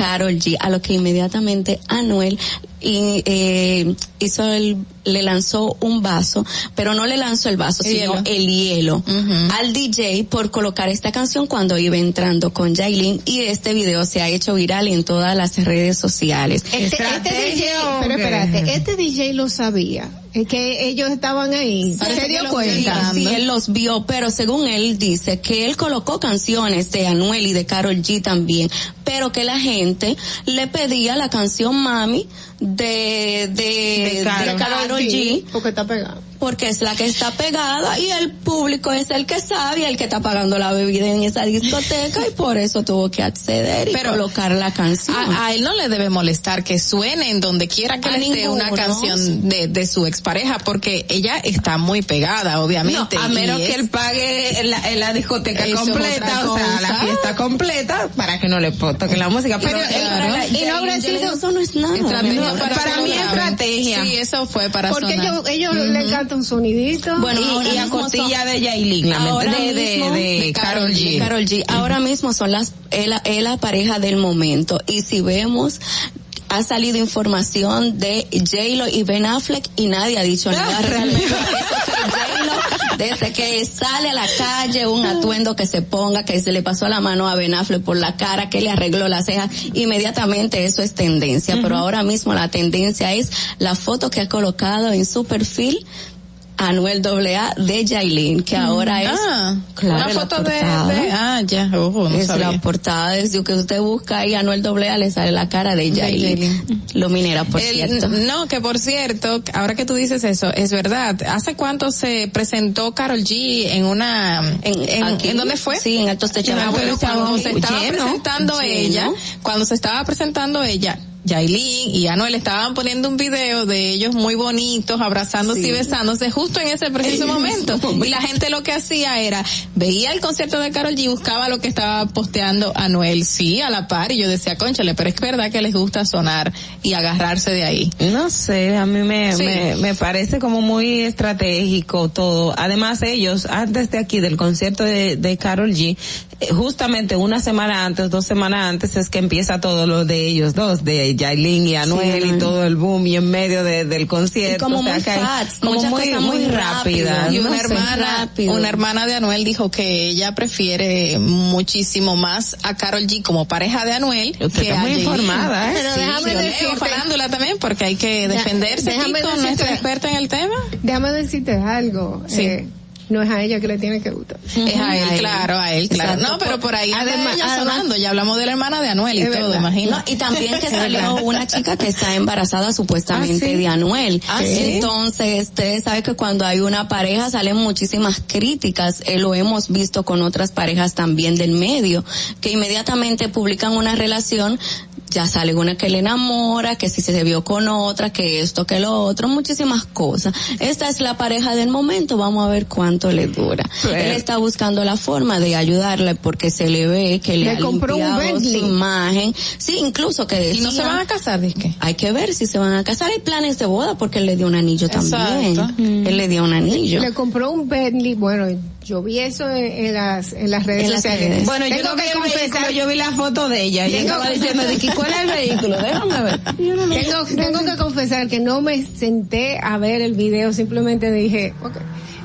Carol G, a lo que inmediatamente Anuel y, eh, hizo el, le lanzó un vaso, pero no le lanzó el vaso, El sino hielo. el hielo al DJ por colocar esta canción cuando iba entrando con Jailin y este video se ha hecho viral en todas las redes sociales. Este, este DJ, pero espérate, este DJ lo sabía, es que ellos estaban ahí, Parece se dio cuenta. Sí, él los vio, pero según él dice que él colocó canciones de Anuel y de Carol G también, pero que la gente le pedía la canción Mami de, de, de Karol. G. porque está pegado. Porque es la que está pegada y el público es el que sabe el que está pagando la bebida en esa discoteca y por eso tuvo que acceder y Pero colocar la canción. A, a él no le debe molestar que suene en donde quiera que A le esté una canción de, de su expareja, porque ella está muy pegada, obviamente. No, a menos y que es- él pague la, la discoteca es completa, o sea, la fiesta completa, para que no le toque la música. Pero, Pero, él- claro. la- Y no habrá sido- eso no es nada. No, para para mí es estrategia. Sí, eso fue para Porque sonar. ellos, ellos le un sonidito. Bueno, y, y a costilla son- de Yailin, Ahora de, de, de Karol G. Karol G. Ahora mismo son las, es la, es la pareja del momento. Y si vemos, ha salido información de J-Lo y Ben Affleck y nadie ha dicho nada realmente. Desde que sale a la calle, un atuendo que se ponga, que se le pasó la mano a Ben Affleck por la cara, que le arregló las cejas, inmediatamente eso es tendencia. Pero ahora mismo la tendencia es la foto que ha colocado en su perfil Anuel AA de Yailin, que ahora es Ah, claro, una foto de, de- ah, ya, ojo, no es sabía. la portada desde que usted busca ahí Anuel AA le sale la cara de Yailin. Lo minera, por El- cierto. No, que por cierto, ahora que tú dices eso, es verdad. ¿Hace cuánto se presentó Carol G en una, en, en, aquí. ¿en dónde fue? Sí, en Altos Techos. Ah, bueno, cuando se estaba lleno, presentando lleno. ella, cuando se estaba presentando ella, Yailin y Anuel estaban poniendo un video de ellos muy bonitos, abrazándose Sí. y besándose justo en ese preciso momento. Y la gente lo que hacía era, veía el concierto de Carol G, buscaba lo que estaba posteando Anuel, sí, a la par, y yo decía, conchale, pero es verdad que les gusta sonar y agarrarse de ahí. No sé, a mí me, Sí. me, me parece como muy estratégico todo. Además ellos, antes de aquí del concierto de, de Carol G, eh, justamente una semana antes, dos semanas antes es que empieza todo lo de ellos dos, de Yailin y Anuel y Anuel. todo el boom y en medio de- del Y concierto. como o sea, muy que hay- fast, como muchas muy, cosas muy muy rápida. Y no una sé. hermana, rápido. una hermana de Anuel dijo que ella prefiere muchísimo más a Carol G como pareja de Anuel Usted que está a muy Yailin. informada, ¿eh? Pero Sí, déjame decirte- farándula también porque hay que Ya, defenderse déjame Kiko, decirte- nuestra experta en el tema. Déjame decirte algo. Sí. eh, no es a ella que le tiene que gustar. Es a él, a él. claro, a él, claro. Exacto. No, pero por ahí Además- ella además- sonando, ya hablamos de la hermana de Anuel y todo, imagino. No, y también que salió una chica que está embarazada supuestamente Ah, ¿sí? de Anuel. Ah, ¿sí? Entonces, usted sabe que cuando hay una pareja salen muchísimas críticas. Eh, lo hemos visto con otras parejas también del medio, que inmediatamente publican una relación ya sale una que le enamora, que si se vio con otra, que esto, que lo otro, muchísimas cosas. Esta es la pareja del momento, vamos a ver cuánto le dura. Él está buscando la forma de ayudarle porque se le ve que le, Le ha compró un su imagen. Sí, incluso que y no se decía- van a casar, disque. hay que ver si se van a casar. Hay planes de boda porque él le dio un anillo también. Él le dio un anillo. Le compró un Bentley, bueno, yo vi eso en, en las, en las redes En las sociales. redes. Bueno, yo Tengo no vi que el vehículo, yo vi la foto de ella y Tengo- estaba diciendo, ¿cuál es el vehículo? Déjame ver. Yo no lo- tengo, tengo que confesar que no me senté a ver el video, simplemente dije, ok,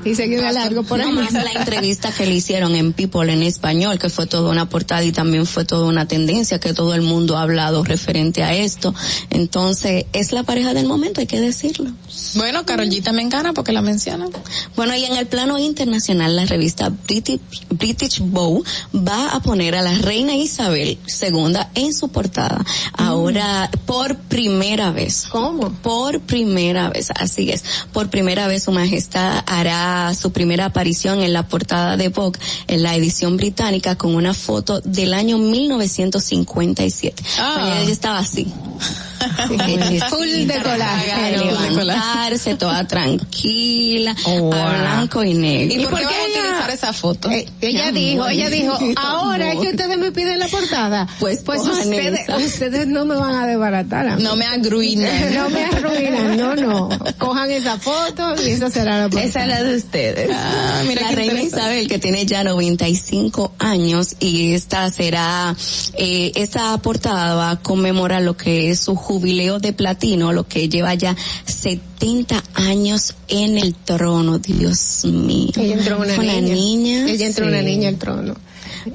y seguí de largo por ahí. No más la entrevista que le hicieron en People en español, que fue toda una portada y también fue toda una tendencia que todo el mundo ha hablado referente a esto. Entonces, es la pareja del momento, hay que decirlo. Bueno, Carol G también gana porque la mencionan. Bueno, y en el plano internacional, la revista British, British Bow va a poner a la reina Isabel II en su portada. Ahora, por primera vez. ¿Cómo? Por primera vez, así es. Por primera vez su majestad hará su primera aparición en la portada de Vogue en la edición británica con una foto del año 1957. Ah. Cuando ella estaba así. Full de colágeno. Levantarse toda tranquila, Oh, wow. a blanco y negro. ¿Y por qué por a qué ella- utilizar esa foto? Eh, ella Mi dijo, amor. ella dijo, ahora es amor. que ustedes me piden la portada. Pues pues ustedes, esa. ustedes no me van a desbaratar. a. No me agruinan. No me arruinan, no, no. Cojan esa foto y esa será la portada. Esa es la de ustedes. Ah, mira la reina. Isabel que tiene ya 95 años y esta será eh, esta portada va a conmemorar lo que es su jubileo de platino, lo que lleva ya 70 años en el trono, Dios mío. Ella entró una niña. niña. Ella entró Sí. una niña al trono.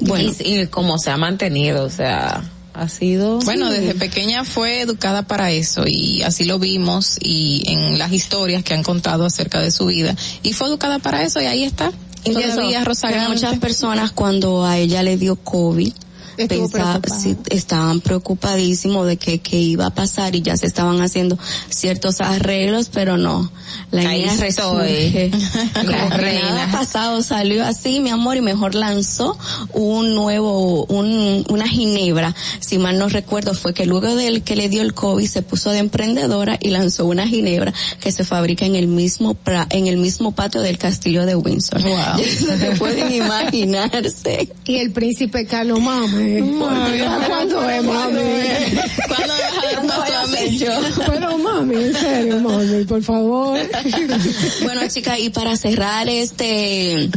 Bueno, y, y cómo se ha mantenido, o sea, ha sido... Bueno, desde pequeña fue educada para eso y así lo vimos y en las historias que han contado acerca de su vida y fue educada para eso y ahí está. Incluso Todavía rozagante. muchas personas cuando a ella le dio COVID Estuvo pensa- preocupada. sí, estaban preocupadísimos de que, que iba a pasar y ya se estaban haciendo ciertos arreglos, pero no, la Ahí niña estoy, resurge. Como reina. pasado salió así, mi amor, y mejor lanzó un nuevo, un, una ginebra, si mal no recuerdo, fue que luego del que le dio el COVID se puso de emprendedora y lanzó una ginebra que se fabrica en el mismo pra- en el mismo patio del castillo de Windsor. Wow. Se pueden imaginarse. Y el príncipe Carlos, mami. ¿Cuándo es, mami? ¿Cuándo me vas a dar un paso a mí? Pero mami, en serio, mami, por favor. Bueno, chicas, y para cerrar este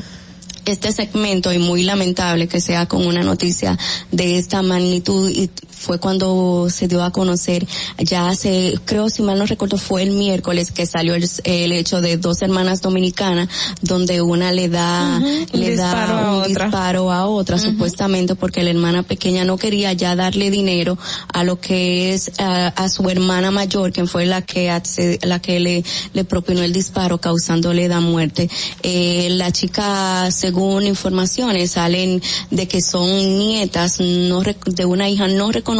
este segmento y muy lamentable que sea con una noticia de esta magnitud y fue cuando se dio a conocer, ya hace, creo si mal no recuerdo, fue el miércoles que salió el, el hecho de dos hermanas dominicanas, donde una le da, le da un otra. disparo a otra, supuestamente porque la hermana pequeña no quería ya darle dinero a lo que es a, a su hermana mayor, quien fue la que la que le, le propinó el disparo causándole la muerte. Eh, la chica, según informaciones, salen de que son nietas no de una hija no reconocida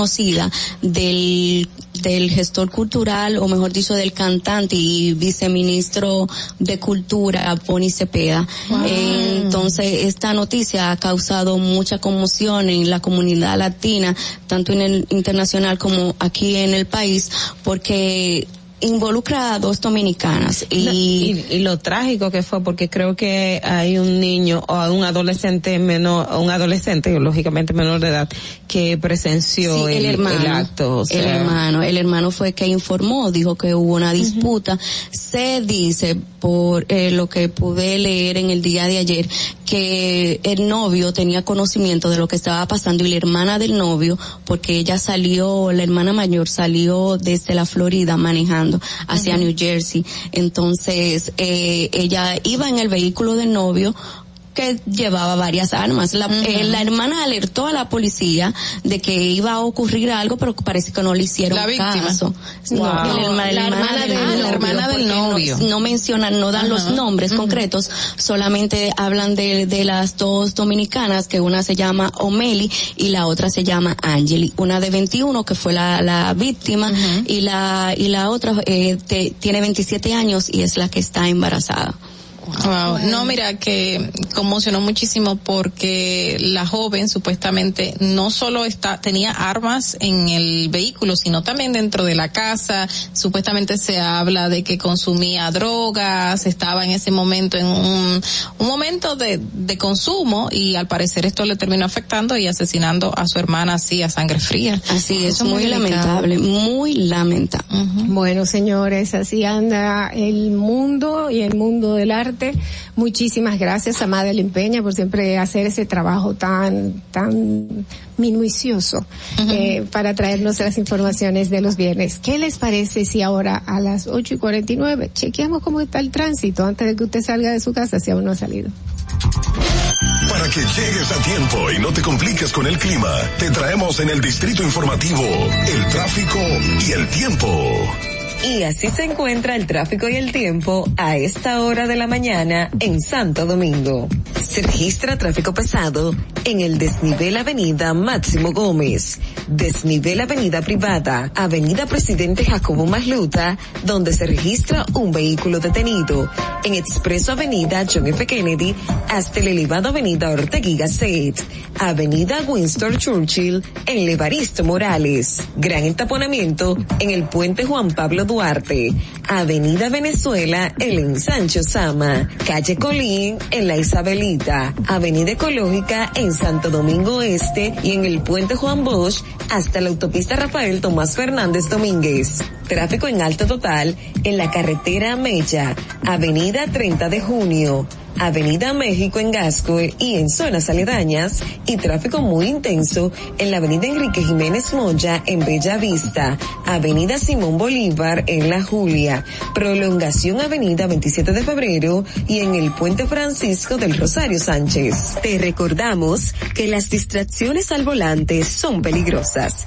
del del gestor cultural, o mejor dicho, del cantante y viceministro de Cultura, Boni Cepeda. Eh, entonces, esta noticia ha causado mucha conmoción en la comunidad latina, tanto en el internacional como aquí en el país, porque involucra a dos dominicanas y, y, y lo trágico que fue porque creo que hay un niño o un adolescente menor, un adolescente lógicamente menor de edad que presenció Sí, el, el hermano, el acto. o el hermano, el hermano fue que informó, dijo que hubo una disputa. Se dice por eh, lo que pude leer en el día de ayer que el novio tenía conocimiento de lo que estaba pasando y la hermana del novio, porque ella salió, la hermana mayor salió desde la Florida manejando hacia. New Jersey. Entonces, eh, ella iba en el vehículo del novio que llevaba varias armas. La, eh, la hermana alertó a la policía de que iba a ocurrir algo, pero parece que no le hicieron La víctima. caso. Wow. No, herma- La hermana del del novio, la hermana del porque no- mencionan, no dan los nombres concretos, solamente hablan de, de las dos dominicanas, que una se llama Omeli y la otra se llama Angeli. Una de 21 que fue la, la víctima y la y la otra eh, te- tiene 27 años y es la que está embarazada. Wow. No, mira, que conmocionó muchísimo porque la joven supuestamente no solo está, tenía armas en el vehículo, sino también dentro de la casa. Supuestamente se habla de que consumía drogas, estaba en ese momento en un, un momento de, de consumo y al parecer esto le terminó afectando y asesinando a su hermana así a sangre fría. Así es, Eso muy delicado. lamentable, muy lamentable. Bueno, señores, así anda el mundo y el mundo del arte. Muchísimas gracias a Madeline Peña por siempre hacer ese trabajo tan, tan minucioso eh, para traernos las informaciones de los viernes. ¿Qué les parece si ahora a las 8 y 49 chequeamos cómo está el tránsito antes de que usted salga de su casa si aún no ha salido? Para que llegues a tiempo y no te compliques con el clima, te traemos en el distrito informativo el tráfico y el tiempo. Y así se encuentra el tráfico y el tiempo a esta hora de la mañana en Santo Domingo. Se registra tráfico pesado en el desnivel Avenida Máximo Gómez, desnivel Avenida Privada, Avenida Presidente Jacobo Masluta, donde se registra un vehículo detenido, en Expreso Avenida John F. Kennedy hasta el elevado Avenida Ortega Gasset, Avenida Winston Churchill en Levaristo Morales, gran entaponamiento en el puente Juan Pablo Avenida Venezuela en el ensancho Sama, calle Colín en la Isabelita, Avenida Ecológica en Santo Domingo Este y en el puente Juan Bosch hasta la autopista Rafael Tomás Fernández Domínguez. Tráfico en alto total en la carretera Mella, Avenida 30 de Junio, Avenida México en Gascue y en zonas aledañas y tráfico muy intenso en la Avenida Enrique Jiménez Moya en Bella Vista, Avenida Simón Bolívar en La Julia, prolongación Avenida 27 de Febrero y en el Puente Francisco del Rosario Sánchez. Te recordamos que las distracciones al volante son peligrosas.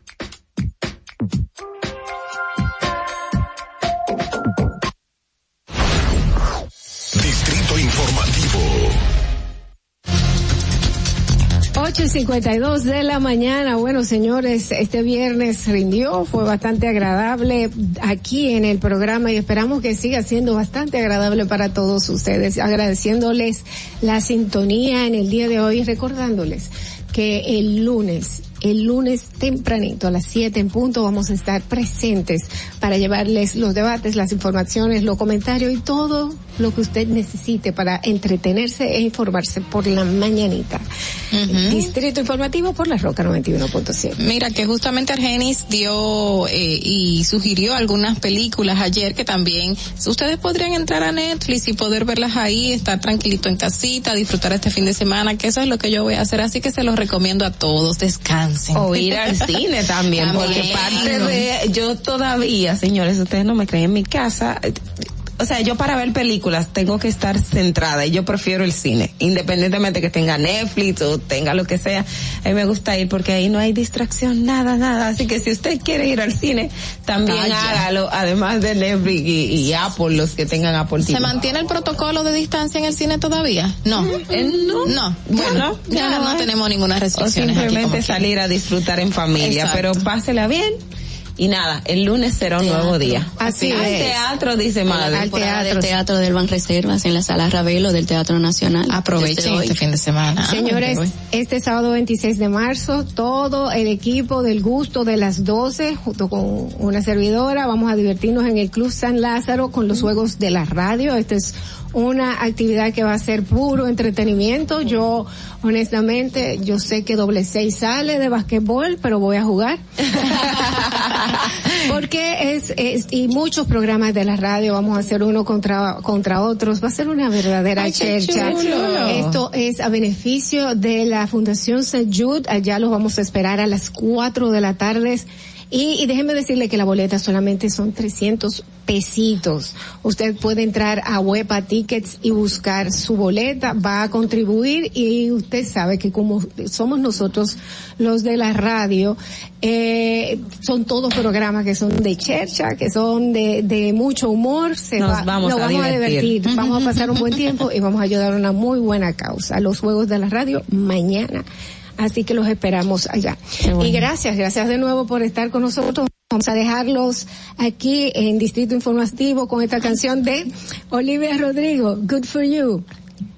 8 y 52 de la mañana. Bueno, señores, este viernes rindió, fue bastante agradable aquí en el programa y esperamos que siga siendo bastante agradable para todos ustedes. Agradeciéndoles la sintonía en el día de hoy y recordándoles que el lunes el lunes tempranito a las 7 en punto vamos a estar presentes para llevarles los debates, las informaciones, los comentarios y todo lo que usted necesite para entretenerse e informarse por la mañanita. Distrito Informativo por la Roca 91.7. Mira que justamente Argenis dio eh, y sugirió algunas películas ayer que también ustedes podrían entrar a Netflix y poder verlas ahí, estar tranquilito en casita, disfrutar este fin de semana, que eso es lo que yo voy a hacer, así que se los recomiendo a todos, descansen. O ir al cine también, porque parte de, yo todavía, señores, ustedes no me creen en mi casa, o sea, yo para ver películas tengo que estar centrada y yo prefiero el cine, independientemente que tenga Netflix o tenga lo que sea. A mí me gusta ir porque ahí no hay distracción, nada, nada. Así que si usted quiere ir al cine, también hágalo, además de Netflix y, y Apple, los que tengan Apple ¿Se TV. mantiene el protocolo de distancia en el cine todavía? No. Eh, no. No. Bueno, ya no, tenemos ninguna O restricción. simplemente salir a disfrutar en familia, Exacto. pero pásela bien. Y nada, el lunes será un nuevo día. Así Al es. teatro, dice madre. Al teatro. del Teatro del Banreservas en la Sala Ravelo del Teatro Nacional. Aprovechen este fin de semana. Señores, Ah, este sábado 26 de marzo, todo el equipo del gusto de las 12, junto con una servidora, vamos a divertirnos en el Club San Lázaro con los juegos de la radio. Esta es una actividad que va a ser puro entretenimiento. Yo, honestamente, yo sé que doble seis sale de basquetbol, pero voy a jugar. Porque es, es, y muchos programas de la radio, vamos a hacer uno contra, contra otros, va a ser una verdadera Ay, chercha. Esto es a beneficio de la Fundación St. Jude. Allá los vamos a esperar a las 4 de la tarde. Y, y déjeme decirle que la boleta solamente son 300 pesitos. Usted puede entrar a Huepa Tickets y buscar su boleta, va a contribuir y usted sabe que como somos nosotros los de la radio, eh, son todos programas que son de chercha, que son de, de mucho humor, se Nos va- vamos nos a vamos a divertir. divertir, vamos a pasar un buen tiempo y vamos a ayudar a una muy buena causa. Los Juegos de la Radio mañana. Así que los esperamos allá. Y gracias, gracias de nuevo por estar con nosotros. Vamos a dejarlos aquí en Distrito Informativo con esta canción de Olivia Rodrigo, Good for You.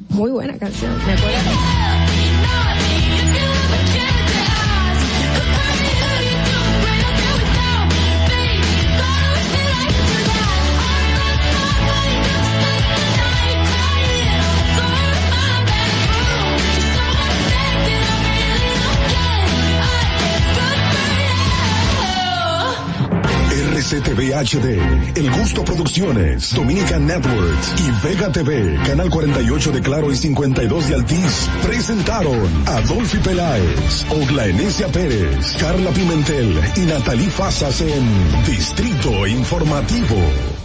Muy buena canción. Me acuerdo. RCTV HD, El Gusto Producciones, Dominican Networks y Vega TV, Canal 48 de Claro y 52 de Altiz, presentaron a Dolphy Peláez, Ogla Enesia Pérez, Carla Pimentel y Natalie Fasas en Distrito Informativo.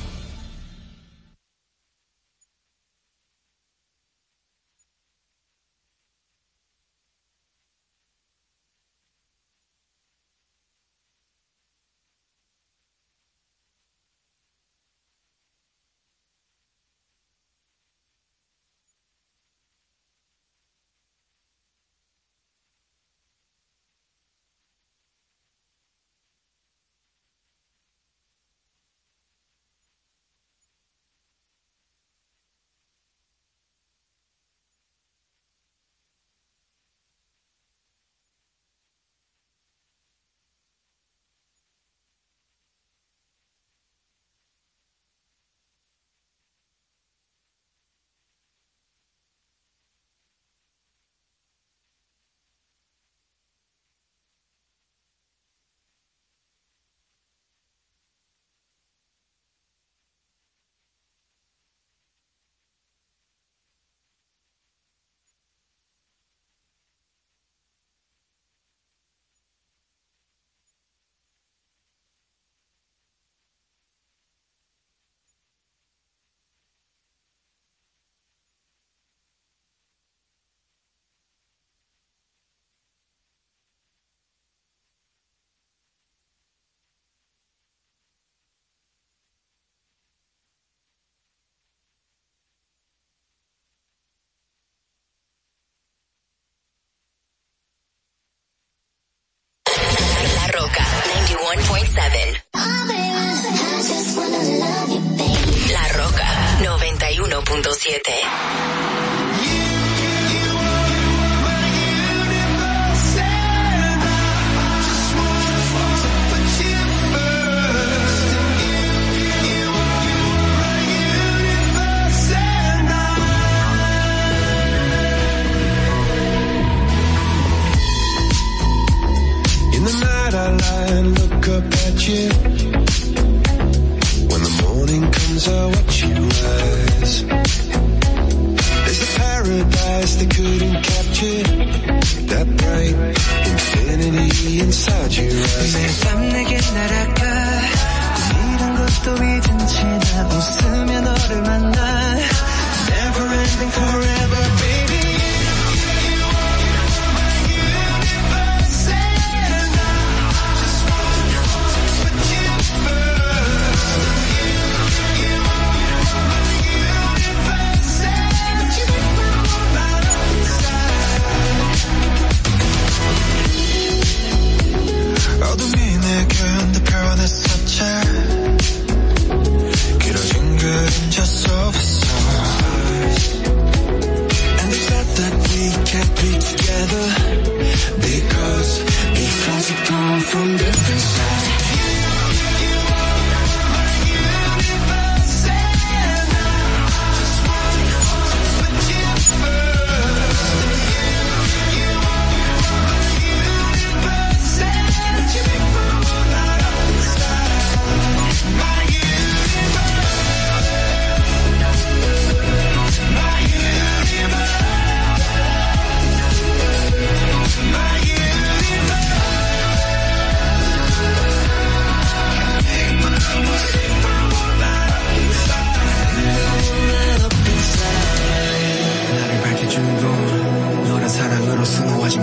91.7. La Roca 91.7.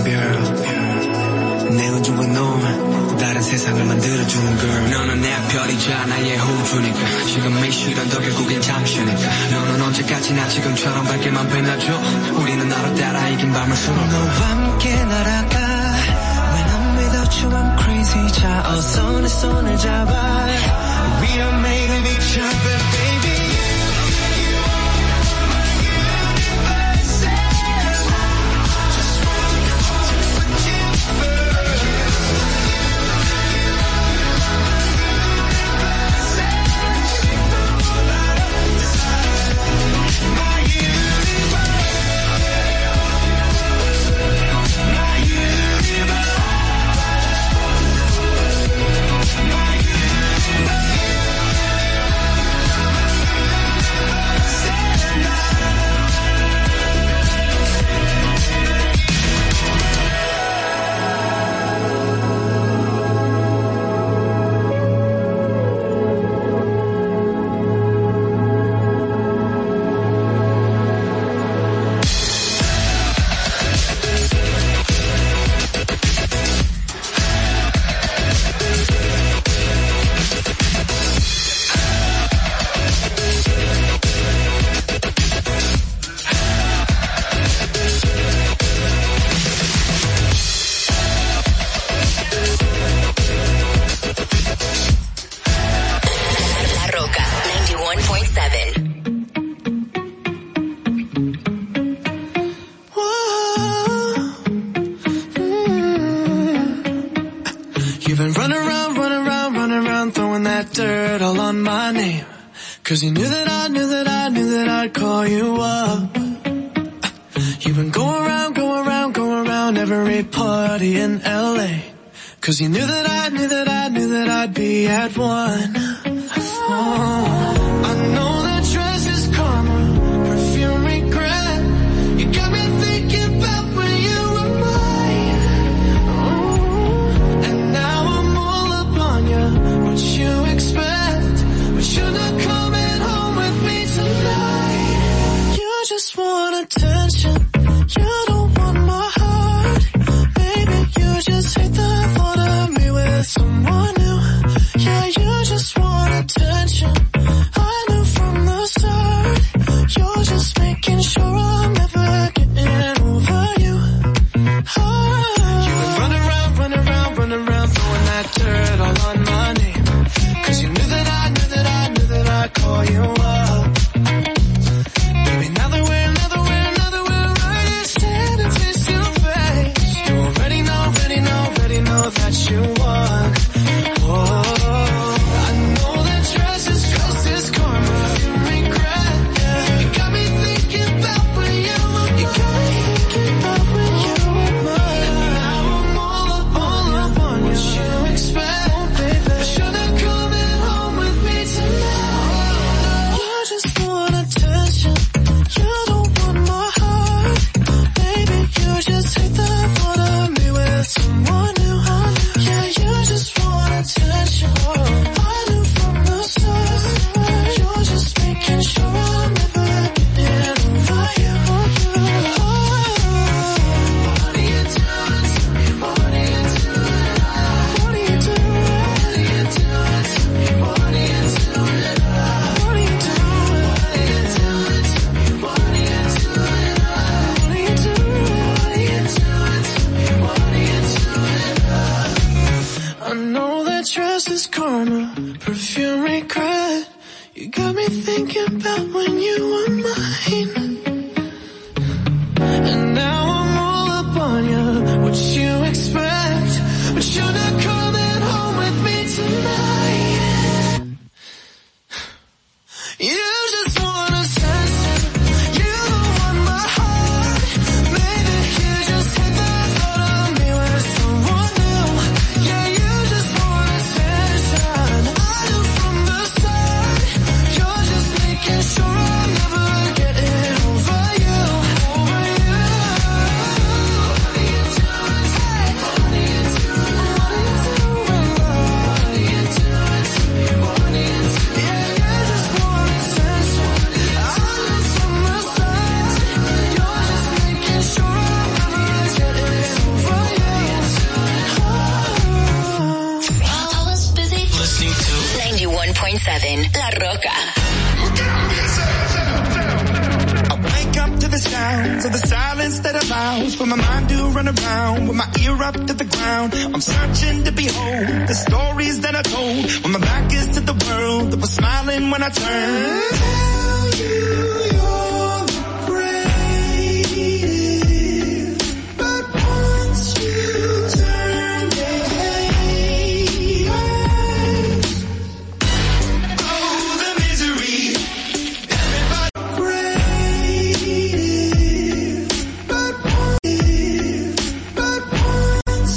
girl 내 우주와 너 다른 세상을 만들어주는 girl. 너는 내 별이자 나의 호주니까. 지금 이 시련 더 결국엔 잠시니까. 너는 언제까지나 지금처럼 밝게만 빛나줘. 우리는 하루 따라 이긴 밤을 수놓 너와 함께 날아가. When I'm without you I'm crazy. 자 어서 내 손을 잡아. We are made of each other.